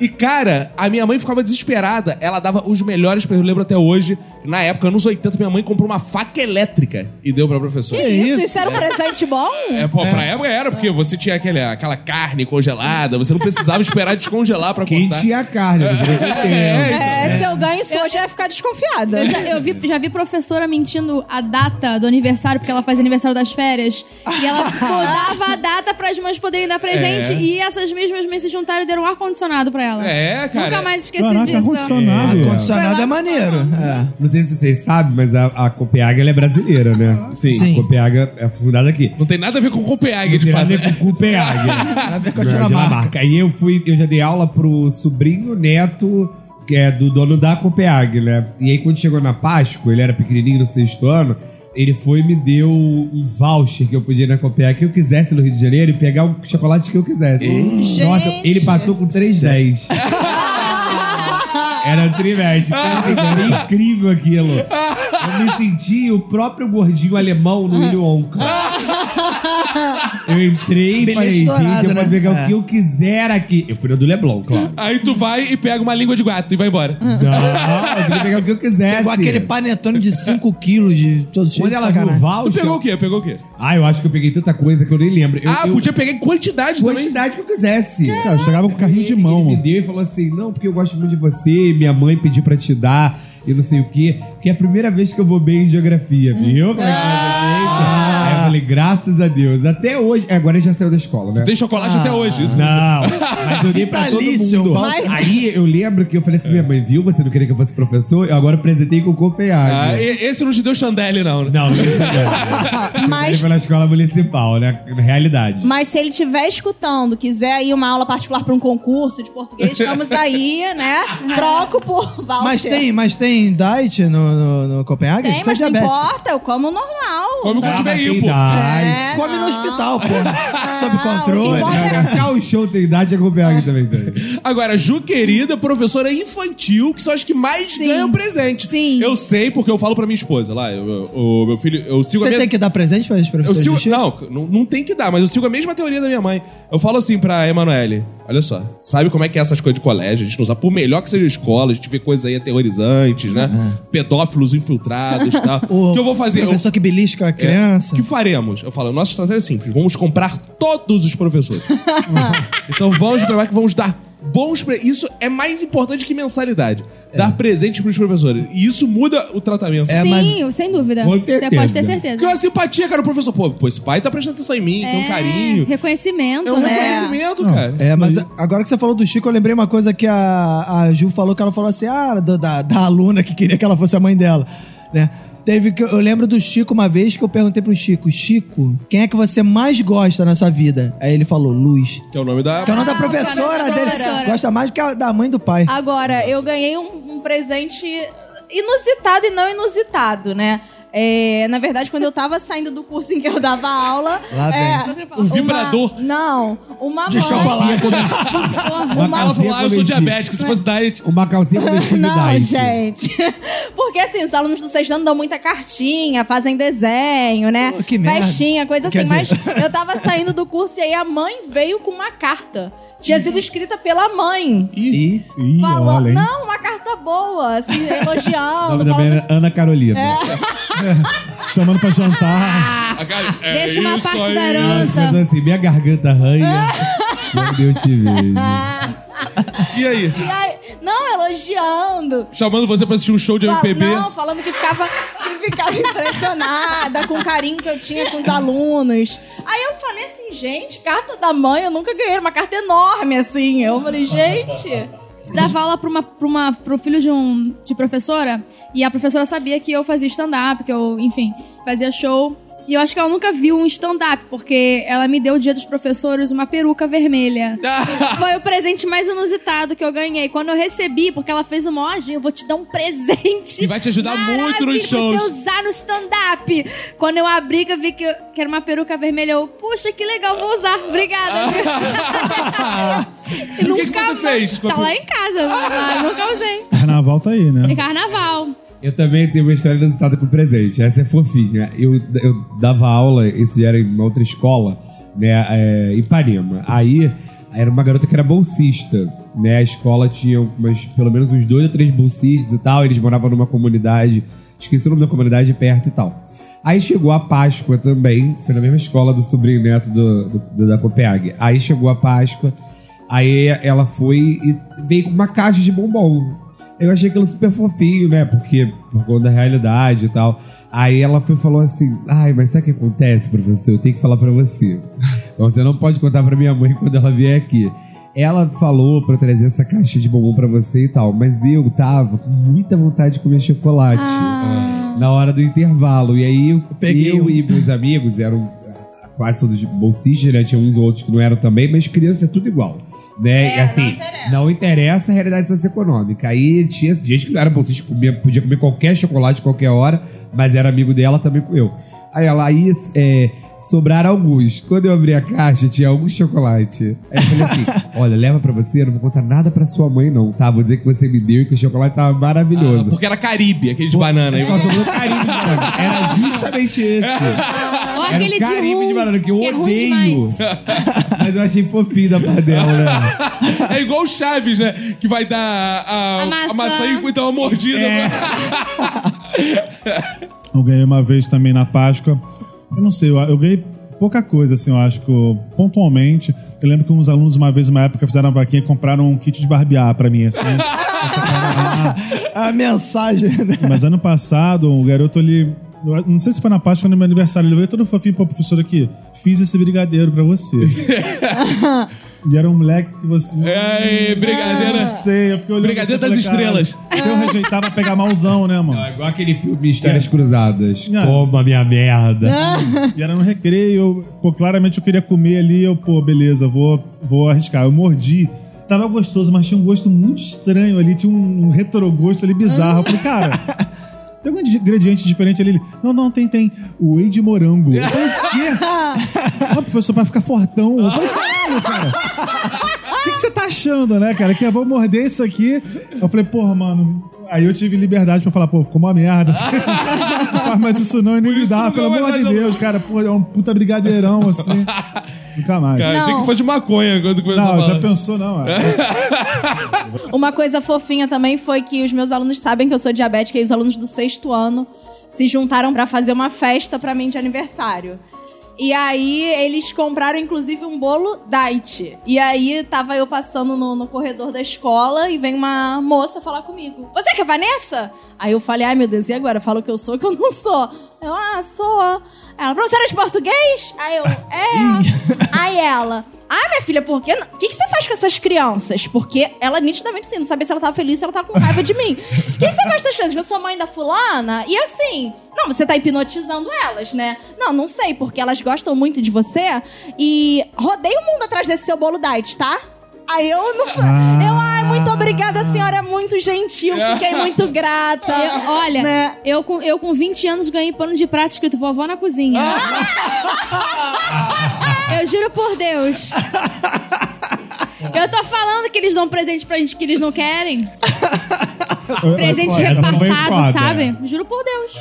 E, cara, a minha mãe ficava desesperada. Ela dava os melhores presentes. Eu lembro até hoje. Na época, anos 80, minha mãe comprou uma faca elétrica e deu pra professora. Que isso? isso? Isso era um presente bom? É, pô, pra época era, porque você tinha aquele, aquela carne congelada, você não precisava esperar descongelar pra Quem cortar. tinha carne, você não tem tempo. É, se eu ganho isso hoje, eu ia ficar desconfiada. Eu, já, eu vi, já vi professora mentindo a data do aniversário, porque ela faz aniversário das férias. E ela mudava a data para as mães poderem dar presente. É. E essas mesmas mães se juntaram e deram um ar-condicionado pra ela. É, cara. Nunca mais esqueci Caraca, disso. ar-condicionado. Ar-condicionado é maneiro. É. Não sei se vocês sabem, mas a, a Copenhague ela é brasileira, né? Sim. A Sim. Copenhague é fundada aqui. Não tem nada a ver com Copenhague, Não de tem fato. nada a ver com Copenhague. Nada a ver com a Não, Dinamarca. Aí eu fui, eu já dei aula pro sobrinho neto, que é do dono da Copenhague, né? E aí quando chegou na Páscoa, ele era pequenininho no sexto ano, ele foi e me deu um voucher que eu podia ir na Copenhague que eu quisesse no Rio de Janeiro e pegar o chocolate que eu quisesse. Nossa, Gente. ele passou com 310. Era um trimestre. Foi assim, foi incrível aquilo. Eu me senti o próprio gordinho alemão no Willy Wonka. Eu entrei e Bilhete falei, gente, dourado, eu né? posso pegar É. o que eu quiser aqui. Eu fui no do Leblon, claro. Aí tu vai e pega uma língua de gato e vai embora. Não, eu queria pegar o que eu quisesse. Pegou aquele panetone de 5 quilos de todos os Quando ela viu o Tu voucher... pegou o quê? Pegou o quê? Ah, eu acho que eu peguei tanta coisa que eu nem lembro. Eu, ah, eu, podia pegar em quantidade também. Quantidade que eu quisesse. Cara, eu chegava com carrinho de mão, Ele me mano. deu e falou assim: não, porque eu gosto muito de você, minha mãe pediu pra te dar, e não sei o quê. Que é a primeira vez que eu vou bem em geografia, viu? Como é que ah. Aí eu falei, graças a Deus. Até hoje. é, Agora ele já saiu da escola, né? Tem chocolate até hoje. Isso. Não, mas eu dei pra todo Vitalício, mundo. um voucher. Aí eu lembro que eu falei assim pra minha mãe, viu? Você não queria que eu fosse professor? Eu agora apresentei com Ah, Copenhague. e- esse não te deu chandelle, não, né? Não, não Ele Mas, foi na escola municipal, né? Na realidade. mas se ele estiver escutando, quiser ir uma aula particular para um concurso de português, estamos aí, né? Troco por voucher. Mas tem, mas tem diet no, no, no Copenhague? Tem, é mas não diabético. importa, eu como normal. Come quando Ah, tiver hipo. É, Come no não. hospital, pô. Sob controle. o que Cacau Show tem idade, a Copenhague também tem. Agora, Ju querida, professora infantil, que são as que mais Sim. ganham presente. Sim. Eu sei porque eu falo pra minha esposa lá. eu- eu- o meu filho, eu sigo a Você minha... tem que dar presente para os Eu professores sigo, de Chico? não, não, não tem que dar, mas eu sigo a mesma teoria da minha mãe. Eu falo assim pra Emanuele: olha só, sabe como é que é essas coisas de colégio? A gente não sabe, por melhor que seja a escola, a gente vê coisas aí aterrorizantes, né? Pedófilos infiltrados e tal. O que eu vou fazer? Eu- professor que belisca a criança. O que faremos? Eu falo, nossa estratégia é simples. Vamos comprar todos os professores. então vamos preparar que vamos dar bons. Pre... Isso é mais importante que mensalidade. É. Dar presentes pros professores. E isso muda o tratamento. É, Sim, sem dúvida. Você pode ter certeza. Porque é uma simpatia, cara, o professor. Pô, pô, esse pai tá prestando atenção em mim, tem um É, carinho. Reconhecimento, É um né? reconhecimento, cara. É, mas agora que você falou do Chico, eu lembrei uma coisa que a, a Ju falou, que ela falou assim, ah, do- da, da aluna que queria que ela fosse a mãe dela, né? Teve que eu lembro do Chico uma vez que eu perguntei pro Chico, Chico, quem é que você mais gosta na sua vida? Aí ele falou, Luz. Que é o nome da. Que é o nome da Ah, professora dele. professora. Gosta mais do que a da mãe do pai. Agora, eu ganhei um, um presente inusitado e não inusitado, né? É, na verdade, quando eu tava saindo do curso em que eu dava aula. Lá vem. é, Um vibrador. não, uma De chocolate. Uma Ela falou, ah, eu sou diabético, se fosse diet. Uma calcinha com Não, gente. Porque assim, os alunos do sexto ano dão muita cartinha, fazem desenho, né? Pô, que merda. Festinha, coisa Quer assim. dizer- Mas eu tava saindo do curso e aí a mãe veio com uma carta. Tinha sido escrita pela mãe. E Ih, Falou, olha, hein? não, uma carta boa, assim, O elogiando. nome da falando- menina é Ana Carolina. Chamando pra jantar. A cara- é Deixa uma parte aí. da herança. Mas assim, minha garganta arranha. Quando eu te vejo. E aí? E aí, não, elogiando. Chamando você pra assistir um show de MPB. Não, falando que ficava, que ficava impressionada com o carinho que eu tinha com os alunos. Aí eu falei assim, gente, carta da mãe, eu nunca ganhei uma carta enorme assim. Eu falei, gente. Dava aula pra uma, pra uma, pro filho de um de professora e a professora sabia que eu fazia stand-up, que eu, enfim, fazia show. E eu acho que ela nunca viu um stand-up, porque ela me deu o dia dos professores uma peruca vermelha. Foi o presente mais inusitado que eu ganhei. Quando eu recebi, porque ela fez uma ó, eu vou te dar um presente. E vai te ajudar muito nos pra shows. você usar no stand-up. Quando eu abri, que eu vi que, eu- que era uma peruca vermelha, eu, puxa, que legal, vou usar. Obrigada. E o que que você fez com a Tá lá em casa, mas nunca usei. Carnaval tá aí, né? É carnaval. Eu também tenho uma história inusitada com presente. Essa é fofinha. Eu, eu dava aula, isso já era em outra escola, né? É, em Ipanema. Aí era uma garota que era bolsista, né? A escola tinha umas, pelo menos uns dois ou três bolsistas e tal. Eles moravam numa comunidade, esqueci o nome da comunidade perto e tal. Aí chegou a Páscoa também, foi na mesma escola do sobrinho neto do, do- do- da Copenhague. Aí chegou a Páscoa, aí ela foi e veio com uma caixa de bombom. Eu achei aquilo super fofinho, né? Porque por conta da realidade e tal. Aí ela foi falou assim: Ai, mas sabe o que acontece, professor? Eu tenho que falar pra você. Você não pode contar pra minha mãe quando ela vier aqui. Ela falou pra eu trazer essa caixa de bombom pra você e tal, mas eu tava com muita vontade de comer chocolate na hora do intervalo. E aí eu, peguei eu um. e meus amigos eram ah, quase todos de bolsistas, né? Tinha uns outros que não eram também, mas criança é tudo igual. Né? e assim, não interessa. a realidade socioeconômica. Aí tinha gente que não era bolsista, comia, podia comer qualquer chocolate qualquer hora, mas era amigo dela, também comeu. Aí ela, aí é, sobraram alguns. Quando eu abri a caixa, tinha alguns chocolate. Aí eu falei assim: olha, leva pra você, eu não vou contar nada pra sua mãe, não, tá? Vou dizer que você me deu e que o chocolate tava maravilhoso. Porque era Caribe, aquele de banana. Carinho, mano. Era justamente esse. Ou Era aquele um de rum, de banana que eu é ruim odeio. demais. Mas eu achei fofinho da parte dela, né? É igual o Chaves, né? Que vai dar a, A maçã. a maçã e dar uma mordida. É. Eu ganhei uma vez também na Páscoa. Eu não sei, eu, eu ganhei pouca coisa, assim, eu acho que eu- pontualmente. Eu lembro que uns alunos, uma vez, uma época, fizeram uma vaquinha e compraram um kit de barbear pra mim, assim. a mensagem, né? Mas ano passado, o garoto ali. Não sei se foi na Páscoa ou no meu aniversário. Ele veio todo fofinho pra professora aqui. Fiz esse brigadeiro pra você. e era um moleque que você. É, brigadeira. Não sei, eu fiquei olhando. Brigadeiro assim, das falei, estrelas. Se eu rejeitava, pegar malzão, né, mano? É igual aquele filme Histórias Cruzadas. É. Toma minha merda. E era no recreio, eu, pô, claramente eu queria comer ali, eu, pô, beleza, vou, vou arriscar. Eu mordi. Tava gostoso, mas tinha um gosto muito estranho ali, tinha um, um retrogosto ali bizarro. Eu falei, cara, tem algum ingrediente diferente ali? Ele, Não, não, tem, tem. O whey de morango. Eu falei, o quê? Ah, professor, pra ficar fortão. Eu falei, caralho, cara. O que, que você tá achando, né, cara? Que eu vou morder isso aqui. Eu falei, porra, mano. Aí eu tive liberdade pra falar, pô, ficou uma merda. Assim. Mais isso não, e nem me dá, pelo amor de. Deus, cara. Pô, é um puta brigadeirão, assim. Nunca mais. Cara, achei Não. que fosse de maconha quando começou a Não, falar. já pensou, não. É. Uma coisa fofinha também foi que os meus alunos sabem que eu sou diabética e os alunos do sexto ano se juntaram pra fazer uma festa pra mim de aniversário. E aí eles compraram inclusive um bolo diet. E aí tava eu passando no, no corredor da escola e vem uma moça falar comigo. Você que é Vanessa? Aí eu falei, ai meu Deus, e agora? Falo que eu sou que eu não sou. Eu, ah, sou. Ela, professora de português? Aí eu, é. aí ela, ai minha filha, por quê? O que, que você faz com essas crianças? Porque ela nitidamente assim, não sabia se ela tava feliz, se ela tava com raiva de mim. O que, que você faz com essas crianças? Eu sou mãe da fulana? E assim, não, você tá hipnotizando elas, né? Não, não sei, porque elas gostam muito de você e rodei o mundo atrás desse seu bolo diet, tá? Aí eu não sei. Eu, ai, muito obrigada, a senhora é muito gentil. Fiquei muito grata. Eu- olha, Né? eu, com, eu com 20 anos ganhei pano de prato escrito vovó na cozinha. eu juro por Deus. Eu tô falando que eles dão presente pra gente que eles não querem. Presente repassado, sabe? Juro por Deus.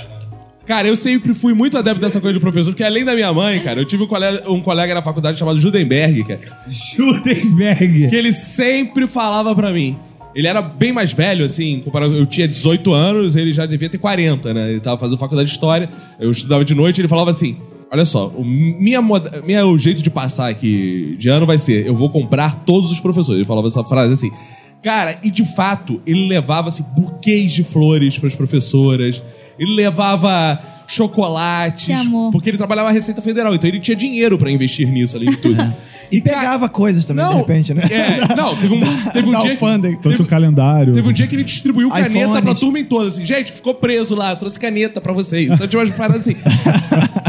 Cara, eu sempre fui muito adepto dessa coisa de professor, porque além da minha mãe, cara, eu tive um colega, um colega na faculdade chamado Judenberg, cara, Judenberg. que ele sempre falava pra mim. Ele era bem mais velho, assim, comparado. Eu tinha 18 anos, ele já devia ter 40, né? Ele tava fazendo faculdade de história, eu estudava de noite, ele falava assim: Olha só, o minha, moda- minha, o jeito de passar aqui de ano vai ser: eu vou comprar todos os professores. Ele falava essa frase assim. Cara, e de fato, ele levava assim, buquês de flores pras professoras, ele levava chocolates, Que porque ele trabalhava na Receita Federal, então ele tinha dinheiro pra investir nisso, além de tudo. E cara, pegava coisas também, de não, repente, né? É, não, teve um, teve um dia. alfândega. Trouxe um calendário. Teve um dia que ele distribuiu caneta iPhones. pra turma em toda, assim. Gente, ficou preso lá, trouxe caneta pra vocês. Então tinha umas paradas assim.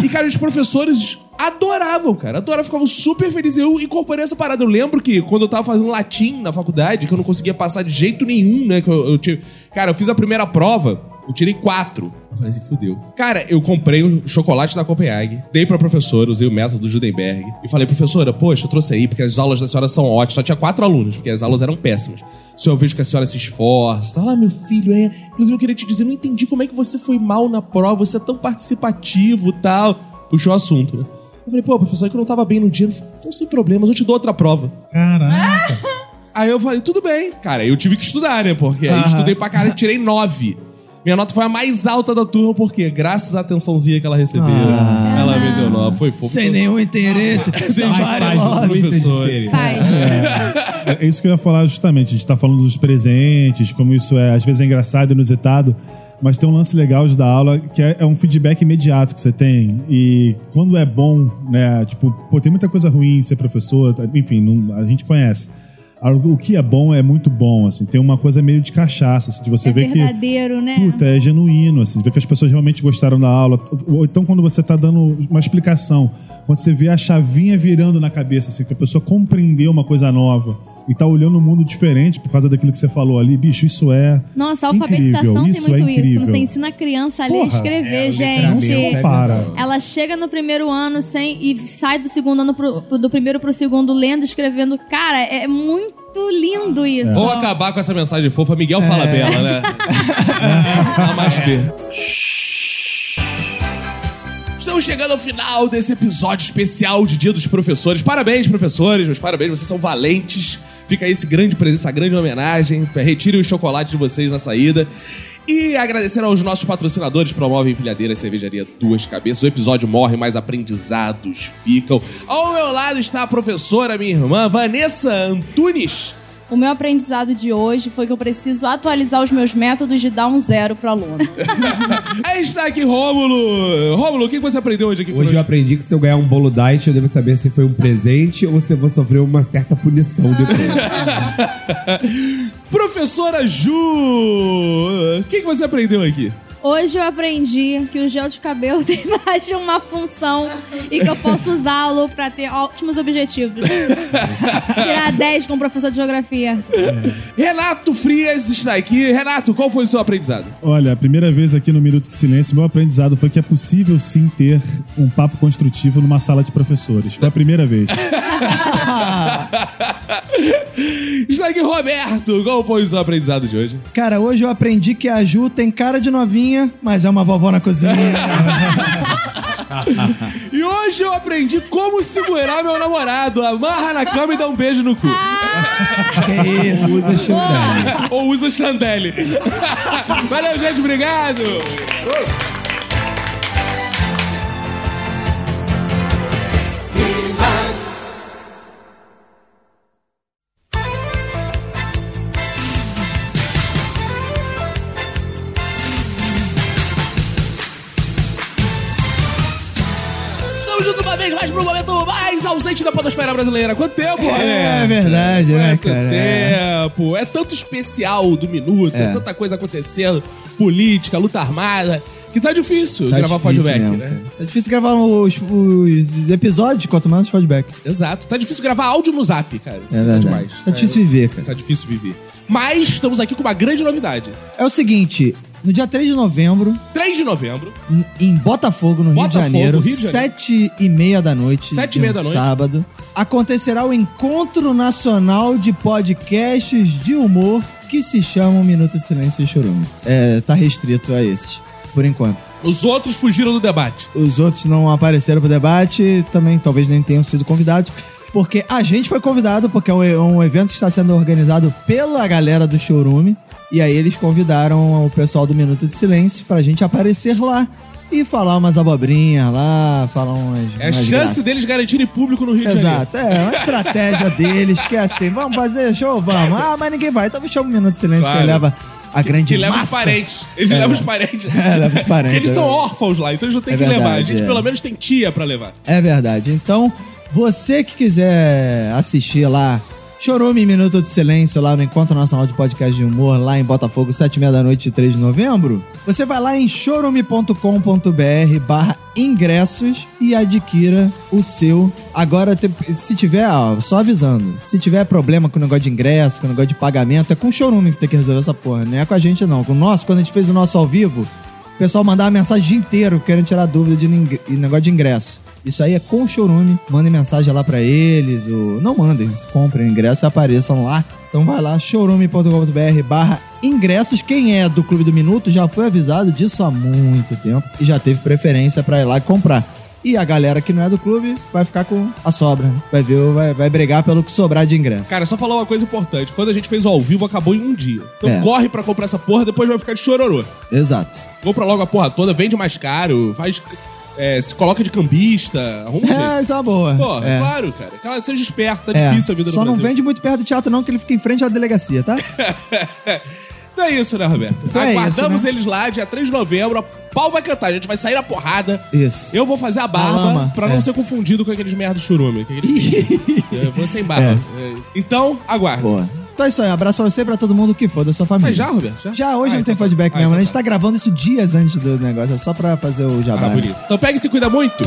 E, cara, os professores adoravam, cara. Adoravam, ficavam super felizes. Eu incorporei essa parada. Eu lembro que quando eu tava fazendo latim na faculdade, que eu não conseguia passar de jeito nenhum, né? Que eu, eu tive... Cara, eu fiz a primeira prova, eu tirei quatro. Eu falei assim, fudeu. Cara, eu comprei um chocolate da Copenhague, dei pra professora, usei o método do Judenberg e falei, professora, poxa, eu trouxe aí porque as aulas da senhora são ótimas. Só tinha quatro alunos, porque as aulas eram péssimas. Se eu vejo que a senhora se esforça, tá lá, meu filho, é. Inclusive, eu queria te dizer, não entendi como é que você foi mal na prova, você é tão participativo e tal. Puxou o assunto, né? Eu falei, pô, professor, é que eu não tava bem no dia. Então, sem problemas, eu te dou outra prova. Caraca. Aí eu falei, tudo bem. Cara, eu tive que estudar, né? Porque aí estudei pra caralho e tirei nove. Minha nota foi a mais alta da turma, porque graças à atençãozinha que ela recebeu, ela me deu nove. Foi fofo. Sem nenhum interesse. Sem logo. professores. Faz. É isso que eu ia falar justamente. A gente tá falando dos presentes, como isso é, às vezes é engraçado, inusitado. Mas tem um lance legal de dar aula que é, é um feedback imediato que você tem. E quando é bom, né? Tipo, pô, tem muita coisa ruim em ser professor, enfim, não- a gente conhece. O que é bom é muito bom, assim. Tem uma coisa meio de cachaça, assim, de você É ver que. verdadeiro, né? Puta, é genuíno, assim, ver que as pessoas realmente gostaram da aula. Ou então quando você tá dando uma explicação, quando você vê a chavinha virando na cabeça, assim, que a pessoa compreendeu uma coisa nova e tá olhando um mundo diferente por causa daquilo que você falou ali, bicho, isso é. Nossa, a incrível, alfabetização tem isso muito é isso. incrível. Quando você ensina a criança a ler e escrever, é, o gente. Não para. Ela chega no primeiro ano sem e sai do segundo ano pro, do primeiro pro segundo lendo, escrevendo. Cara, é muito lindo isso. Vou acabar com essa mensagem fofa. Miguel fala bela, né? Namastê. Estamos chegando ao final desse episódio especial de Dia dos Professores. Parabéns, professores, meus parabéns, vocês são valentes. Fica aí esse grande presente, essa grande homenagem. Retirem os chocolates de vocês na saída. E agradecer aos nossos patrocinadores, Promove Empilhadeira Cervejaria Duas Cabeças. O episódio morre, mas aprendizados ficam. Ao meu lado está a professora, minha irmã, Vanessa Antunes. O meu aprendizado de hoje foi que eu preciso atualizar os meus métodos de dar um zero pro aluno. Aí está aqui Rômulo. Rômulo, o que você aprendeu hoje aqui Hoje eu aprendi que se eu ganhar um bolo diet, eu devo saber se foi um presente ou se eu vou sofrer uma certa punição depois. Professora Ju, o que você aprendeu aqui? Hoje eu aprendi que o gel de cabelo tem mais de uma função e que eu posso usá-lo pra ter ótimos objetivos. Tirar 10 com o professor de geografia. Renato Frias está aqui. Renato, qual foi o seu aprendizado? Olha, a primeira vez aqui no Minuto de Silêncio, meu aprendizado foi que é possível sim ter um papo construtivo numa sala de professores. Foi a primeira vez. Aqui Roberto, qual foi o seu aprendizado de hoje? Cara, hoje eu aprendi que a Ju tem cara de novinha, mas é uma vovó na cozinha. E hoje eu aprendi como segurar meu namorado. Amarra na cama e dá um beijo no cu. que isso? Usa Xandão. Ou usa chandelle. Valeu, gente. Obrigado.「vez mais pro momento mais ausente da podosfera brasileira. Quanto tempo, É Roberto? verdade, né, Quanto cara? É. tempo. É tanto especial do minuto, é. É. tanta coisa acontecendo, política, luta armada, que tá difícil Tá gravar difícil feedback, mesmo, né? Tá difícil gravar os, os episódios, quanto mais feedback. Exato. Tá difícil gravar áudio no zap, cara. É verdade. demais. Tá difícil viver, cara. Tá difícil viver. Mas estamos aqui com uma grande novidade. É o seguinte, no dia 3 de novembro, 3 de novembro, em Botafogo, no Rio de Botafogo, Janeiro, Rio de Janeiro. sete e meia da noite, Sete e de meia um da noite. sábado, acontecerá o Encontro Nacional de Podcasts de Humor que se chama Minuto de Silêncio e Chorume. É, tá restrito a esses, por enquanto. os outros fugiram do debate. Os outros não apareceram pro debate, também talvez nem tenham sido convidados. Porque a gente foi convidado, porque é um, é um evento que está sendo organizado pela galera do Chorume. E aí eles convidaram o pessoal do Minuto de Silêncio pra gente aparecer lá e falar umas abobrinhas lá, falar umas. É a chance graças. deles garantirem público no Rio de Janeiro. Exato, é uma estratégia deles que é assim: vamos fazer show? Vamos. Ah, mas ninguém vai. Então chama o Minuto de Silêncio Claro. que leva a grande Que leva os massa. parentes. Eles É. levam os parentes. É, leva os parentes, Porque eles são é. órfãos lá, então eles não têm É que levar. A verdade, gente é. pelo menos tem tia pra levar. É verdade. Então, você que quiser assistir lá, Chorume Minuto de Silêncio lá no Encontro Nacional de Podcast de Humor, lá em Botafogo, sete e meia da noite, 3 de novembro, você vai lá em chorume.com.br barra ingressos e adquira o seu. Agora, se tiver, ó, só avisando, se tiver problema com o negócio de ingresso, com o negócio de pagamento, é com o Chorume que tem que resolver essa porra, não é com a gente não. Com o nosso, quando a gente fez o nosso ao vivo, o pessoal mandava mensagem inteiro querendo tirar dúvida de negócio de ingresso. Isso aí é com o Chorume. Mandem mensagem lá pra eles. Ou... Não mandem, comprem o ingresso e apareçam lá. Então vai lá, chorume.com.br barra ingressos. Quem é do Clube do Minuto já foi avisado disso há muito tempo e já teve preferência pra ir lá e comprar. E a galera que não é do clube vai ficar com a sobra. né? Vai ver, vai, vai brigar pelo que sobrar de ingresso. Cara, só falar uma coisa importante. Quando a gente fez o ao vivo, acabou em um dia. Então É. corre pra comprar essa porra, depois vai ficar de chororô. Exato. Compra logo a porra toda, vende mais caro, faz. É, se coloca de cambista, arruma um jeito. É, isso é uma boa. Porra, é. claro, cara. Cara, seja esperto, tá É. difícil a vida Só no não Brasil. vende muito perto do teatro, não, que ele fica em frente à delegacia, tá? Então é isso, né, Roberto? Então é Aguardamos isso, né? eles lá, dia 3 de novembro. A pau vai cantar, a gente vai sair na porrada. Isso. Eu vou fazer a barba pra não é. ser confundido com aqueles merda churume. que aqueles- Eu vou sem barba. É. Então, aguarde. Boa. Então é isso aí, um abraço pra você e pra todo mundo que for da sua família. Mas já, Roberto? Já? Já, hoje Ah, não tem então tá. feedback Ah, mesmo, então né? A gente tá gravando isso dias antes do negócio, é só pra fazer o jabá. Ah, né? bonito. Então pega e se cuida muito.